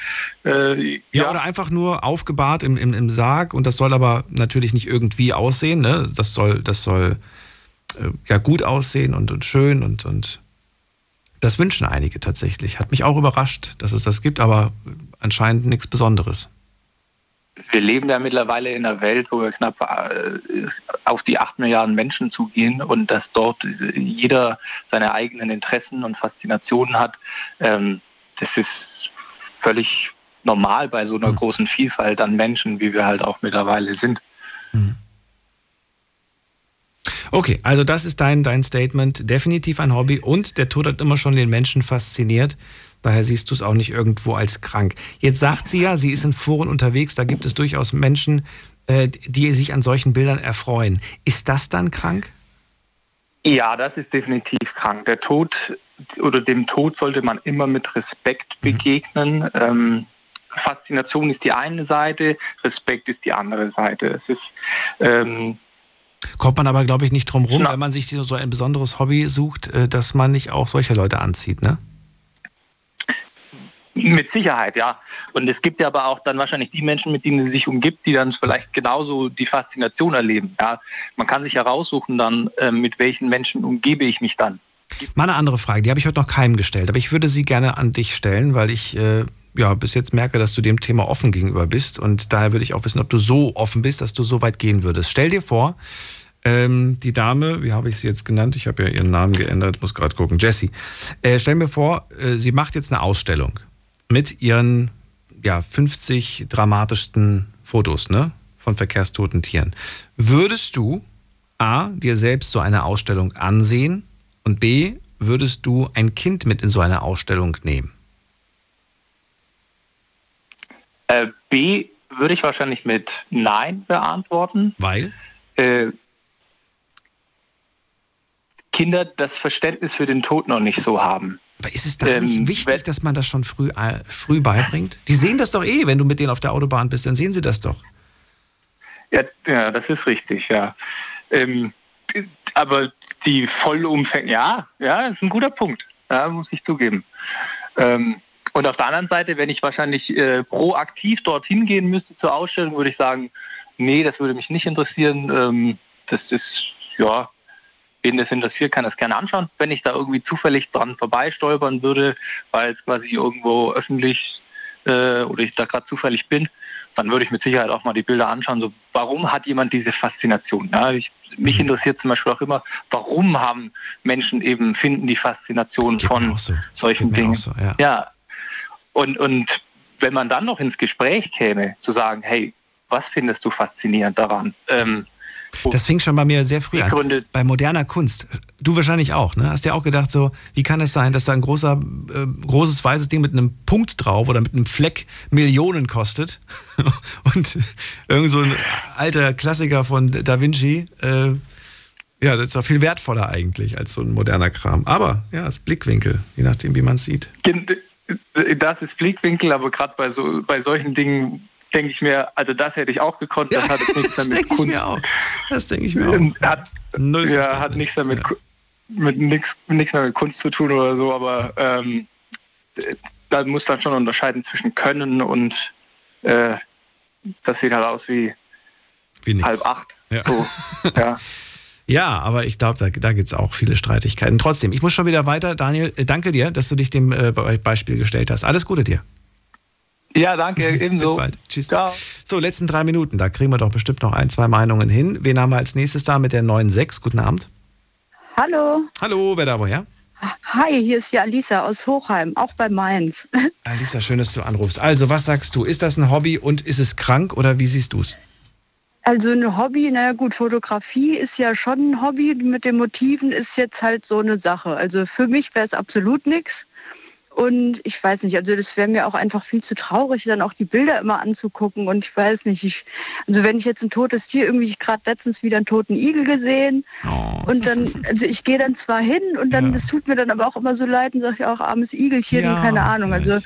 äh, Ja, oder einfach nur aufgebahrt im, im, im Sarg und das soll aber natürlich nicht irgendwie aussehen. Ne? Das soll, das soll äh, ja gut aussehen und, und schön und, und das wünschen einige tatsächlich. Hat mich auch überrascht, dass es das gibt, aber anscheinend nichts Besonderes. Wir leben ja mittlerweile in einer Welt, wo wir knapp äh, auf die 8 Milliarden Menschen zugehen und dass dort jeder seine eigenen Interessen und Faszinationen hat. Ähm, das ist völlig normal bei so einer mhm. großen Vielfalt an Menschen, wie wir halt auch mittlerweile sind. Mhm. Okay, also das ist dein, dein Statement. Definitiv ein Hobby und der Tod hat immer schon den Menschen fasziniert. Daher siehst du es auch nicht irgendwo als krank. Jetzt sagt sie ja, sie ist in Foren unterwegs, da gibt es durchaus Menschen, äh, die sich an solchen Bildern erfreuen. Ist das dann krank? Ja, das ist definitiv krank. Der Tod oder dem Tod sollte man immer mit Respekt mhm. begegnen. Mhm. Ähm, Faszination ist die eine Seite, Respekt ist die andere Seite. Es ist ähm, Kommt man aber, glaube ich, nicht drum rum, wenn man sich so ein besonderes Hobby sucht, äh, dass man nicht auch solche Leute anzieht, ne? Mit Sicherheit, ja. Und es gibt ja aber auch dann wahrscheinlich die Menschen, mit denen sie sich umgibt, die dann vielleicht genauso die Faszination erleben. Ja, man kann sich heraussuchen dann, äh, mit welchen Menschen umgebe ich mich dann. Mal eine andere Frage, die habe ich heute noch keinem gestellt, aber ich würde sie gerne an dich stellen, weil ich äh, ja bis jetzt merke, dass du dem Thema offen gegenüber bist und daher würde ich auch wissen, ob du so offen bist, dass du so weit gehen würdest. Stell dir vor, ähm, die Dame, wie habe ich sie jetzt genannt? Ich habe ja ihren Namen geändert, muss gerade gucken. Jessie. Äh, stell mir vor, äh, sie macht jetzt eine Ausstellung mit ihren ja, 50 dramatischsten Fotos ne, von verkehrstoten Tieren. Würdest du A, dir selbst so eine Ausstellung ansehen und B, würdest du ein Kind mit in so eine Ausstellung nehmen? Äh, B würde ich wahrscheinlich mit Nein beantworten. Weil? Äh, Kinder das Verständnis für den Tod noch nicht so haben. Aber ist es da ähm, nicht wichtig, dass man das schon früh, äh, früh beibringt? Die sehen das doch eh, wenn du mit denen auf der Autobahn bist, dann sehen sie das doch. Ja, ja das ist richtig, ja. Ähm, aber die Vollumfänge, ja, ja, ist ein guter Punkt. Ja, muss ich zugeben. Ähm, und auf der anderen Seite, wenn ich wahrscheinlich äh, proaktiv dorthin gehen müsste zur Ausstellung, würde ich sagen, nee, das würde mich nicht interessieren. Ähm, das ist, ja, wen das interessiert, kann das gerne anschauen. Wenn ich da irgendwie zufällig dran vorbeistolpern würde, weil es quasi irgendwo öffentlich äh, oder ich da gerade zufällig bin, dann würde ich mit Sicherheit auch mal die Bilder anschauen. So, warum hat jemand diese Faszination? Ja, ich, mich mhm. interessiert zum Beispiel auch immer, warum haben Menschen eben finden die Faszination Geht von so. solchen Dingen. So, ja. ja. Und, und wenn man dann noch ins Gespräch käme, zu sagen, hey, was findest du faszinierend daran? Ähm, das fing schon bei mir sehr früh an. Bei moderner Kunst. Du wahrscheinlich auch, ne? Hast ja auch gedacht, so, wie kann es sein, dass da ein großer, äh, großes weißes Ding mit einem Punkt drauf oder mit einem Fleck Millionen kostet und irgend so ein alter Klassiker von Da Vinci, äh, ja, das ist doch viel wertvoller eigentlich als so ein moderner Kram. Aber ja, das Blickwinkel, je nachdem, wie man es sieht. Das ist Blickwinkel, aber gerade bei, so, bei solchen Dingen denke ich mir, also das hätte ich auch gekonnt. Das ja, hat nichts das denke ich mir auch. Das denke ich mir auch. Hat, Null ja, hat nichts damit ja. mit nichts, nichts mehr mit Kunst zu tun oder so, aber ähm, da muss dann schon unterscheiden zwischen Können und äh, das sieht halt aus wie, wie halb acht. Ja. So, ja. Ja, aber ich glaube, da, da gibt es auch viele Streitigkeiten. Trotzdem, ich muss schon wieder weiter. Daniel, äh, danke dir, dass du dich dem äh, Beispiel gestellt hast. Alles Gute dir. Ja, danke, ebenso. Bis bald. Tschüss. Ciao. So, letzten drei Minuten. Da kriegen wir doch bestimmt noch ein, zwei Meinungen hin. Wen haben wir als nächstes da mit der 9.6? Guten Abend. Hallo. Hallo, wer da woher? Hi, hier ist die Alisa aus Hochheim, auch bei Mainz. Alisa, schön, dass du anrufst. Also, was sagst du? Ist das ein Hobby und ist es krank oder wie siehst du es? Also ein Hobby, naja gut, Fotografie ist ja schon ein Hobby. Mit den Motiven ist jetzt halt so eine Sache. Also für mich wäre es absolut nichts. Und ich weiß nicht, also das wäre mir auch einfach viel zu traurig, dann auch die Bilder immer anzugucken. Und ich weiß nicht, ich, also wenn ich jetzt ein totes Tier, irgendwie, ich gerade letztens wieder einen toten Igel gesehen. Oh. Und dann, also ich gehe dann zwar hin und dann, es tut mir dann aber auch immer so leid und sage ja auch armes Igelchen, ja, keine Ahnung. Also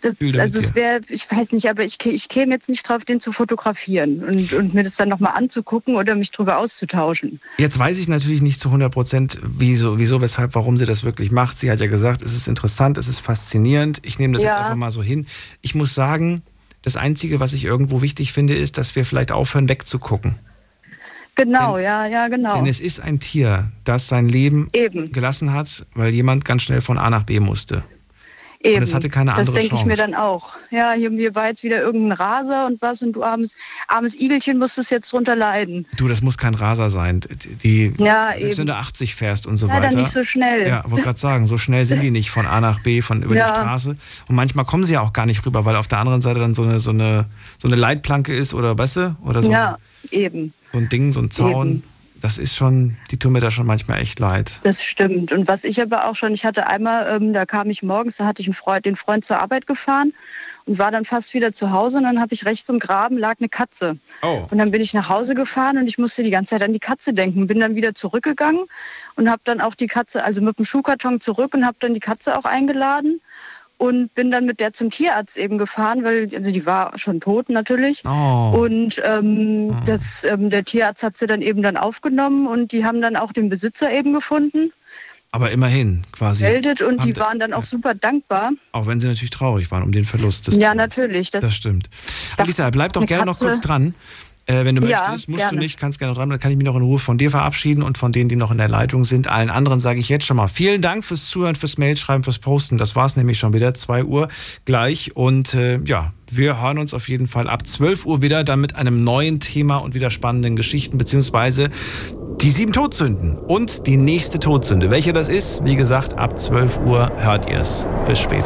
das, also es wäre, ich weiß nicht, aber ich, ich käme jetzt nicht drauf, den zu fotografieren und, und mir das dann nochmal anzugucken oder mich drüber auszutauschen. Jetzt weiß ich natürlich nicht zu 100 Prozent, wieso, wieso, weshalb, warum sie das wirklich macht. Sie hat ja gesagt, es ist interessant, es ist faszinierend. Ich nehme das ja. jetzt einfach mal so hin. Ich muss sagen, das Einzige, was ich irgendwo wichtig finde, ist, dass wir vielleicht aufhören, wegzugucken. Genau, ja, ja, genau. Denn es ist ein Tier, das sein Leben Eben. gelassen hat, weil jemand ganz schnell von A nach B musste. Eben. Und es hatte keine andere Das denke ich mir dann auch. Ja, hier, hier war jetzt wieder irgendein Raser und was und du armes, armes Igelchen musstest jetzt drunter leiden. Du, das muss kein Raser sein. Die, Ja, selbst wenn eben. du 80 fährst und so Leider weiter. nicht so schnell. Ja, wollte gerade sagen, so schnell sind die nicht von A nach B, von über Ja. die Straße. Und manchmal kommen sie ja auch gar nicht rüber, weil auf der anderen Seite dann so eine, so eine, so eine Leitplanke ist oder weißt du? Oder so, ja, eben. so ein Ding, so ein Zaun. Das ist schon, die tun mir da schon manchmal echt leid. Das stimmt. Und was ich aber auch schon, ich hatte einmal, ähm, da kam ich morgens, da hatte ich einen Freund, den Freund zur Arbeit gefahren und war dann fast wieder zu Hause und dann habe ich rechts im Graben lag eine Katze. Oh. Und dann bin ich nach Hause gefahren und ich musste die ganze Zeit an die Katze denken. Bin dann wieder zurückgegangen und habe dann auch die Katze, also mit dem Schuhkarton zurück und habe dann die Katze auch eingeladen und bin dann mit der zum Tierarzt eben gefahren, weil also die war schon tot natürlich. Oh. Und ähm, das, ähm, der Tierarzt hat sie dann eben dann aufgenommen und die haben dann auch den Besitzer eben gefunden, Aber immerhin, quasi. meldet und die waren dann auch super dankbar. Auch wenn sie natürlich traurig waren um den Verlust des Ja, Tieres. natürlich. Das, Das stimmt. Alisa, bleib doch gerne noch kurz dran. Äh, wenn du Ja, möchtest, musst gerne. du nicht, kannst gerne dran, dann kann ich mich noch in Ruhe von dir verabschieden und von denen, die noch in der Leitung sind. Allen anderen sage ich jetzt schon mal vielen Dank fürs Zuhören, fürs Mailschreiben, fürs Posten. Das war es nämlich schon wieder, 2 Uhr gleich. Und äh, ja, wir hören uns auf jeden Fall ab 12 Uhr wieder, dann mit einem neuen Thema und wieder spannenden Geschichten, beziehungsweise die sieben Todsünden und die nächste Todsünde. Welche das ist, wie gesagt, ab 12 Uhr hört ihr es. Bis später.